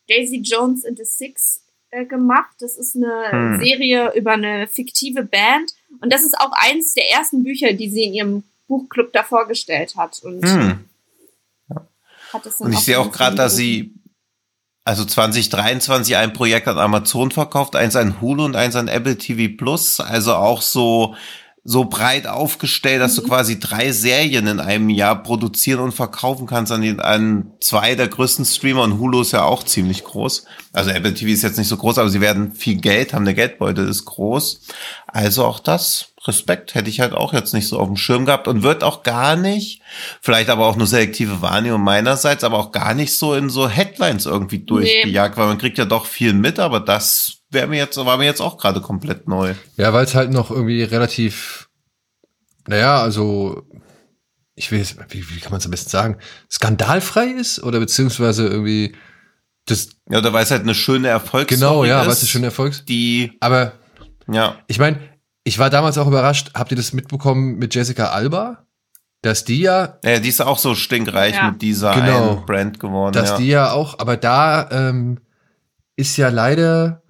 Speaker 3: Daisy Jones and the Six äh, gemacht. Das ist eine
Speaker 4: Hm.
Speaker 3: Serie über eine fiktive Band. Und das ist auch eins der ersten Bücher, die sie in ihrem Buchclub da vorgestellt hat. Und
Speaker 4: Hm.
Speaker 3: hat das dann
Speaker 4: Und ich sehe auch gerade, dass sie also 2023 ein Projekt an Amazon verkauft, eins an Hulu und eins an Apple TV Plus, also auch so so breit aufgestellt, dass du
Speaker 3: Mhm.
Speaker 4: quasi drei Serien in einem Jahr produzieren und verkaufen kannst an, den, an zwei der größten Streamer und Hulu ist ja auch ziemlich groß. Also Apple TV ist jetzt nicht so groß, aber sie werden viel Geld haben, der Geldbeutel ist groß. Also auch das Respekt, hätte ich halt auch jetzt nicht so auf dem Schirm gehabt und wird auch gar nicht, vielleicht aber auch nur selektive Wahrnehmung meinerseits, aber auch gar nicht so in so Headlines irgendwie durchgejagt, nee. weil man kriegt ja doch viel mit, aber das wäre mir jetzt, war mir jetzt auch gerade komplett neu.
Speaker 2: Ja, weil es halt noch irgendwie relativ, naja, also ich will jetzt, wie, wie kann man es am besten sagen, skandalfrei ist oder beziehungsweise irgendwie das.
Speaker 4: Ja, oder weil es halt eine schöne Erfolgsstory
Speaker 2: Genau, ja, es eine schöne Erfolgs.
Speaker 4: Die.
Speaker 2: Aber. Ja. Ich meine, ich war damals auch überrascht. Habt ihr das mitbekommen mit Jessica Alba? Dass die ja.
Speaker 4: Ja, die ist auch so stinkreich ja. mit dieser
Speaker 2: genau,
Speaker 4: Brand geworden.
Speaker 2: Dass
Speaker 4: ja.
Speaker 2: die ja auch, aber da ähm, ist ja leider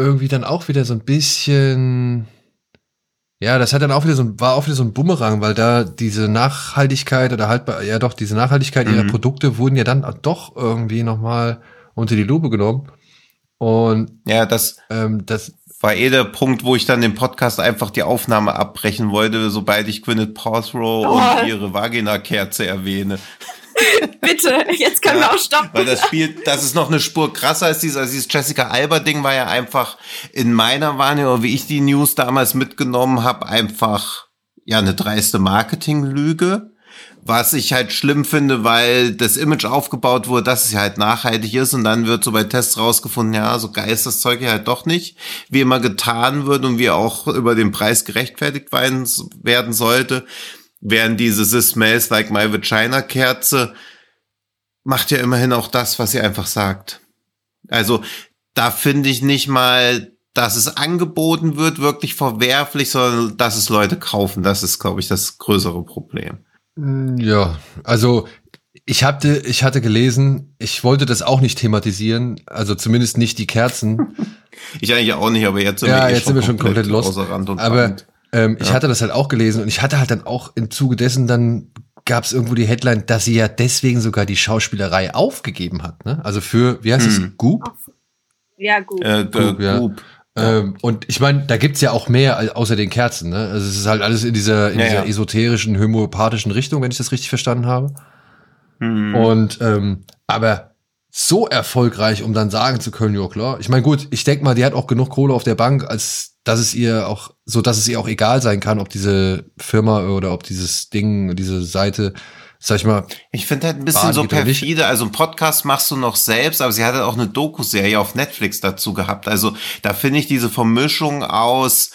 Speaker 2: irgendwie dann auch wieder so ein bisschen ja, das hat dann auch wieder so, war auch wieder so ein Bumerang, weil da diese Nachhaltigkeit oder halt, ja doch, diese Nachhaltigkeit mhm. ihrer Produkte wurden ja dann doch irgendwie nochmal unter die Lupe genommen. Und
Speaker 4: ja, das, ähm, das war eh der Punkt, wo ich dann den Podcast einfach die Aufnahme abbrechen wollte, sobald ich Gwyneth Paltrow oh. und ihre Vagina-Kerze erwähne.
Speaker 3: Bitte, jetzt können ja, wir auch stoppen.
Speaker 4: Weil das Spiel, das ist noch eine Spur krasser als dieses, also dieses Jessica Alba-Ding war ja einfach in meiner Wahrnehmung, wie ich die News damals mitgenommen habe, einfach ja eine dreiste Marketinglüge. Was ich halt schlimm finde, weil das Image aufgebaut wurde, dass es ja halt nachhaltig ist und dann wird so bei Tests rausgefunden, ja, so geil ist das Zeug ja halt doch nicht, wie immer getan wird und wie auch über den Preis gerechtfertigt werden sollte. Während diese This Smells Like My Vagina Kerze macht ja immerhin auch das, was sie einfach sagt. Also da finde ich nicht mal, dass es angeboten wird, wirklich verwerflich, sondern dass es Leute kaufen. Das ist, glaube ich, das größere Problem.
Speaker 2: Mm, ja, also ich hatte, ich hatte gelesen, ich wollte das auch nicht thematisieren, also zumindest nicht die Kerzen.
Speaker 4: ich eigentlich auch nicht, aber jetzt
Speaker 2: sind ja, wir, eh jetzt sind wir schon komplett, komplett los. aber ähm, ja. Ich hatte das halt auch gelesen und ich hatte halt dann auch im Zuge dessen dann gab es irgendwo die Headline, dass sie ja deswegen sogar die Schauspielerei aufgegeben hat. Ne? Also für, wie heißt hm. es, Goop?
Speaker 3: Ja, Goop.
Speaker 4: Äh, Goop, ja. Goop.
Speaker 2: Ähm, und ich meine, da gibt's ja auch mehr außer den Kerzen. Ne? Also es ist halt alles in dieser, in ja, dieser ja. esoterischen, homöopathischen Richtung, wenn ich das richtig verstanden habe. Mhm. Und ähm, aber so erfolgreich, um dann sagen zu können, ja klar. Ich meine, gut, ich denke mal, die hat auch genug Kohle auf der Bank, als dass es ihr auch, so dass es ihr auch egal sein kann, ob diese Firma oder ob dieses Ding, diese Seite, sag ich mal.
Speaker 4: Ich finde halt ein bisschen so perfide. Also ein Podcast machst du noch selbst, aber sie hat halt auch eine Doku-Serie auf Netflix dazu gehabt. Also da finde ich diese Vermischung aus,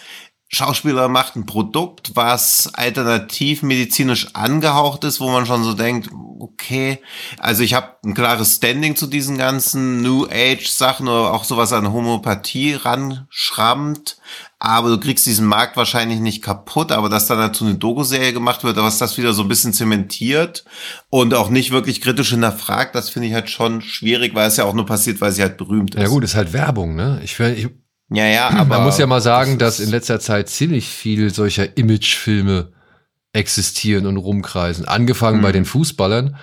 Speaker 4: Schauspieler macht ein Produkt, was alternativ medizinisch angehaucht ist, wo man schon so denkt, okay, also ich habe ein klares Standing zu diesen ganzen New Age Sachen oder auch sowas an Homöopathie ranschrammt, aber du kriegst diesen Markt wahrscheinlich nicht kaputt, aber dass dann dazu eine Doku-Serie gemacht wird, was das wieder so ein bisschen zementiert und auch nicht wirklich kritisch hinterfragt, das finde ich halt schon schwierig, weil es ja auch nur passiert, weil sie halt berühmt ist.
Speaker 2: Ja gut, ist halt Werbung, ne? Ich, ich
Speaker 4: ja, ja, aber.
Speaker 2: Man muss ja mal sagen, dass in letzter Zeit ziemlich viel solcher Imagefilme existieren und rumkreisen. Angefangen mhm. bei den Fußballern.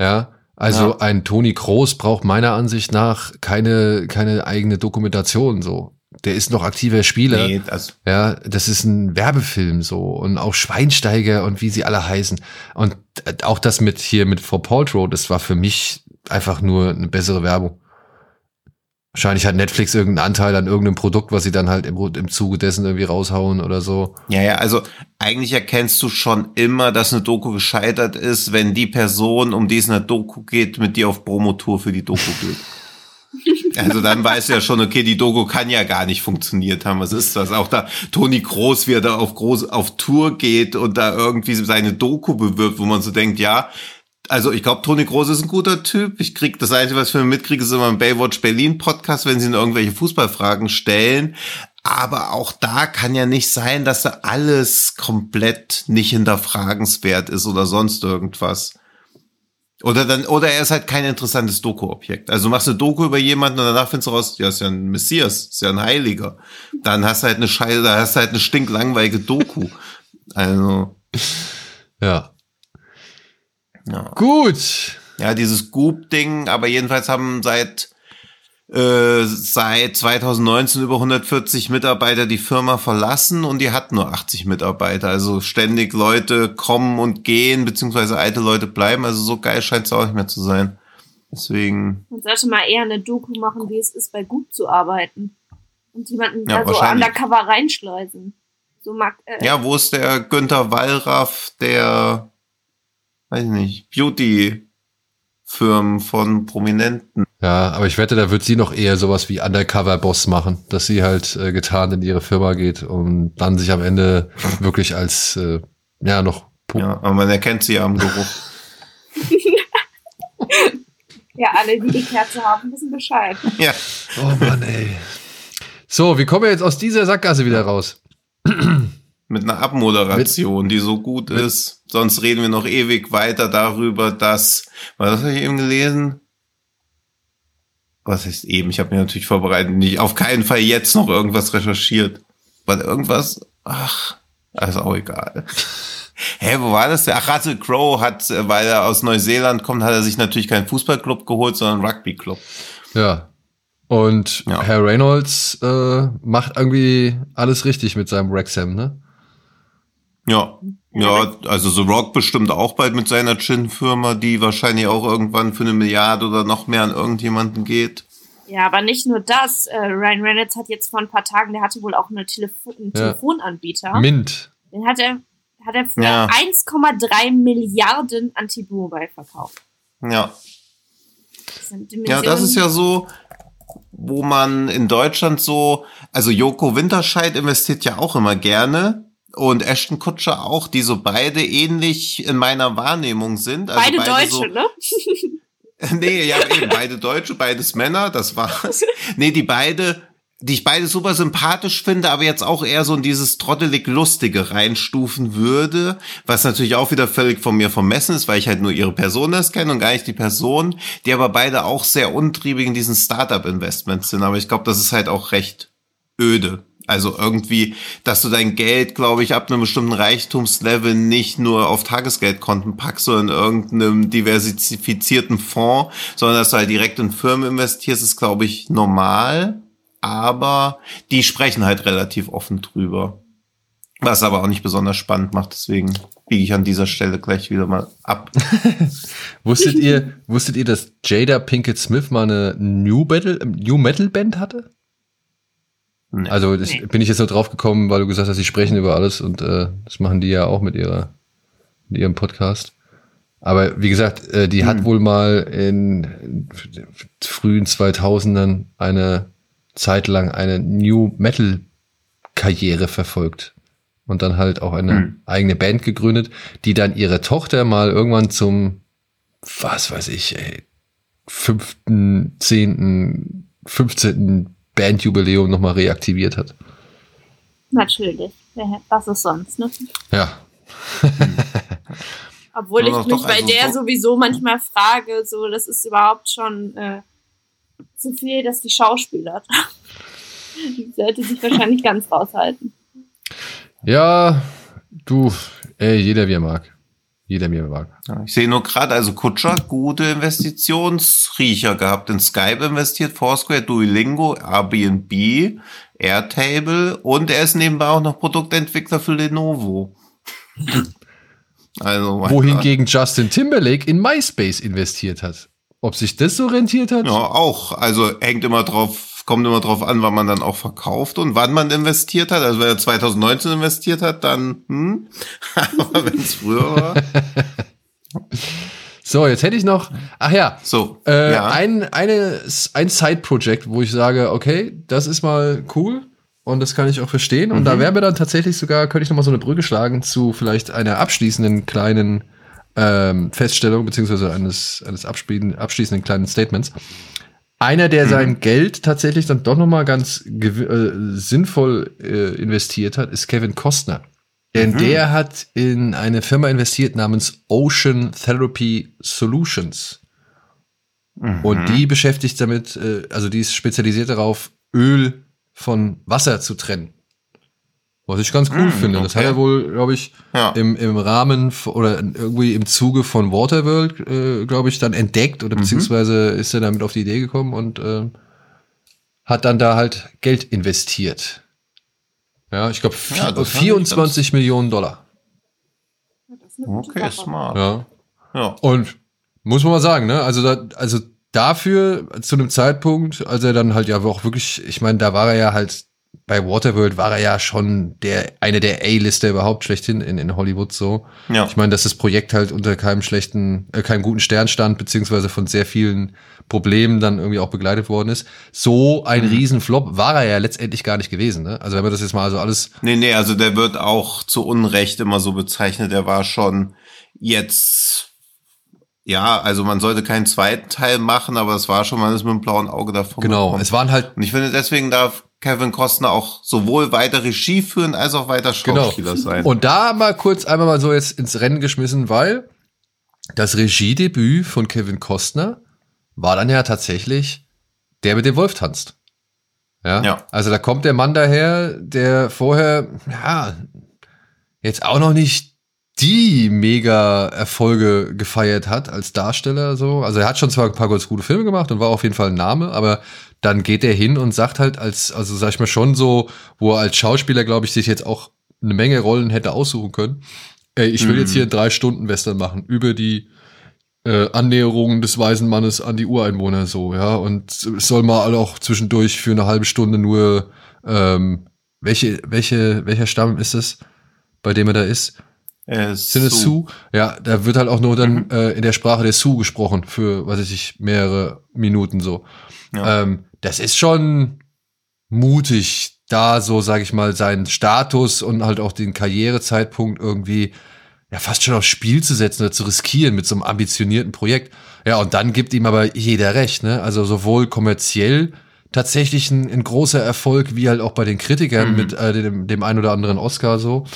Speaker 2: Ja. Also ja. ein Toni Kroos braucht meiner Ansicht nach keine, keine eigene Dokumentation, so. Der ist noch aktiver Spieler. Nee, das ja, das ist ein Werbefilm so und auch Schweinsteiger und wie sie alle heißen. Und auch das mit hier mit For Paltrow, das war für mich einfach nur eine bessere Werbung. Wahrscheinlich hat Netflix irgendeinen Anteil an irgendeinem Produkt, was sie dann halt im, im Zuge dessen irgendwie raushauen oder so.
Speaker 4: Ja, ja, also eigentlich erkennst du schon immer, dass eine Doku gescheitert ist, wenn die Person, um die es in der Doku geht, mit dir auf Promotour für die Doku geht. Also dann weißt du ja schon, okay, die Doku kann ja gar nicht funktioniert haben. Was ist das? Auch da Toni Groß, wie er da auf groß auf Tour geht und da irgendwie seine Doku bewirbt, wo man so denkt, ja, also ich glaube, Toni Groß ist ein guter Typ. Ich krieg das Einzige, was ich für mitkriege, ist immer ein Baywatch Berlin Podcast, wenn sie in irgendwelche Fußballfragen stellen. Aber auch da kann ja nicht sein, dass da alles komplett nicht hinterfragenswert ist oder sonst irgendwas. Oder dann, oder er ist halt kein interessantes Doku-Objekt. Also du machst eine Doku über jemanden und danach findest du raus, ja, ist ja ein Messias, ist ja ein Heiliger. Dann hast du halt eine Scheiße, da hast du halt eine stinklangweilige Doku. Also.
Speaker 2: Ja. Ja. Gut.
Speaker 4: Ja, dieses Goop-Ding, aber jedenfalls haben seit äh, seit 2019 über 140 Mitarbeiter die Firma verlassen und die hat nur 80 Mitarbeiter. Also ständig Leute kommen und gehen, beziehungsweise alte Leute bleiben. Also so geil scheint es auch nicht mehr zu sein. Deswegen.
Speaker 3: Man sollte mal eher eine Doku machen, wie es ist, bei Goop zu arbeiten. Und jemanden ja, da so undercover reinschleusen. So mag, äh,
Speaker 4: Ja, wo ist der Günther Wallraff, der, weiß ich nicht, Beauty-Firmen von Prominenten?
Speaker 2: Ja, aber ich wette, da wird sie noch eher sowas wie Undercover-Boss machen, dass sie halt äh, getan in ihre Firma geht und dann sich am Ende wirklich als, äh, ja, noch Pu-
Speaker 4: Ja, aber man erkennt sie ja am Geruch.
Speaker 3: ja, alle, die die Kerze haben, wissen Bescheid.
Speaker 4: ja.
Speaker 2: Oh Mann, ey. So, wie kommen wir jetzt aus dieser Sackgasse wieder raus?
Speaker 4: Mit einer Abmoderation, die so gut ist. Sonst reden wir noch ewig weiter darüber, dass, was habe ich eben gelesen? Was heißt eben? Ich habe mir natürlich vorbereitet, nicht auf keinen Fall jetzt noch irgendwas recherchiert. Weil irgendwas, ach, ist auch egal. Hä, wo war das? Ach, Russell Crowe hat, äh, weil er aus Neuseeland kommt, hat er sich natürlich keinen Fußballclub geholt, sondern einen Rugbyclub.
Speaker 2: Ja. Und
Speaker 4: Ja.
Speaker 2: Herr Reynolds äh, macht irgendwie alles richtig mit seinem Wrexham, ne?
Speaker 4: Ja, ja, also The Rock bestimmt auch bald mit seiner Gin-Firma, die wahrscheinlich auch irgendwann für eine Milliarde oder noch mehr an irgendjemanden geht.
Speaker 3: Ja, aber nicht nur das. Äh, Ryan Reynolds hat jetzt vor ein paar Tagen, der hatte wohl auch eine Telefo einen
Speaker 2: Ja.
Speaker 3: Telefonanbieter.
Speaker 2: Mint.
Speaker 3: Den hat er, hat er für
Speaker 4: Ja.
Speaker 3: 1,3 Milliarden an T-Mobile verkauft.
Speaker 4: Ja,
Speaker 3: Das sind
Speaker 4: ja, das ist ja so, wo man in Deutschland so, also Joko Winterscheid investiert ja auch immer gerne und Ashton Kutscher auch, die so beide ähnlich in meiner Wahrnehmung sind. Also
Speaker 3: Beide, Deutsche,
Speaker 4: so,
Speaker 3: ne?
Speaker 4: Nee, ja, eben, beide Deutsche, beides Männer, das war's. Nee, die beide, die ich beide super sympathisch finde, aber jetzt auch eher so in dieses trottelig Lustige reinstufen würde, was natürlich auch wieder völlig von mir vermessen ist, weil ich halt nur ihre Person das kenne und gar nicht die Person, die aber beide auch sehr untriebig in diesen Startup-Investments sind. Aber ich glaube, das ist halt auch recht öde. Also irgendwie, dass du dein Geld, glaube ich, ab einem bestimmten Reichtumslevel nicht nur auf Tagesgeldkonten packst, sondern in irgendeinem diversifizierten Fonds, sondern dass du halt direkt in Firmen investierst, ist, glaube ich, normal. Aber die sprechen halt relativ offen drüber. Was aber auch nicht besonders spannend macht, deswegen biege ich an dieser Stelle gleich wieder mal ab.
Speaker 2: Wusstet ihr, wusstet ihr, dass Jada Pinkett Smith mal eine New Metal, New Metal Band hatte?
Speaker 4: Nee.
Speaker 2: Also das
Speaker 3: Nee.
Speaker 2: bin ich jetzt nur drauf gekommen, weil du gesagt hast, sie sprechen über alles und äh, das machen die ja auch mit ihrer mit ihrem Podcast. Aber wie gesagt, äh, die hat wohl mal in frühen 2000ern eine Zeit lang eine New Metal Karriere verfolgt und dann halt auch eine
Speaker 4: Hm.
Speaker 2: eigene Band gegründet, die dann ihre Tochter mal irgendwann zum was weiß ich, ey, fünften, zehnten, 15. Bandjubiläum nochmal reaktiviert hat.
Speaker 3: Natürlich. Was ist sonst, ne?
Speaker 2: Ja.
Speaker 3: Obwohl ich mich bei
Speaker 4: also
Speaker 3: der
Speaker 4: so-
Speaker 3: sowieso manchmal frage, so, das ist überhaupt schon äh, zu viel, dass die Schauspieler. die sollte sich wahrscheinlich ganz raushalten.
Speaker 2: Ja, du, ey, jeder wie er mag. Jeder er mag.
Speaker 4: Ja, ich sehe nur gerade, also Kutscher, gute Investitionsriecher gehabt. In Skype investiert, Foursquare, Duolingo, Airbnb, Airtable und er ist nebenbei auch noch Produktentwickler für Lenovo. Also, mein Gott.
Speaker 2: Wohingegen Justin Timberlake in MySpace investiert hat. Ob sich das so rentiert hat?
Speaker 4: Ja, auch. Also hängt immer drauf, kommt immer drauf an, wann man dann auch verkauft und wann man investiert hat. Also wenn er 2019 investiert hat, dann, hm. Aber wenn es früher war.
Speaker 2: So, jetzt hätte ich noch, ach ja,
Speaker 4: So,
Speaker 2: äh,
Speaker 4: ja.
Speaker 2: ein, eine, ein Side-Project, wo ich sage, okay, das ist mal cool und das kann ich auch verstehen. Und
Speaker 4: Mhm.
Speaker 2: da wäre mir dann tatsächlich sogar, könnte ich noch mal so eine Brücke schlagen zu vielleicht einer abschließenden kleinen ähm, Feststellung, beziehungsweise eines, eines abschließenden, abschließenden kleinen Statements. Einer, der
Speaker 4: Mhm.
Speaker 2: sein Geld tatsächlich dann doch noch mal ganz äh, sinnvoll äh, investiert hat, ist Kevin Costner. Denn
Speaker 4: Mhm.
Speaker 2: der hat in eine Firma investiert namens Ocean Therapy Solutions.
Speaker 4: Mhm.
Speaker 2: Und die beschäftigt damit, äh, also die ist spezialisiert darauf, Öl von Wasser zu trennen. Was ich ganz cool
Speaker 4: Mm,
Speaker 2: finde. Das
Speaker 4: okay.
Speaker 2: hat er wohl, glaube ich,
Speaker 4: Ja.
Speaker 2: im, im Rahmen oder irgendwie im Zuge von Waterworld, äh, glaube ich, dann entdeckt
Speaker 4: Mhm.
Speaker 2: oder beziehungsweise ist er damit auf die Idee gekommen und äh, hat dann da halt Geld investiert. Ja, ich glaube
Speaker 4: Ja, das fand ich
Speaker 2: 24 Millionen Dollar.
Speaker 3: Das ist eine gute
Speaker 4: Okay, smart.
Speaker 2: Ja.
Speaker 4: Ja.
Speaker 2: Und muss man mal sagen, ne? Also, da, also dafür zu einem Zeitpunkt, als er dann halt ja auch wirklich, ich meine, da war er ja halt bei Waterworld war er ja schon der, eine der A-Lister überhaupt schlechthin in, in Hollywood so.
Speaker 4: Ja.
Speaker 2: Ich meine, dass das Projekt halt unter keinem schlechten, äh, keinem guten Stern stand, beziehungsweise von sehr vielen Problemen dann irgendwie auch begleitet worden ist. So ein Riesenflop war er ja letztendlich gar nicht gewesen. Ne? Also wenn man das jetzt mal so alles
Speaker 4: Nee, nee, also der wird auch zu Unrecht immer so bezeichnet. Der war schon jetzt, ja, also man sollte keinen zweiten Teil machen, aber es war schon, man ist mit einem blauen Auge davon
Speaker 2: Genau,
Speaker 4: gekommen.
Speaker 2: es waren halt
Speaker 4: Und ich finde, deswegen darf Kevin Costner auch sowohl weiter Regie führen, als auch weiter
Speaker 2: Genau.
Speaker 4: Schauspieler sein.
Speaker 2: Und da mal kurz einmal mal so jetzt ins Rennen geschmissen, weil das Regiedebüt von Kevin Costner war dann ja tatsächlich der mit dem Wolf tanzt. Ja.
Speaker 4: Ja.
Speaker 2: Also da kommt der Mann daher, der vorher, ja, jetzt auch noch nicht die mega Erfolge gefeiert hat als Darsteller so. Also er hat schon zwar ein paar ganz gute Filme gemacht und war auf jeden Fall ein Name, aber dann geht er hin und sagt halt als, also sag ich mal schon so, wo er als Schauspieler, glaube ich, sich jetzt auch eine Menge Rollen hätte aussuchen können. Ey, ich will
Speaker 4: Mhm.
Speaker 2: jetzt hier einen drei Stunden Western machen über die äh, Annäherung des weisen Mannes an die Ureinwohner so, ja. Und es soll mal auch zwischendurch für eine halbe Stunde nur ähm, welche, welche, welcher Stamm ist es, bei dem er da ist?
Speaker 4: Äh,
Speaker 2: Sind es. Sioux? Ja, da wird halt auch nur dann
Speaker 4: Mhm.
Speaker 2: äh, in der Sprache der Sioux gesprochen für, weiß ich nicht, mehrere Minuten so.
Speaker 4: Ja.
Speaker 2: Ähm, das ist schon mutig, da so, sag ich mal, seinen Status und halt auch den Karrierezeitpunkt irgendwie ja fast schon aufs Spiel zu setzen oder zu riskieren mit so einem ambitionierten Projekt. Ja, und dann gibt ihm aber jeder recht, ne? Also sowohl kommerziell tatsächlich ein, ein großer Erfolg, wie halt auch bei den Kritikern
Speaker 4: Mhm.
Speaker 2: mit äh, dem, dem ein oder anderen Oscar so.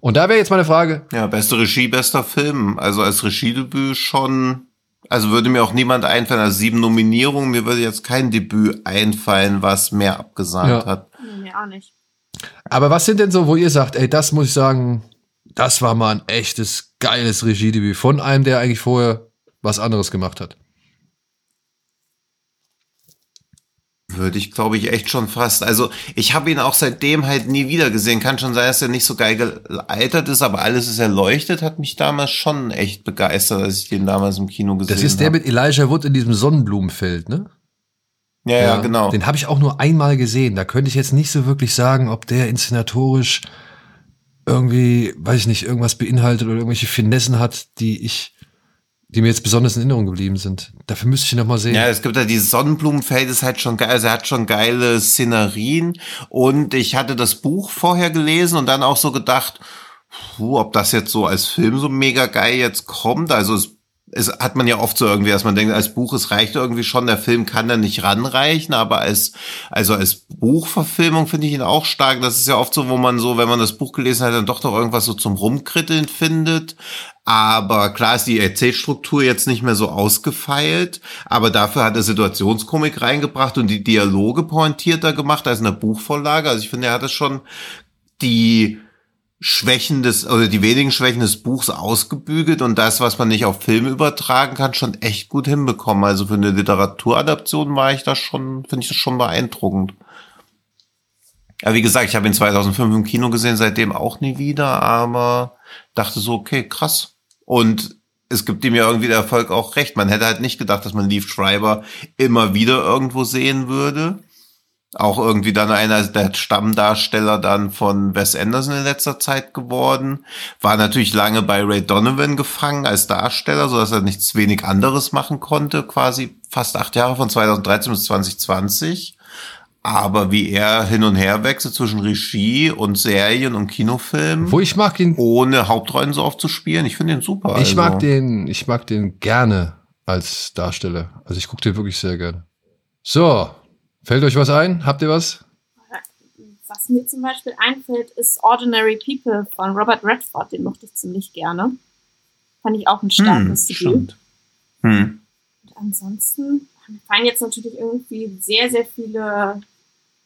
Speaker 2: Und da wäre jetzt meine Frage,
Speaker 4: Ja, beste Regie, bester Film. Also als Regiedebüt schon, also würde mir auch niemand einfallen, also sieben Nominierungen, mir würde jetzt kein Debüt einfallen, was mehr abgesagt
Speaker 2: Ja.
Speaker 4: hat.
Speaker 3: Mir auch nicht.
Speaker 2: Aber was sind denn so, wo ihr sagt, ey, das muss ich sagen, das war mal ein echtes, geiles Regiedebüt von einem, der eigentlich vorher was anderes gemacht hat?
Speaker 4: Würde ich, glaube ich, echt schon fast. Also ich habe ihn auch seitdem halt nie wieder gesehen. Kann schon sein, dass er nicht so geil gealtert ist, aber alles ist erleuchtet, hat mich damals schon echt begeistert, als ich den damals im Kino gesehen
Speaker 2: Das ist der
Speaker 4: habe.
Speaker 2: mit Elijah Wood in diesem Sonnenblumenfeld, ne?
Speaker 4: Ja, ja, genau.
Speaker 2: Den habe ich auch nur einmal gesehen. Da könnte ich jetzt nicht so wirklich sagen, ob der inszenatorisch irgendwie, weiß ich nicht, irgendwas beinhaltet oder irgendwelche Finessen hat, die ich, die mir jetzt besonders in Erinnerung geblieben sind. Dafür müsste ich ihn noch mal sehen.
Speaker 4: Ja, es gibt ja dieses Sonnenblumenfeld, ist halt schon geil. Also er hat schon geile Szenerien. Und ich hatte das Buch vorher gelesen und dann auch so gedacht, puh, ob das jetzt so als Film so mega geil jetzt kommt. Also es, es hat man ja oft so irgendwie, dass man denkt, als Buch, es reicht irgendwie schon, der Film kann da nicht ranreichen, aber als, also als Buchverfilmung finde ich ihn auch stark. Das ist ja oft so, wo man so, wenn man das Buch gelesen hat, dann doch noch irgendwas so zum Rumkritteln findet. Aber klar ist die Erzählstruktur jetzt nicht mehr so ausgefeilt, aber dafür hat er Situationskomik reingebracht und die Dialoge pointierter gemacht als in der Buchvorlage. Also ich finde, er hat es schon die Schwächen des, oder die wenigen Schwächen des Buchs ausgebügelt und das, was man nicht auf Film übertragen kann, schon echt gut hinbekommen. Also für eine Literaturadaption war ich das schon, finde ich das schon beeindruckend. Ja, wie gesagt, ich habe ihn 2005 im Kino gesehen, seitdem auch nie wieder, aber dachte so, okay, krass. Und es gibt ihm ja irgendwie der Erfolg auch recht. Man hätte halt nicht gedacht, dass man Leaf Schreiber immer wieder irgendwo sehen würde. Auch irgendwie dann einer der Stammdarsteller dann von Wes Anderson in letzter Zeit geworden. War natürlich lange bei Ray Donovan gefangen als Darsteller, so dass er nichts wenig anderes machen konnte, quasi fast acht Jahre von 2013 bis 2020. Aber wie er hin und her wechselt zwischen Regie und Serien und Kinofilmen,
Speaker 2: Wo ich mag den,
Speaker 4: ohne Hauptrollen so oft zu spielen, ich finde ihn super.
Speaker 2: ich
Speaker 4: also.
Speaker 2: mag den, ich mag den gerne als Darsteller. Also ich gucke den wirklich sehr gerne. So, fällt euch was ein? Habt ihr was?
Speaker 3: Was mir zum Beispiel einfällt, ist Ordinary People von Robert Redford. Den mochte ich ziemlich gerne. Fand ich auch ein
Speaker 4: Hm,
Speaker 3: starkes Debüt.
Speaker 4: stimmt. Hm.
Speaker 3: Und ansonsten mir fallen jetzt natürlich irgendwie sehr, sehr viele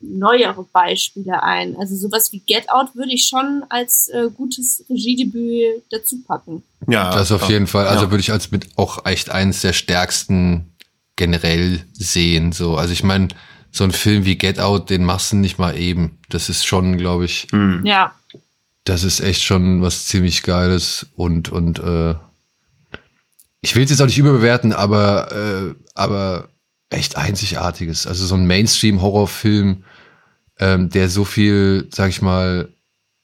Speaker 3: neuere Beispiele ein. Also sowas wie Get Out würde ich schon als äh, gutes Regiedebüt dazu packen.
Speaker 4: Ja,
Speaker 2: Das auf jeden Fall. Also
Speaker 4: Ja.
Speaker 2: würde ich als mit auch echt eines der stärksten generell sehen. So, also ich meine, so ein Film wie Get Out, den machst du nicht mal eben. Das ist schon, glaube ich,
Speaker 4: Hm.
Speaker 3: Ja,
Speaker 2: das ist echt schon was ziemlich Geiles und und äh, ich will es jetzt auch nicht überbewerten, aber äh, aber echt einzigartiges. Also so ein Mainstream-Horrorfilm, ähm, der so viel, sag ich mal,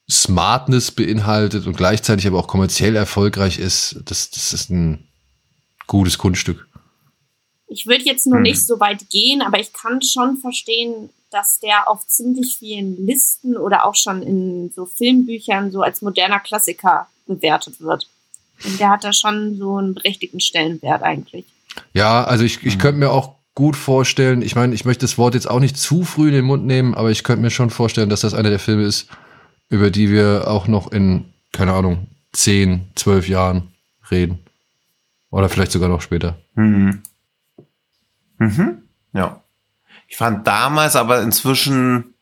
Speaker 2: Smartness beinhaltet und gleichzeitig aber auch kommerziell erfolgreich ist, das, das ist ein gutes Kunststück.
Speaker 3: Ich würde jetzt nur
Speaker 4: Hm.
Speaker 3: nicht so weit gehen, aber ich kann schon verstehen, dass der auf ziemlich vielen Listen oder auch schon in so Filmbüchern so als moderner Klassiker bewertet wird. Und der hat da schon so einen berechtigten Stellenwert eigentlich.
Speaker 2: Ja, also ich, ich
Speaker 4: Mhm.
Speaker 2: könnte mir auch gut vorstellen, ich meine, ich möchte das Wort jetzt auch nicht zu früh in den Mund nehmen, aber ich könnte mir schon vorstellen, dass das einer der Filme ist, über die wir auch noch in, keine Ahnung, 10, 12 Jahren reden. Oder vielleicht sogar noch später.
Speaker 4: Mhm. Mhm. Ja. Ich fand damals aber inzwischen,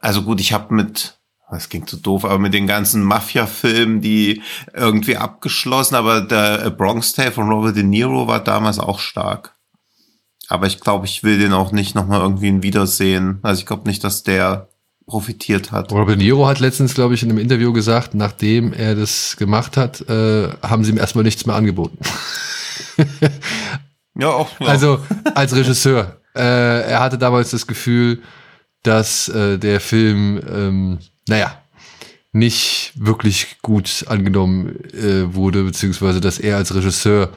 Speaker 4: also gut, ich habe mit, das klingt so doof, aber mit den ganzen Mafia-Filmen, die irgendwie abgeschlossen, aber der Bronx Tale von Robert De Niro war damals auch stark. Aber ich glaube, ich will den auch nicht nochmal irgendwie ein Wiedersehen. Also ich glaube nicht, dass der profitiert hat.
Speaker 2: De Niro hat letztens, glaube ich, in einem Interview gesagt, nachdem er das gemacht hat, äh, haben sie ihm erstmal nichts mehr angeboten.
Speaker 4: Ja, auch. Ja.
Speaker 2: Also als Regisseur. Äh, er hatte damals das Gefühl, dass äh, der Film, ähm, naja, nicht wirklich gut angenommen äh, wurde, beziehungsweise dass er als Regisseur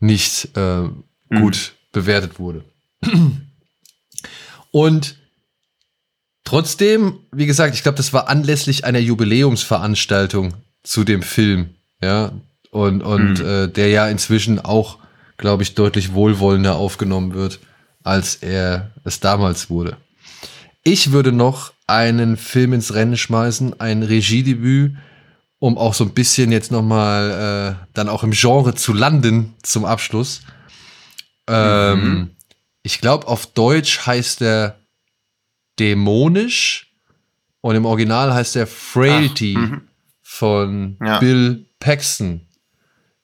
Speaker 2: nicht äh, gut bewertet wurde. Und trotzdem, wie gesagt, ich glaube, das war anlässlich einer Jubiläumsveranstaltung zu dem Film, ja, und, und
Speaker 4: Mhm.
Speaker 2: äh, der ja inzwischen auch, glaube ich, deutlich wohlwollender aufgenommen wird, als er es damals wurde. Ich würde noch einen Film ins Rennen schmeißen, ein Regiedebüt, um auch so ein bisschen jetzt noch mal äh, dann auch im Genre zu landen zum Abschluss. Ähm,
Speaker 4: Mhm.
Speaker 2: Ich glaube, auf Deutsch heißt er dämonisch und im Original heißt er Frailty
Speaker 4: Ach, mhm.
Speaker 2: von
Speaker 4: Ja.
Speaker 2: Bill Paxton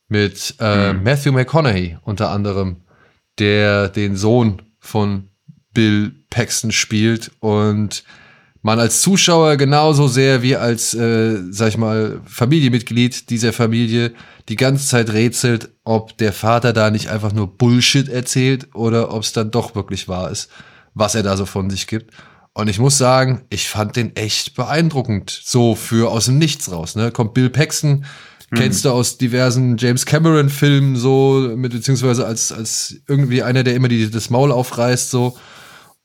Speaker 2: mit äh,
Speaker 4: Mhm.
Speaker 2: Matthew McConaughey unter anderem, der den Sohn von Bill Paxton spielt und man als Zuschauer genauso sehr wie als, äh, sag ich mal, Familienmitglied dieser Familie die ganze Zeit rätselt, ob der Vater da nicht einfach nur Bullshit erzählt oder ob es dann doch wirklich wahr ist, was er da so von sich gibt. Und ich muss sagen, ich fand den echt beeindruckend, so für aus dem Nichts raus. Ne? Kommt Bill Paxton, kennst du aus diversen James Cameron Filmen so, mit, beziehungsweise als, als irgendwie einer, der immer die, das Maul aufreißt so.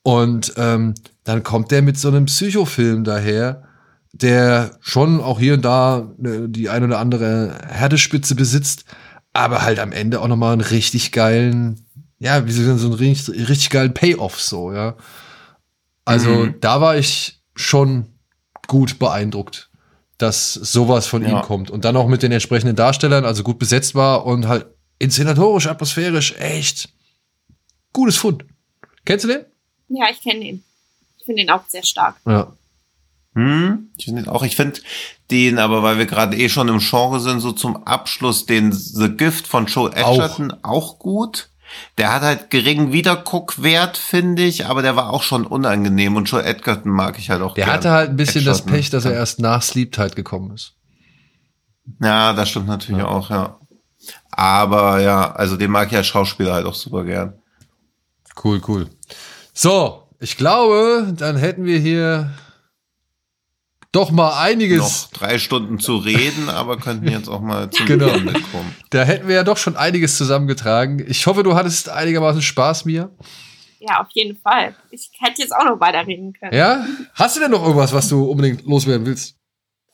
Speaker 2: Und ähm, dann kommt der mit so einem Psychofilm daher, der schon auch hier und da ne, die ein oder andere Herdespitze besitzt, aber halt am Ende auch nochmal einen richtig geilen, ja, wie so so einen richtig, richtig geilen Payoff so, ja. Also
Speaker 4: Mhm.
Speaker 2: da war ich schon gut beeindruckt, dass sowas von
Speaker 4: Ja.
Speaker 2: ihm kommt. Und dann auch mit den entsprechenden Darstellern, also gut besetzt war und halt inszenatorisch, atmosphärisch, echt gutes Fund. Kennst du den?
Speaker 3: Ja, ich kenne ihn. Ich finde ihn auch sehr stark.
Speaker 2: Ja.
Speaker 4: Hm, ich finde auch, ich finde den, aber weil wir gerade eh schon im Genre sind, so zum Abschluss den The Gift von Joe Edgerton auch, gut. Der hat halt geringen Wiederguckwert, finde ich, aber der war auch schon unangenehm und Joe Edgerton mag ich halt auch
Speaker 2: Der
Speaker 4: gern.
Speaker 2: hatte halt ein bisschen das
Speaker 4: Edgerton.
Speaker 2: Pech, dass er erst nach Sleep gekommen ist.
Speaker 4: Ja, das stimmt natürlich
Speaker 2: Ja.
Speaker 4: auch, ja. Aber ja, also den mag ich als Schauspieler halt auch super gern.
Speaker 2: Cool, cool. So, ich glaube, dann hätten wir hier doch mal einiges.
Speaker 4: Noch drei Stunden zu reden, aber könnten jetzt auch mal zum
Speaker 2: Genau.
Speaker 4: Ende kommen.
Speaker 2: Da hätten wir ja doch schon einiges zusammengetragen. Ich hoffe, du hattest einigermaßen Spaß, Mia.
Speaker 3: Ja, auf jeden Fall. Ich hätte jetzt auch noch weiterreden können.
Speaker 2: Ja? Hast du denn noch irgendwas, was du unbedingt loswerden willst?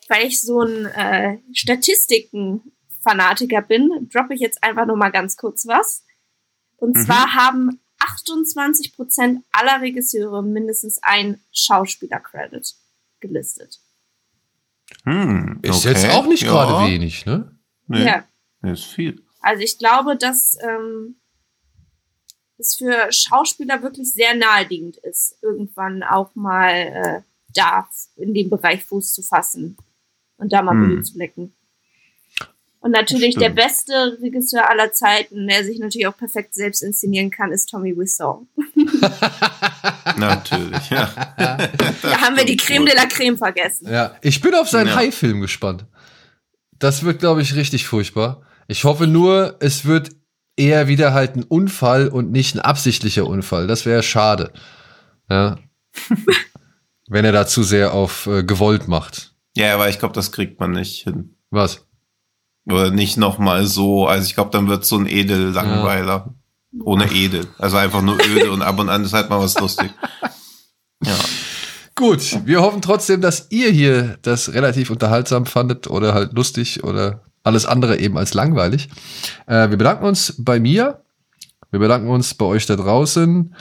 Speaker 3: Weil ich so ein äh, Statistiken-Fanatiker bin, droppe ich jetzt einfach nur mal ganz kurz was. Und
Speaker 4: Mhm.
Speaker 3: zwar haben 28% aller Regisseure mindestens ein Schauspieler-Credit gelistet.
Speaker 4: Hm,
Speaker 2: Ist
Speaker 4: okay.
Speaker 2: jetzt auch nicht
Speaker 4: Ja.
Speaker 2: gerade wenig, ne?
Speaker 4: Nee,
Speaker 3: Ja.
Speaker 4: ist viel.
Speaker 3: Also ich glaube, dass ähm, es für Schauspieler wirklich sehr naheliegend ist, irgendwann auch mal äh, da in dem Bereich Fuß zu fassen und da mal
Speaker 4: Hm.
Speaker 3: Blut zu lecken. Und natürlich der beste Regisseur aller Zeiten, der sich natürlich auch perfekt selbst inszenieren kann, ist Tommy Wiseau.
Speaker 4: Natürlich, ja.
Speaker 3: Da haben wir die Creme de la Creme vergessen.
Speaker 2: Ja. Ich bin auf seinen
Speaker 4: Ja.
Speaker 2: Hai-Film gespannt. Das wird, glaube ich, richtig furchtbar. Ich hoffe nur, es wird eher wieder halt ein Unfall und nicht ein absichtlicher Unfall. Das wäre schade. Ja. Wenn er da zu sehr auf äh, gewollt macht.
Speaker 4: Ja, aber ich glaube, das kriegt man nicht hin.
Speaker 2: Was?
Speaker 4: Oder nicht nochmal so. Also ich glaube, dann wird so ein Edel-Langweiler. Ohne Edel. Also einfach nur öde und ab und an ist halt mal was lustig. Ja.
Speaker 2: Gut, wir hoffen trotzdem, dass ihr hier das relativ unterhaltsam fandet oder halt lustig oder alles andere eben als langweilig. Äh, wir bedanken uns bei mir. Wir bedanken uns bei euch da draußen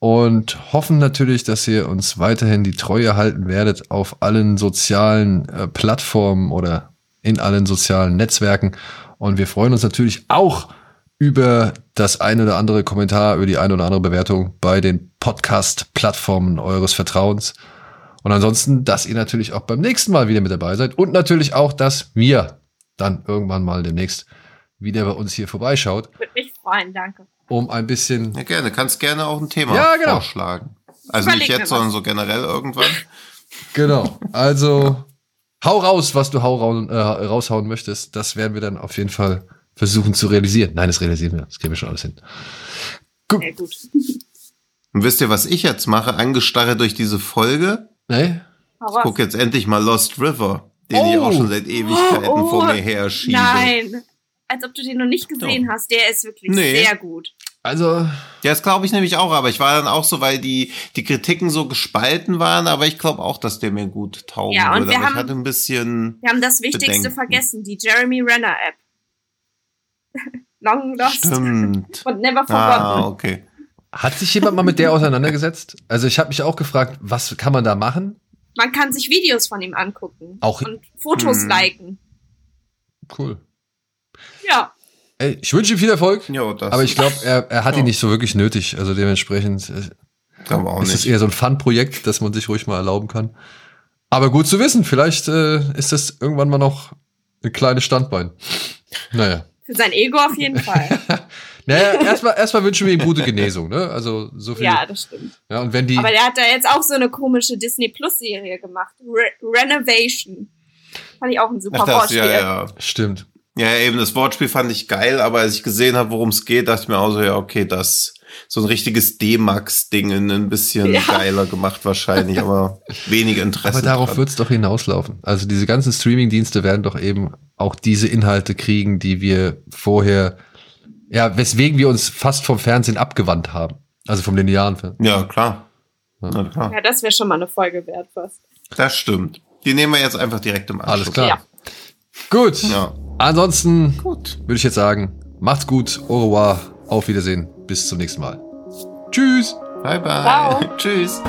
Speaker 2: und hoffen natürlich, dass ihr uns weiterhin die Treue halten werdet auf allen sozialen äh, Plattformen oder in allen sozialen Netzwerken. Und wir freuen uns natürlich auch über das ein oder andere Kommentar, über die eine oder andere Bewertung bei den Podcast-Plattformen eures Vertrauens. Und ansonsten, dass ihr natürlich auch beim nächsten Mal wieder mit dabei seid und natürlich auch, dass wir dann irgendwann mal demnächst wieder bei uns hier vorbeischaut,
Speaker 3: Würde mich freuen, danke.
Speaker 2: um ein bisschen
Speaker 4: Ja, gerne. Kannst gerne auch ein Thema
Speaker 2: Ja, genau.
Speaker 4: vorschlagen. Also
Speaker 3: Überleg
Speaker 4: nicht jetzt, sondern so generell irgendwann.
Speaker 2: Genau. Also hau raus, was du hau raun, äh, raushauen möchtest. Das werden wir dann auf jeden Fall versuchen zu realisieren. Nein, das realisieren wir. Das kriegen wir schon alles hin.
Speaker 3: Sehr gut.
Speaker 4: Und wisst ihr, was ich jetzt mache? Angestarrt durch diese Folge.
Speaker 2: Nee?
Speaker 4: Ich
Speaker 3: raus.
Speaker 4: guck jetzt endlich mal Lost River, den ich
Speaker 2: Oh.
Speaker 4: auch schon seit Ewigkeiten
Speaker 3: Oh,
Speaker 4: vor mir her schiebe.
Speaker 3: Nein. Als ob du den noch nicht gesehen hast. Der ist wirklich
Speaker 4: Nee.
Speaker 3: sehr gut.
Speaker 2: Also,
Speaker 4: Ja, das glaube ich nämlich auch, aber ich war dann auch so, weil die, die Kritiken so gespalten waren, aber ich glaube auch, dass der mir gut taugen
Speaker 3: Ja, und
Speaker 4: würde.
Speaker 3: wir
Speaker 4: Aber ich
Speaker 3: haben-
Speaker 4: hatte ein bisschen.
Speaker 3: Wir haben das Wichtigste
Speaker 4: Bedenken.
Speaker 3: vergessen. Die Jeremy Renner App. Long Lost
Speaker 4: Stimmt.
Speaker 3: und Never
Speaker 4: Ah,
Speaker 3: Forgotten.
Speaker 4: okay.
Speaker 2: hat sich jemand mal mit der auseinandergesetzt? Also, ich habe mich auch gefragt, was kann man da machen?
Speaker 3: Man kann sich Videos von ihm angucken.
Speaker 2: Auch-
Speaker 3: Und Fotos
Speaker 4: Hm.
Speaker 3: liken.
Speaker 2: Cool.
Speaker 3: Ja.
Speaker 2: Ey, ich wünsche ihm viel Erfolg,
Speaker 4: Ja, das
Speaker 2: aber ich glaube, er, er hat ihn
Speaker 4: Ja.
Speaker 2: nicht so wirklich nötig. Also dementsprechend äh,
Speaker 4: glaube auch
Speaker 2: ist es eher so ein Fun-Projekt, das man sich ruhig mal erlauben kann. Aber gut zu wissen, vielleicht äh, ist das irgendwann mal noch ein kleines Standbein. Naja.
Speaker 3: Für sein Ego auf jeden Fall.
Speaker 2: Naja, erstmal erstmal wünschen wir ihm gute Genesung, ne? Also so viel.
Speaker 3: ja, das stimmt.
Speaker 2: Ja, und wenn die.
Speaker 3: Aber der hat da jetzt auch so eine komische Disney Plus Serie gemacht. Re Renovation. Fand ich auch ein super
Speaker 4: Ach, das,
Speaker 3: Wortspiel.
Speaker 4: ja, ja.
Speaker 2: Stimmt.
Speaker 4: Ja, eben, das Wortspiel fand ich geil, aber als ich gesehen habe, worum es geht, dachte ich mir auch so, ja, okay, das so ein richtiges D-Max-Ding in ein bisschen
Speaker 3: Ja.
Speaker 4: geiler gemacht wahrscheinlich, aber wenig Interesse.
Speaker 2: Aber darauf
Speaker 4: dran.
Speaker 2: wird's doch hinauslaufen. Also diese ganzen Streaming-Dienste werden doch eben auch diese Inhalte kriegen, die wir vorher, ja, weswegen wir uns fast vom Fernsehen abgewandt haben. Also vom linearen Fernsehen.
Speaker 4: Ja, klar. Na klar.
Speaker 3: Ja, das wäre schon mal eine Folge wert fast.
Speaker 4: Das stimmt. Die nehmen wir jetzt einfach direkt im Anschluss.
Speaker 2: Alles klar.
Speaker 3: Ja.
Speaker 2: Gut.
Speaker 4: Ja.
Speaker 2: Ansonsten
Speaker 4: Gut.
Speaker 2: würde ich jetzt sagen, macht's gut, au revoir, auf Wiedersehen, bis zum nächsten Mal. Tschüss.
Speaker 4: Bye bye.
Speaker 3: Ciao.
Speaker 4: Tschüss.